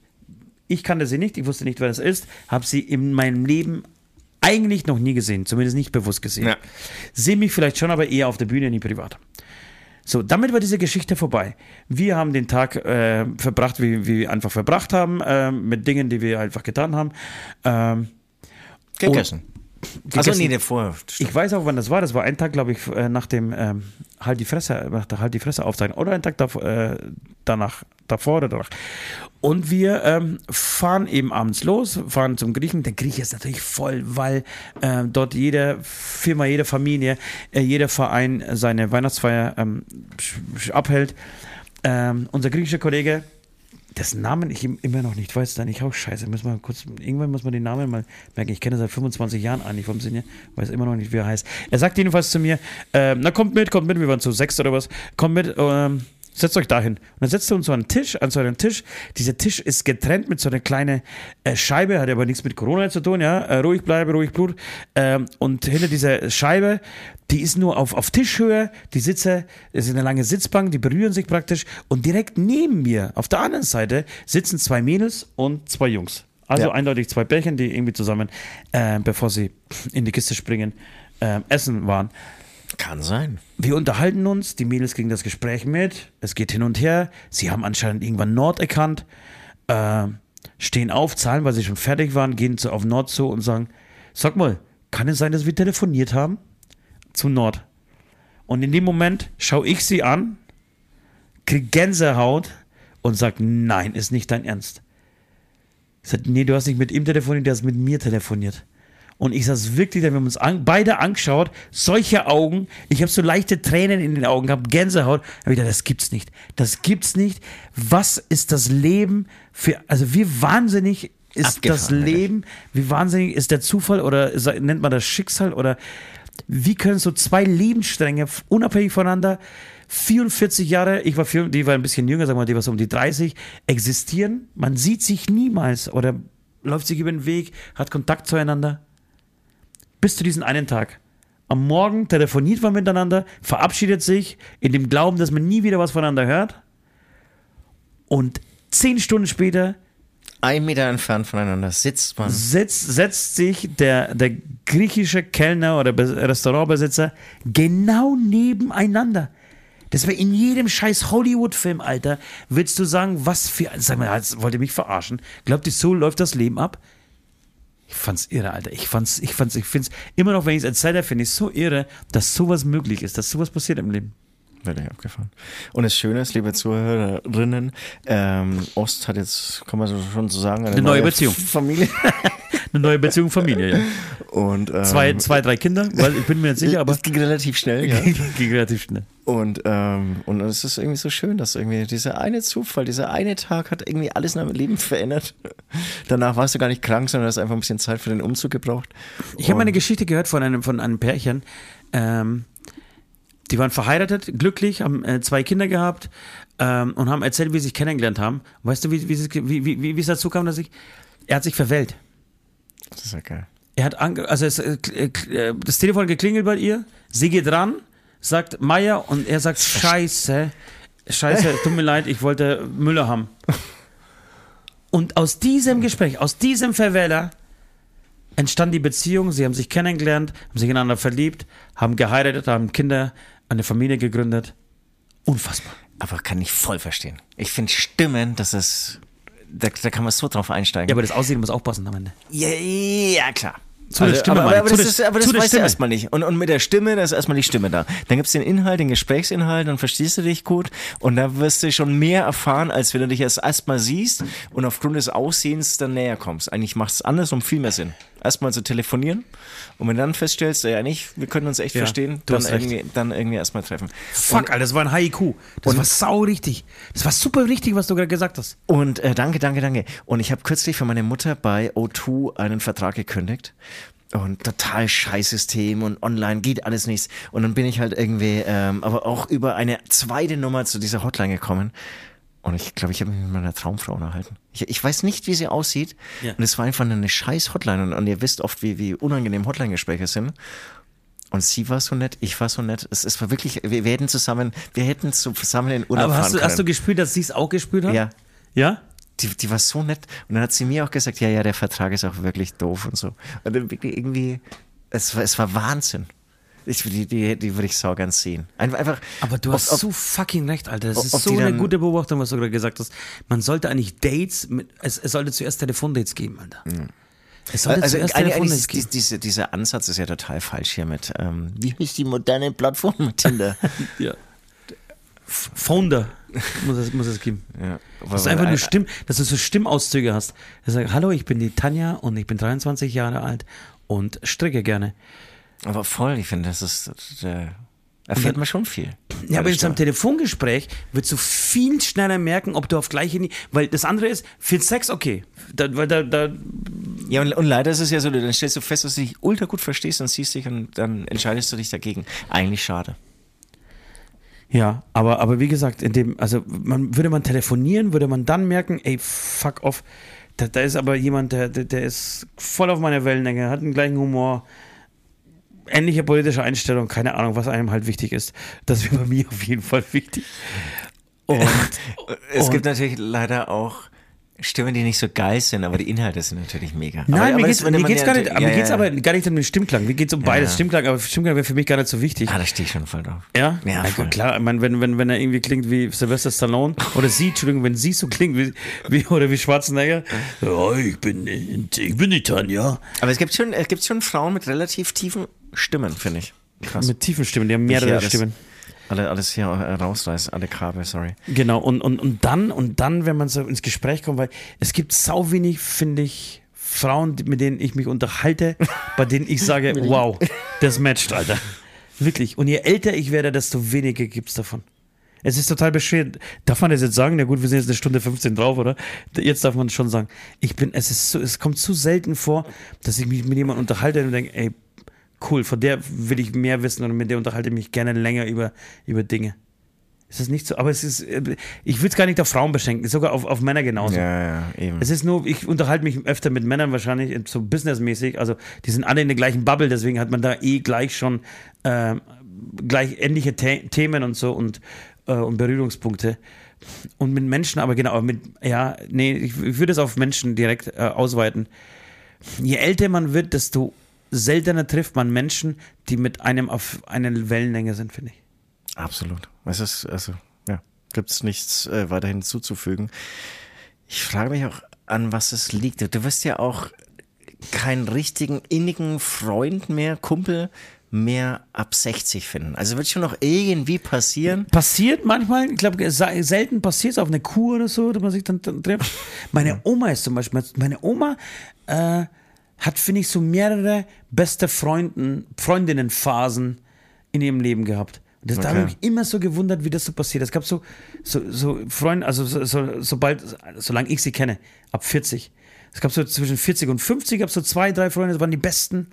Ich kannte sie nicht, ich wusste nicht, wer das ist, habe sie in meinem Leben eigentlich noch nie gesehen, zumindest nicht bewusst gesehen. Ja. Sehe mich vielleicht schon, aber eher auf der Bühne, nie privat. So, damit war diese Geschichte vorbei. Wir haben den Tag äh, verbracht, wie, wie wir einfach verbracht haben, äh, mit Dingen, die wir einfach getan haben. Ähm, Gegessen. Also nee, der vor. ich weiß auch, wann das war. Das war ein Tag, glaube ich, äh, nach dem ähm, Halt die Fresse, nach der Halt die Fresse aufzeigen. Oder ein Tag davor, äh, danach, davor oder danach. Und wir ähm, fahren eben abends los, fahren zum Griechen. Der Grieche ist natürlich voll, weil äh, dort jede Firma, jede Familie, äh, jeder Verein seine Weihnachtsfeier ähm, abhält. Ähm, unser griechischer Kollege, dessen Namen ich immer noch nicht weiß, dann ich auch scheiße. Müssen wir kurz, irgendwann muss man den Namen mal merken. Ich kenne seit 25 Jahren eigentlich vom Sinne, weiß immer noch nicht, wie er heißt. Er sagt jedenfalls zu mir, ähm, na kommt mit, kommt mit, wir waren zu sechs oder was, kommt mit, ähm, Setzt euch dahin. Und dann setzt ihr uns so an einen Tisch, an so einen Tisch. Dieser Tisch ist getrennt mit so einer kleinen äh, Scheibe, hat aber nichts mit Corona zu tun, ja. Äh, ruhig bleibe, ruhig Blut. Ähm, und hinter dieser Scheibe, die ist nur auf, auf Tischhöhe. Die Sitze, das ist eine lange Sitzbank, die berühren sich praktisch. Und direkt neben mir, auf der anderen Seite, sitzen zwei Mädels und zwei Jungs. Also Ja. eindeutig zwei Bärchen, die irgendwie zusammen, äh, bevor sie in die Kiste springen, äh, essen waren. Kann sein. Wir unterhalten uns, die Mädels kriegen das Gespräch mit, es geht hin und her. Sie haben anscheinend irgendwann Nord erkannt, äh, stehen auf, zahlen, weil sie schon fertig waren, gehen zu, auf Nord zu und sagen: Sag mal, kann es sein, dass wir telefoniert haben? Zu Nord. Und in dem Moment schaue ich sie an, krieg Gänsehaut und sag: Nein, ist nicht dein Ernst. Ich sag, nee, du hast nicht mit ihm telefoniert, der hast mit mir telefoniert. Und ich saß wirklich da, wir haben uns an, beide angeschaut, solche Augen, ich habe so leichte Tränen in den Augen gehabt, Gänsehaut. Da hab ich gedacht, das gibt's nicht. Das gibt's nicht. Was ist das Leben für, also wie wahnsinnig ist Abgefahren, das. Leben, wie wahnsinnig ist der Zufall oder nennt man das Schicksal oder wie können so zwei Lebensstränge unabhängig voneinander 44 Jahre, ich war, vier, die war ein bisschen jünger, sagen wir mal, die war so um die 30, existieren. Man sieht sich niemals oder läuft sich über den Weg, hat Kontakt zueinander. Bis zu diesem einen Tag. Am Morgen telefoniert man miteinander, verabschiedet sich in dem Glauben, dass man nie wieder was voneinander hört. Und zehn Stunden später Ein Meter entfernt voneinander sitzt man. setzt, setzt sich der, der griechische Kellner oder Be Restaurantbesitzer genau nebeneinander. Das wäre in jedem scheiß Hollywood-Film, Alter. Willst du sagen, was für. Sag mal, wollt ihr mich verarschen? Glaubt ihr, so läuft das Leben ab? Ich fand's irre, Alter. Ich fand's, ich fand's, ich find's immer noch, wenn ich es erzähle, finde ich so irre, dass sowas möglich ist, dass sowas passiert im Leben. Wirklich abgefahren. Und das Schöne ist, liebe Zuhörerinnen, ähm, Ost hat jetzt, kann man so schon so sagen, eine, Eine neue Beziehung. Familie. Eine neue Beziehung, Familie, ja. Und, ähm, Zwei, zwei, drei Kinder, weil ich bin mir nicht sicher, aber es ging relativ schnell, ja. ging relativ schnell. Und, ähm, und es ist irgendwie so schön, dass irgendwie dieser eine Zufall, dieser eine Tag hat irgendwie alles in deinem Leben verändert. Danach warst du gar nicht krank, sondern hast einfach ein bisschen Zeit für den Umzug gebraucht. Ich habe eine Geschichte gehört von einem, von einem Pärchen. Ähm, die waren verheiratet, glücklich, haben äh, zwei Kinder gehabt ähm, und haben erzählt, wie sie sich kennengelernt haben. Weißt du, wie, wie, wie, wie, wie es dazu kam, dass ich. Er hat sich verwählt. Das ist ja geil. Er hat ange also es, äh, kl- äh, das Telefon geklingelt bei ihr, sie geht ran, sagt Meier und er sagt Scheiße, Scheiße, tut mir leid, ich wollte Müller haben. Und aus diesem Gespräch, aus diesem Verwähler entstand die Beziehung, sie haben sich kennengelernt, haben sich ineinander verliebt, haben geheiratet, haben Kinder, eine Familie gegründet. Unfassbar. Aber kann ich voll verstehen. Ich finde Stimmen, das ist, da, da kann man so drauf einsteigen. Ja, aber das Aussehen muss auch passen am Ende. Ja, ja klar. Zu der Stimme, aber, aber, aber das, ist, aber das weißt du erstmal nicht. Und, und mit der Stimme, da ist erstmal die Stimme da. Dann gibt's den Inhalt, den Gesprächsinhalt, dann verstehst du dich gut und da wirst du schon mehr erfahren, als wenn du dich erst erstmal siehst und aufgrund des Aussehens dann näher kommst. Eigentlich macht es andersrum viel mehr Sinn. Erstmal zu telefonieren und wenn du dann feststellst, ja nicht, wir können uns echt Ja, verstehen, dann irgendwie, dann irgendwie erstmal treffen. Fuck, Alter, das war ein Haiku. Das war sau richtig. Das war super richtig, was du gerade gesagt hast. Und äh, danke, danke, danke. Und ich habe kürzlich für meine Mutter bei O2 einen Vertrag gekündigt. Und total scheiß System und online geht alles nichts. Und dann bin ich halt irgendwie, ähm, aber auch über eine zweite Nummer zu dieser Hotline gekommen. Und ich glaube, ich habe mich mit meiner Traumfrau unterhalten. Ich, ich weiß nicht, wie sie aussieht. Ja. Und es war einfach eine scheiß Hotline. Und, und ihr wisst oft, wie, wie unangenehm Hotline-Gespräche sind. Und sie war so nett, ich war so nett. Es, es war wirklich, wir, wir hätten zusammen, wir hätten zusammen in den Urlaub Aber hast du, können. hast du gespürt, dass sie es auch gespürt hat? ja, Ja? die, die war so nett. Und dann hat sie mir auch gesagt, ja, ja, der Vertrag ist auch wirklich doof und so. Und dann wirklich irgendwie, es war, es war Wahnsinn. Ich, die, die, die würde ich sau gern sehen. Einfach, Aber du ob- hast ob- so fucking recht, Alter. Das ob- ist so eine dann- gute Beobachtung, was du gerade gesagt hast. Man sollte eigentlich Dates, mit, es, es sollte zuerst Telefondates geben, Alter. Es sollte also zuerst eigentlich, Telefondates eigentlich geben. ist, diese, dieser Ansatz ist ja total falsch hier mit, ähm, wie ist die moderne Plattform mit Tinder? Ja. Founder muss es, muss es geben. ja, Das ist einfach nur Stimm, dass du so Stimmauszüge hast. Er sagt, hallo, ich bin die Tanja und ich bin 23 Jahre alt und stricke gerne. Aber voll, ich finde, das ist, äh, erfährt man schon viel. Ja, aber in so einem Telefongespräch würdest du viel schneller merken, ob du auf gleiche, Ni- weil das andere ist, viel Sex, okay. Da, da, da, Ja, und, und leider ist es ja so, dann stellst du fest, dass du dich ultra gut verstehst und siehst dich und dann entscheidest du dich dagegen. Eigentlich schade. Ja, aber, aber wie gesagt, in dem, also man würde man telefonieren, würde man dann merken, ey, fuck off. Da, da ist aber jemand, der, der, der ist voll auf meiner Wellenlänge, hat den gleichen Humor, ähnliche politische Einstellung, keine Ahnung, was einem halt wichtig ist. Das wäre bei mir auf jeden Fall wichtig. Und Es Und- gibt natürlich leider auch Stimmen, die nicht so geil sind, aber die Inhalte sind natürlich mega. Nein, aber, mir aber geht's, das mir geht's ja gar nicht, natürlich- mir ja, geht's ja. aber gar nicht um den Stimmklang. Mir geht's um beides. Ja. Stimmklang, aber Stimmklang wäre für mich gar nicht so wichtig. Ah, da stehe ich schon voll drauf. Ja? Ja, voll. klar, ich meine, wenn, wenn, wenn er irgendwie klingt wie Sylvester Stallone oder sie, Entschuldigung, wenn sie so klingt wie, wie oder wie Schwarzenegger. Ja, ich bin, ich bin die Tanja. Aber es gibt schon, es gibt schon Frauen mit relativ tiefen Stimmen, finde ich. Krass. Mit tiefen Stimmen, die haben mehrere Ja, das- Stimmen. Alle, alles hier äh, rausreißen, alle Kabel, sorry. Genau, und, und, und dann, und dann, wenn man so ins Gespräch kommt, weil es gibt sau wenig, finde ich, Frauen, mit denen ich mich unterhalte, bei denen ich sage, wow, das matcht, Alter. Wirklich. Und je älter ich werde, desto weniger gibt's davon. Es ist total bescheuert. Darf man das jetzt sagen? Na gut, wir sind jetzt eine Stunde 15 drauf, oder? Jetzt darf man es schon sagen. Ich bin, es ist so, es kommt zu selten vor, dass ich mich mit jemandem unterhalte und denke, ey, cool, von der will ich mehr wissen und mit der unterhalte ich mich gerne länger über, über Dinge. Ist das nicht so? Aber es ist, äh, ich würde es gar nicht auf Frauen beschränken, sogar auf, auf Männer genauso. Ja, ja, eben. Es ist nur, ich unterhalte mich öfter mit Männern wahrscheinlich, so businessmäßig. Also, die sind alle in der gleichen Bubble, deswegen hat man da eh gleich schon ähm, gleich ähnliche The Themen und so und, äh, und Berührungspunkte. Und mit Menschen, aber genau, mit, ja, nee, ich, ich würde es auf Menschen direkt äh, ausweiten. Je älter man wird, desto seltener trifft man Menschen, die mit einem auf einer Wellenlänge sind, finde ich. Absolut. Es ist, also, ja, gibt es nichts äh, weiterhin hinzuzufügen. Ich frage mich auch, an was es liegt. Du wirst ja auch keinen richtigen innigen Freund mehr, Kumpel mehr ab 60 finden. Also wird schon noch irgendwie passieren. Passiert manchmal, ich glaube, se- selten passiert es auf einer Kur oder so, dass man sich dann, dann trifft. Meine Oma ist zum Beispiel, meine Oma äh, hat, finde ich, so mehrere beste Freunden, Freundinnenphasen in ihrem Leben gehabt. Und das, Da habe ich Okay. mich immer so gewundert, wie das so passiert. Es gab so, so, so Freunde, also so, so, sobald, solange ich sie kenne, ab 40. Es gab so zwischen 40 und 50, gab so zwei, drei Freunde, das waren die besten.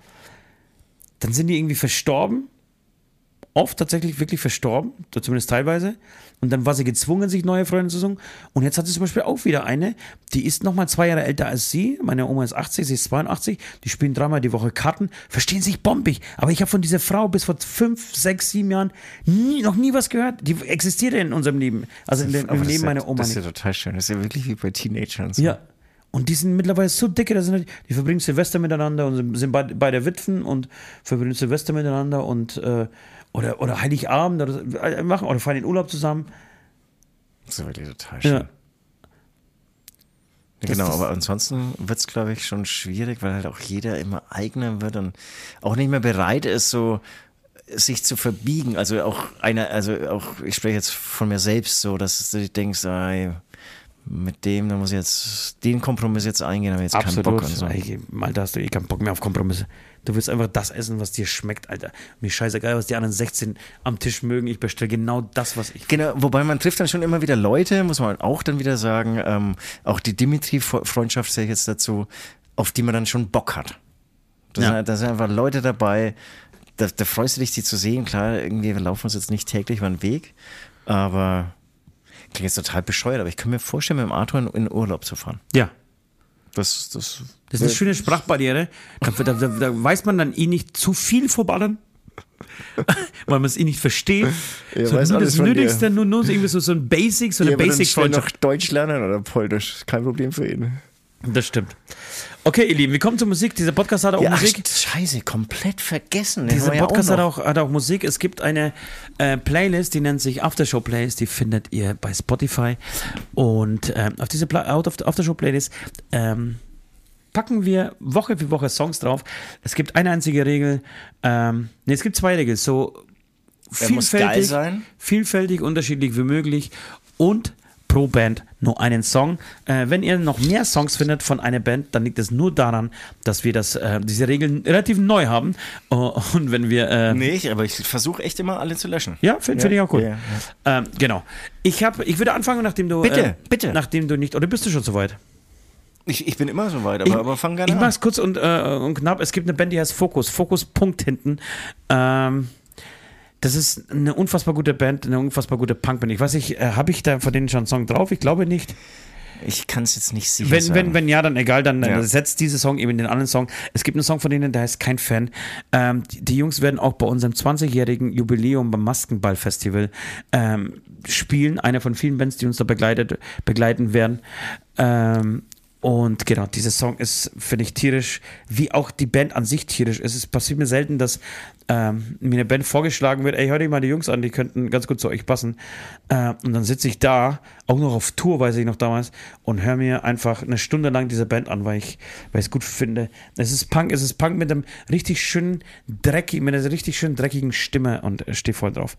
Dann sind die irgendwie verstorben oft tatsächlich wirklich verstorben, zumindest teilweise. Und dann war sie gezwungen, sich neue Freunde zu suchen. Und jetzt hat sie zum Beispiel auch wieder eine, die ist nochmal zwei Jahre älter als sie. Meine Oma ist 80, sie ist 82. Die spielen dreimal die Woche Karten, verstehen sich bombig. Aber ich habe von dieser Frau bis vor fünf, sechs, sieben Jahren nie, noch nie was gehört. Die existiert in unserem Leben. Also in dem, im Leben ja, meiner Oma Das ist nicht. ja total schön. Das ist ja wirklich wie bei Teenagern. so. Ja. Und die sind mittlerweile so dicke, da sind, die verbringen Silvester miteinander und sind bei, bei der Witwen und verbringen Silvester miteinander und äh, oder, oder Heiligabend oder äh, machen oder fahren in Urlaub zusammen. Das ist wirklich total schön. Ja. Das- genau, das- aber ansonsten wird es, glaube ich, schon schwierig, weil halt auch jeder immer eigener wird und auch nicht mehr bereit ist, so sich zu verbiegen. Also auch einer, also auch, ich spreche jetzt von mir selbst so, dass du denkst, ey, mit dem, da muss ich jetzt den Kompromiss jetzt eingehen, aber jetzt keinen Bock und so. Ey, mal, da hast du eh keinen Bock mehr auf Kompromisse. Du willst einfach das essen, was dir schmeckt, Alter. Mir scheißegal, was die anderen 16 am Tisch mögen. Ich bestelle genau das, was ich. Genau, wobei man trifft dann schon immer wieder Leute, muss man auch dann wieder sagen, ähm, auch die Dimitri-Freundschaft sehe ich jetzt dazu, auf die man dann schon Bock hat. Da, Ja. sind, da sind einfach Leute dabei, da, da freust du dich, die zu sehen. Klar, irgendwie wir laufen uns jetzt nicht täglich über den Weg, aber klingt jetzt total bescheuert, aber ich kann mir vorstellen, mit dem Arthur in, in Urlaub zu fahren. Ja. Das, das, Das ist eine schöne Sprachbarriere. Da, da, da, weiß man dann eh nicht zu viel vorballern. Weil man es eh nicht versteht. Ja, so, nur das dir. Nötigste, nur, nur so irgendwie so, so ein Basic, so eine Basic-Freundschaft. noch Deutsch lernen oder Polnisch. Kein Problem für ihn. Das stimmt. Okay, ihr Lieben, wir kommen zur Musik. Dieser Podcast hat auch Ja, ach, Musik. scheiße, komplett vergessen. Den Dieser ja Podcast auch hat auch, hat auch Musik. Es gibt eine äh, Playlist, die nennt sich Aftershow Playlist. Die findet ihr bei Spotify. Und ähm, auf diese Pla Out of the Aftershow Playlist ähm, packen wir Woche für Woche Songs drauf. Es gibt eine einzige Regel. Ähm, nee, es gibt zwei Regeln. So muss geil vielfältig, sein. vielfältig, unterschiedlich wie möglich und pro Band nur einen Song. Äh, wenn ihr noch mehr Songs findet von einer Band, dann liegt es nur daran, dass wir das, äh, diese Regeln relativ neu haben. Äh, und wenn wir äh, Nee, aber ich versuche echt immer alle zu löschen. ja, finde find ich auch gut. Ja, Ähm, genau. Ich habe, ich würde anfangen, nachdem du. Bitte, äh, bitte. Nachdem du nicht. Oder bist du schon soweit? Ich, ich bin immer so weit, aber, Ich, aber fang gerne ich an. mach's kurz und, äh, und knapp. Es gibt eine Band, die heißt Fokus. Fokus Punkt hinten. Ähm, das ist eine unfassbar gute Band, eine unfassbar gute Punkband. Ich weiß nicht, äh, habe ich da von denen schon einen Song drauf? Ich glaube nicht. Ich kann es jetzt nicht sicher Wenn, sagen. wenn, wenn ja, dann egal, dann Ja. äh, setzt diese Song eben in den anderen Song. Es gibt einen Song von denen, der heißt Kein Fan. Ähm, die, die Jungs werden auch bei unserem 20-jährigen Jubiläum beim Maskenball-Festival ähm, spielen. Eine von vielen Bands, die uns da begleitet, begleiten werden. Ähm, und genau, dieser Song ist, finde ich, tierisch, wie auch die Band an sich tierisch ist. Es passiert mir selten, dass ähm, mir eine Band vorgeschlagen wird, ey, hör dir mal die Jungs an, die könnten ganz gut zu euch passen. Äh, und dann sitze ich da, auch noch auf Tour, weiß ich noch damals, und höre mir einfach eine Stunde lang diese Band an, weil ich es gut finde. Es ist Punk, es ist Punk mit einem richtig schönen, dreckig, mit einer richtig schönen, dreckigen Stimme und äh, stehe voll drauf.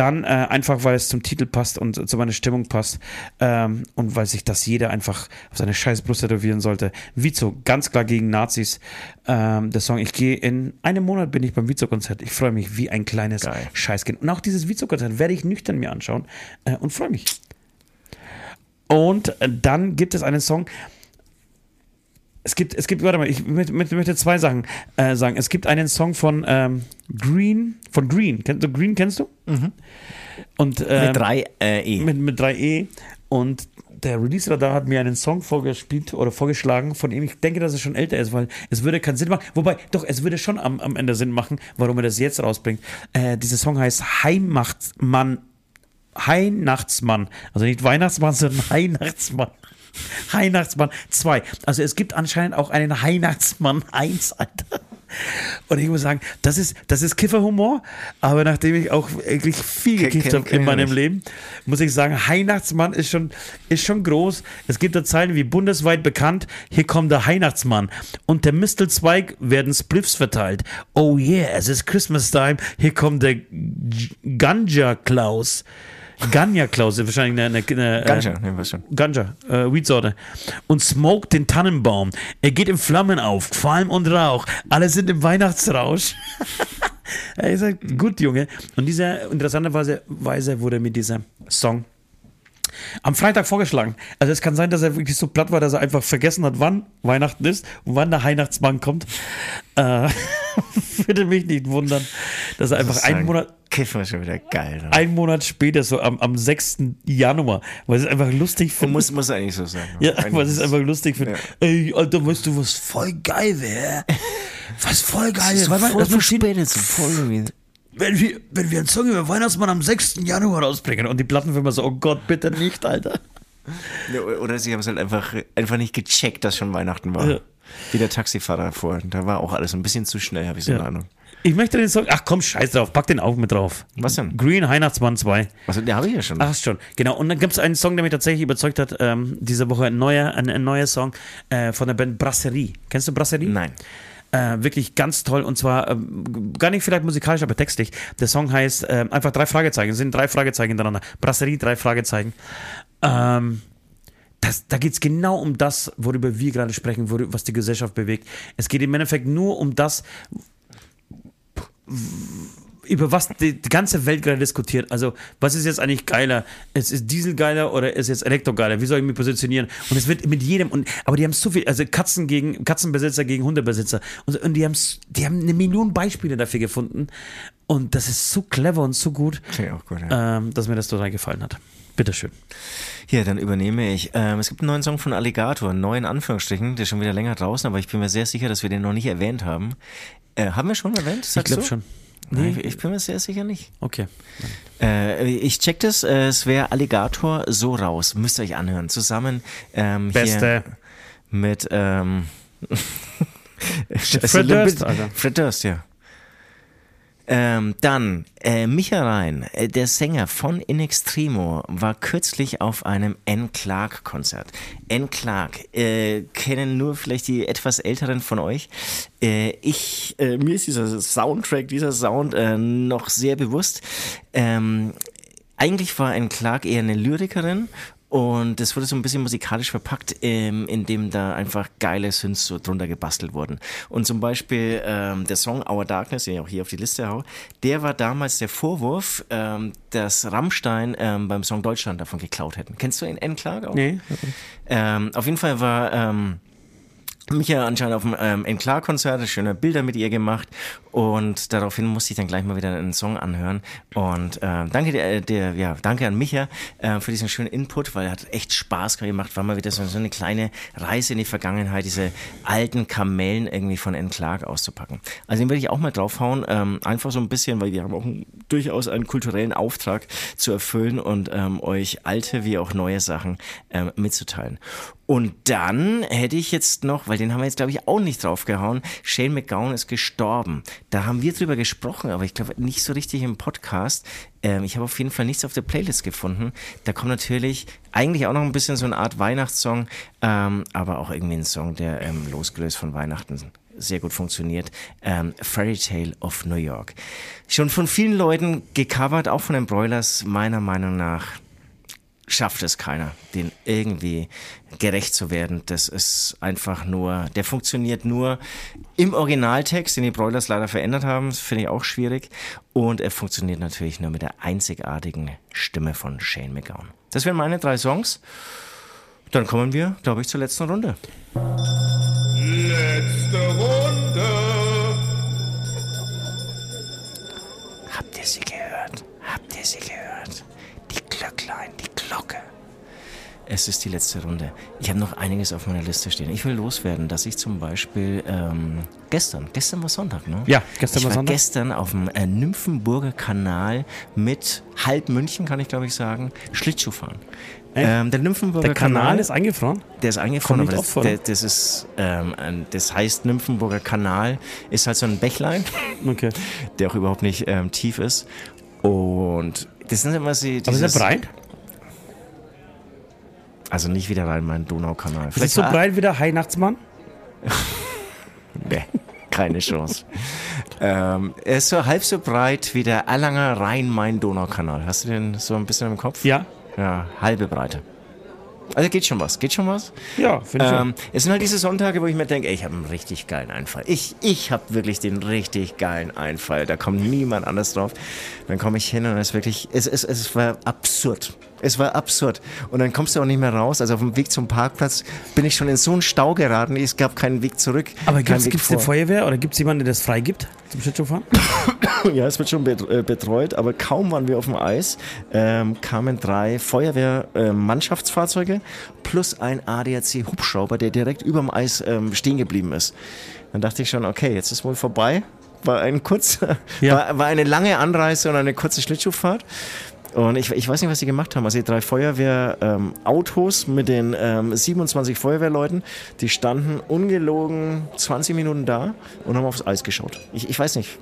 Dann äh, einfach, weil es zum Titel passt und zu meiner Stimmung passt ähm, und weil sich das jeder einfach auf seine scheiß Brust tätowieren sollte. Vizo, ganz klar gegen Nazis. Ähm, der Song, ich gehe in einem Monat bin ich beim Vizo-Konzert. Ich freue mich wie ein kleines Geil. Scheißkind. Und auch dieses Vizo-Konzert werde ich nüchtern mir anschauen äh, und freue mich. Und äh, dann gibt es einen Song, es gibt, es gibt, warte mal, ich möchte, möchte, möchte zwei Sachen äh, sagen. Es gibt einen Song von ähm, Green, von Green. Kennst du Green, kennst du? Und, ähm, mit drei äh, E. mit, mit 3E. Und der Release-Radar hat mir einen Song vorgespielt oder vorgeschlagen, von dem ich denke, dass er schon älter ist, weil es würde keinen Sinn machen. Wobei, doch, es würde schon am, am Ende Sinn machen, warum er das jetzt rausbringt. Äh, dieser Song heißt Heimatmann. Weihnachtsmann. Also nicht Weihnachtsmann, sondern Weihnachtsmann. Weihnachtsmann 2. Also es gibt anscheinend auch einen Weihnachtsmann 1, Alter. Und ich muss sagen, das ist, das ist Kifferhumor, aber nachdem ich auch wirklich viel gekifft habe in meinem. Leben, muss ich sagen, Weihnachtsmann ist schon, ist schon groß. Es gibt da Zeilen wie bundesweit bekannt, hier kommt der Weihnachtsmann. Und der Mistelzweig werden Spliffs verteilt. Oh yeah, es ist Christmas time, hier kommt der Ganja Klaus. Ganja Klaus ist wahrscheinlich eine, eine, eine Ganja, äh, ne, was schon. Ganja, äh, Weedsorte. Und smoked den Tannenbaum. Er geht in Flammen auf, Qualm und Rauch. Alle sind im Weihnachtsrausch. er ist halt gut, Junge. Und dieser, interessanterweise Weise wurde mir dieser Song am Freitag vorgeschlagen. Also es kann sein, dass er wirklich so platt war, dass er einfach vergessen hat, wann Weihnachten ist und wann der Weihnachtsmann kommt. Äh, würde mich nicht wundern, dass er einfach einen Monat, Kiffen ist schon wieder geil. Ne? einen Monat später, so am, am 6. Januar, weil es einfach lustig finde. muss, muss eigentlich so sein. Ja, ist ist- einfach lustig finde. Ja. Ey, Alter, weißt du, was voll geil wäre? Was voll geil Das ist so voll so voll irgendwie. Wenn wir, wenn wir einen Song über Weihnachtsmann am 6. Januar rausbringen und die Plattenfirma so, oh Gott, bitte nicht, Alter. Oder sie haben es halt einfach, einfach nicht gecheckt, dass schon Weihnachten war. Ja. Wie der Taxifahrer vorhin. Da war auch alles ein bisschen zu schnell, habe ich so eine Ja. Ahnung. Ich möchte den Song, ach komm, scheiß drauf, pack den auch mit drauf. Was denn? Green Weihnachtsmann 2. Also, den habe ich ja schon. Ach schon, genau. Und dann gibt es einen Song, der mich tatsächlich überzeugt hat, ähm, diese Woche ein neuer, ein, ein neuer Song äh, von der Band Brasserie. Kennst du Brasserie? Nein. Äh, wirklich ganz toll und zwar ähm, gar nicht vielleicht musikalisch, aber textlich. Der Song heißt ähm, einfach drei Fragezeichen, sind drei Fragezeichen hintereinander. Brasserie, drei Fragezeichen. Ähm, das, da geht es genau um das, worüber wir gerade sprechen, worüber, was die Gesellschaft bewegt. Es geht im Endeffekt nur um das, über was die, die ganze Welt gerade diskutiert. Also, was ist jetzt eigentlich geiler? Ist, ist Diesel geiler oder ist jetzt Elektro geiler? Wie soll ich mich positionieren? Und es wird mit jedem, und, aber die haben so viel, also Katzen gegen, Katzenbesitzer gegen Hundebesitzer. Und, und die, haben, die haben eine Million Beispiele dafür gefunden. Und das ist so clever und so gut, gut, ja. ähm, dass mir das total gefallen hat. Bitteschön. Hier, dann übernehme ich. Ähm, es gibt einen neuen Song von Alligator, neu in Anführungsstrichen, der ist schon wieder länger draußen, aber ich bin mir sehr sicher, dass wir den noch nicht erwähnt haben. Äh, haben wir schon erwähnt? Ich Sagst glaube du? schon. Nee. Ich, ich bin mir sehr sicher nicht. Okay. Äh, ich check das, äh, es wäre Alligator so raus. Müsst ihr euch anhören. Zusammen ähm, Beste. hier mit ähm, Fred Durst. Alter. Fred Durst, ja. Ähm, dann, äh, Micha Rein, äh, der Sänger von In Extremo, war kürzlich auf einem N. Clark-Konzert. N. Clark äh, kennen nur vielleicht die etwas älteren von euch. Äh, ich, äh, mir ist dieser Soundtrack, dieser Sound äh, noch sehr bewusst. Ähm, eigentlich war N. Clark eher eine Lyrikerin und das wurde so ein bisschen musikalisch verpackt, ähm, indem da einfach geile Synths so drunter gebastelt wurden. Und zum Beispiel ähm, der Song Our Darkness, den ich auch hier auf die Liste hau, der war damals der Vorwurf, ähm, dass Rammstein ähm, beim Song Deutschland davon geklaut hätten. Kennst du ihn, N. Clark auch? Nee. Ähm, auf jeden Fall war ähm, Micha anscheinend auf dem ähm, Enklar-Konzert, schöne Bilder mit ihr gemacht und daraufhin musste ich dann gleich mal wieder einen Song anhören und äh, danke der, der, ja, danke an Micha äh, für diesen schönen Input, weil er hat echt Spaß gemacht, war mal wieder so, so eine kleine Reise in die Vergangenheit, diese alten Kamellen irgendwie von N. Clark auszupacken. Also den würde ich auch mal draufhauen, ähm, einfach so ein bisschen, weil wir haben auch durchaus einen kulturellen Auftrag zu erfüllen und ähm, euch alte wie auch neue Sachen ähm, mitzuteilen. Und dann hätte ich jetzt noch, weil den haben wir jetzt glaube ich auch nicht draufgehauen, Shane McGowan ist gestorben. Da haben wir drüber gesprochen, aber ich glaube nicht so richtig im Podcast. Ähm, ich habe auf jeden Fall nichts auf der Playlist gefunden. Da kommt natürlich eigentlich auch noch ein bisschen so eine Art Weihnachtssong, ähm, aber auch irgendwie ein Song, der ähm, losgelöst von Weihnachten sehr gut funktioniert. Ähm, Fairy Tale of New York. Schon von vielen Leuten gecovert, auch von den Broilers, meiner Meinung nach schafft es keiner, den irgendwie gerecht zu werden. Das ist einfach nur, der funktioniert nur im Originaltext, den die Broilers leider verändert haben. Das finde ich auch schwierig. Und er funktioniert natürlich nur mit der einzigartigen Stimme von Shane McGowan. Das wären meine drei Songs. Dann kommen wir, glaube ich, zur letzten Runde. Letzte Runde. Habt ihr sie gehört? Habt ihr sie gehört? Die Glöcklein, die Glocke. Es ist die letzte Runde. Ich habe noch einiges auf meiner Liste stehen. Ich will loswerden, dass ich zum Beispiel ähm, gestern, gestern war Sonntag, ne? Ja, gestern ich war Sonntag. gestern auf dem äh, Nymphenburger Kanal mit halb München, kann ich glaube ich sagen, Schlittschuh fahren. Ähm, der Nymphenburger Der Kanal ist eingefroren. der ist eingefroren, aber das, der, ne? das ist, ähm, das heißt Nymphenburger Kanal, ist halt so ein Bächlein, Okay. der auch überhaupt nicht ähm, tief ist. Und das sind immer sie. Aber ist dieses- er breit? Also nicht wieder rein mein Donaukanal. Ist es so breit wie der Weihnachtsmann? Nee, keine Chance. ähm, er ist so halb so breit wie der Erlanger Rhein-Main-Donau-Kanal. Hast du den so ein bisschen im Kopf? Ja. Ja, halbe Breite. Also geht schon was, geht schon was. Ja, finde ich Ähm, es sind halt diese Sonntage, wo ich mir denke, ey, ich habe einen richtig geilen Einfall. Ich, ich habe wirklich den richtig geilen Einfall. Da kommt niemand anders drauf. Dann komme ich hin und es ist wirklich, es, es, es war absurd. Es war absurd. Und dann kommst du auch nicht mehr raus. Also auf dem Weg zum Parkplatz bin ich schon in so einen Stau geraten. Es gab keinen Weg zurück. Aber gibt es eine. Feuerwehr oder gibt es jemanden, der das freigibt zum Schlittschuhfahren? Ja, es wird schon äh, betreut, aber kaum waren wir auf dem Eis, ähm, kamen drei Feuerwehr-Mannschaftsfahrzeuge plus ein ADAC-Hubschrauber, der direkt überm Eis ähm, stehen geblieben ist. Dann dachte ich schon, okay, jetzt ist wohl vorbei. War ein kurzer, Ja. war, war eine lange Anreise und eine kurze Schlittschuhfahrt. Und ich, ich weiß nicht, was sie gemacht haben. Also die drei Feuerwehr-Autos mit den ähm, 27 Feuerwehrleuten, die standen ungelogen 20 Minuten da und haben aufs Eis geschaut. Ich, ich weiß nicht.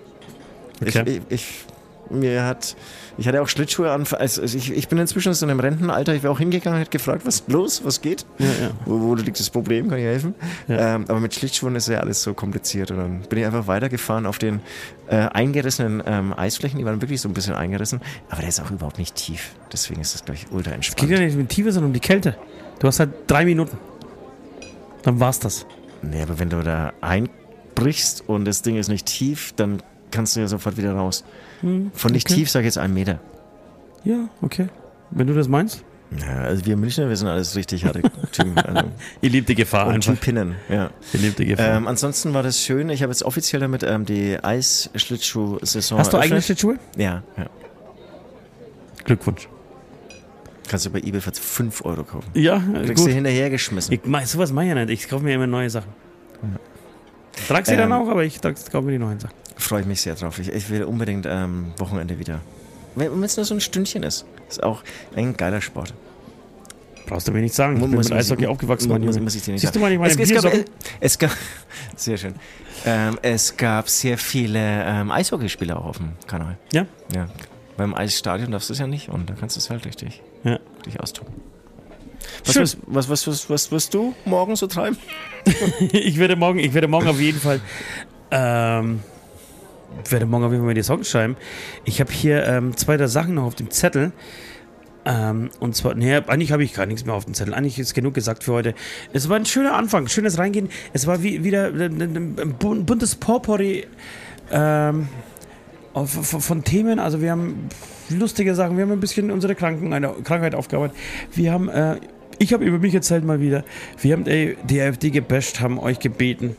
Okay. Ich, ich, ich, mir hat, ich hatte auch Schlittschuhe an. Also ich, ich bin inzwischen so in einem Rentenalter. Ich wäre auch hingegangen und hätte gefragt, was ist los, was geht? Ja, ja. Wo, wo liegt das Problem? Kann ich helfen? Ähm, aber mit Schlittschuhen ist ja alles so kompliziert. Und dann bin ich einfach weitergefahren auf den äh, eingerissenen ähm, Eisflächen. Die waren wirklich so ein bisschen eingerissen. Aber der ist auch überhaupt nicht tief. Deswegen ist das, glaube ich, ultra Geht entspannt. ja nicht um die Tiefe, sondern um die Kälte. Du hast halt drei Minuten. Dann war's das. Nee, aber wenn du da einbrichst und das Ding ist nicht tief, dann kannst du ja sofort wieder raus. Von nicht okay. tief sage ich jetzt einen Meter. Ja, okay. Wenn du das meinst. Ja, also wir Münchner, wir sind alles richtig harte Typen. Also, Ihr liebt die Gefahr und Typinnen, ja. Ihr liebt die Gefahr. Ähm, ansonsten war das schön. Ich habe jetzt offiziell damit ähm, die Eisschlittschuh-Saison Hast du eigene. Schlittschuhe? Ja, ja. Glückwunsch. Kannst du bei eBay für 5 Euro kaufen. Ja, Kriegst du gut. hinterhergeschmissen. Ich, mach- sowas mache ich ja nicht. Ich kaufe mir immer neue Sachen. Trag sie dann Ähm, auch, aber ich kaufe mir die neuen Sachen. Freue ich mich sehr drauf. Ich, ich will unbedingt ähm, Wochenende wieder. Wenn es nur so ein Stündchen ist. Ist auch ein geiler Sport. Brauchst du mir nicht sagen. Ich bin mit Eishockey aufgewachsen, mein muss, Junge. muss ich dir nicht Siehst du sagen. mal, ich meine es, es, gab, es gab, sehr schön. Ähm, es gab sehr viele ähm, Eishockeyspieler auch auf dem Kanal. Ja? Ja. Beim Eisstadion darfst du es ja nicht und da kannst du es halt richtig, Ja. richtig austoben. Was, was, was, was, was, was wirst du morgen so treiben? ich werde morgen, ich werde morgen auf jeden Fall, ähm, werde morgen auf jeden Fall mal die Songs schreiben. Ich habe hier ähm, zwei, drei Sachen noch auf dem Zettel. Ähm, und zwar, nee, eigentlich habe ich gar nichts mehr auf dem Zettel. Eigentlich ist genug gesagt für heute. Es war ein schöner Anfang, schönes Reingehen. Es war wie, wieder ein, ein, ein bun- buntes Potpourri ähm, von Themen. Also wir haben lustige Sachen, wir haben ein bisschen unsere Kranken, eine Krankheit aufgearbeitet. Wir haben äh, Ich habe über mich erzählt mal wieder. Wir haben ey, die AfD gebasht, haben euch gebeten,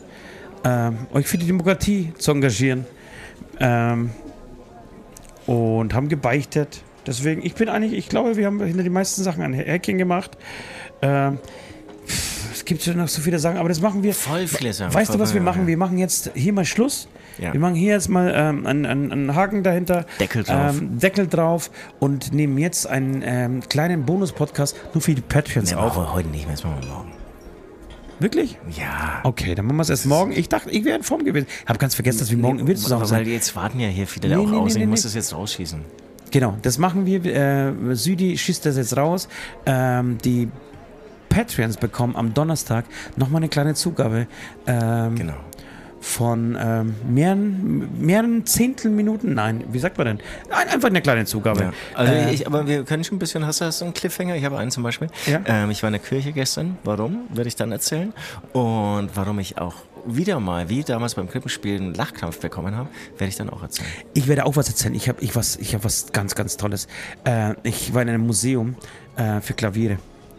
ähm, euch für die Demokratie zu engagieren. Ähm, und haben gebeichtet. Deswegen, ich bin eigentlich, ich glaube, wir haben hinter die meisten Sachen ein Häkchen gemacht. Ähm, es gibt schon noch so viele Sachen, aber das machen wir. Voll viele Sachen. Weißt du, was wir machen? Wir machen jetzt hier mal Schluss. Ja. Wir machen hier jetzt mal ähm, einen, einen, Haken dahinter. Deckel drauf. Ähm, Deckel drauf und nehmen jetzt einen ähm, kleinen Bonus-Podcast nur für die Patreons Nee, auf. wir heute nicht mehr, das machen wir morgen. Wirklich? Ja. Okay, dann machen wir es erst morgen. Ich dachte, ich wäre in Form gewesen. Hab ganz vergessen, dass wir morgen wieder zusammen Weil sind. jetzt warten ja hier viele Nee, auch nee, aus. nee, ich nee, muss nee. das jetzt rausschießen. Genau, das machen wir. Äh, Südi schießt das jetzt raus. Ähm, die Patreons bekommen am Donnerstag nochmal eine kleine Zugabe ähm, Genau. Von ähm, mehreren, mehreren Zehntelminuten. Nein, wie sagt man denn? Ein, einfach eine kleine Zugabe. Ja. Also Äh, ich, aber wir können schon ein bisschen, hast du du einen Cliffhanger? Ich habe einen zum Beispiel. Ja. Ähm, ich war in der Kirche gestern. Warum? Werde ich dann erzählen. Und warum ich auch wieder mal, wie damals beim Krippenspiel, einen Lachkrampf bekommen habe, werde ich dann auch erzählen. Ich werde auch was erzählen. Ich habe ich was, ich hab was ganz, ganz Tolles. Äh, ich war in einem Museum äh, für Klaviere.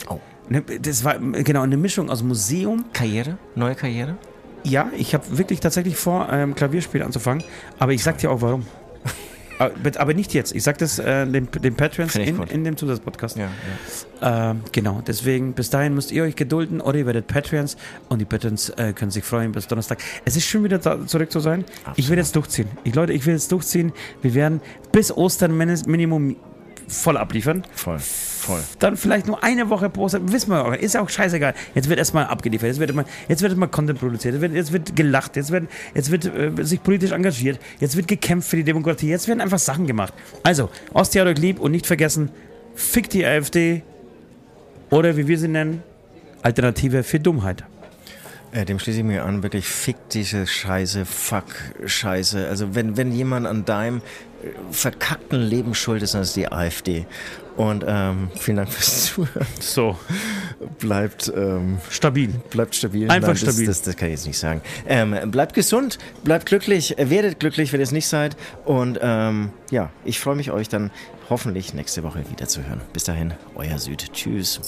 Oh. Ne, Das war genau eine Mischung aus Museum. Karriere? Neue Karriere? Ja, ich habe wirklich tatsächlich vor, ähm, Klavierspiel anzufangen. Aber ich sag dir auch warum. aber, aber nicht jetzt. Ich sag das äh, den, den Patrons in, in dem Zusatzpodcast. Ja. ja. Ähm, genau, deswegen bis dahin müsst ihr euch gedulden oder ihr werdet Patreons und die Patrons äh, können sich freuen bis Donnerstag. Es ist schön wieder da, zurück zu sein. Ich will jetzt durchziehen. Ich, Leute, ich will jetzt durchziehen. Wir werden bis Ostern min- Minimum voll abliefern. Voll. Voll. Dann vielleicht nur eine Woche pro Ostern. Wissen wir, aber ist auch scheißegal. Jetzt wird erstmal abgeliefert. Jetzt wird, immer, jetzt wird erstmal Content produziert. Jetzt wird, jetzt wird gelacht. Jetzt wird, jetzt wird äh, sich politisch engagiert. Jetzt wird gekämpft für die Demokratie. Jetzt werden einfach Sachen gemacht. Also, euch lieb und nicht vergessen, fick die AfD oder wie wir sie nennen, Alternative für Dummheit. Äh, dem schließe ich mir an, wirklich fick diese Scheiße, fuck Scheiße. Also wenn, wenn jemand an deinem äh, verkackten Leben schuld ist, dann ist die AfD. Und ähm, vielen Dank fürs Zuhören. So, Bleibt, ähm, stabil. bleibt stabil. Einfach das, stabil. Das, das kann ich jetzt nicht sagen. Ähm, bleibt gesund, bleibt glücklich, werdet glücklich, wenn ihr es nicht seid. Und ähm, ja, ich freue mich, euch dann hoffentlich nächste Woche wieder zu hören. Bis dahin, euer Süd. Tschüss.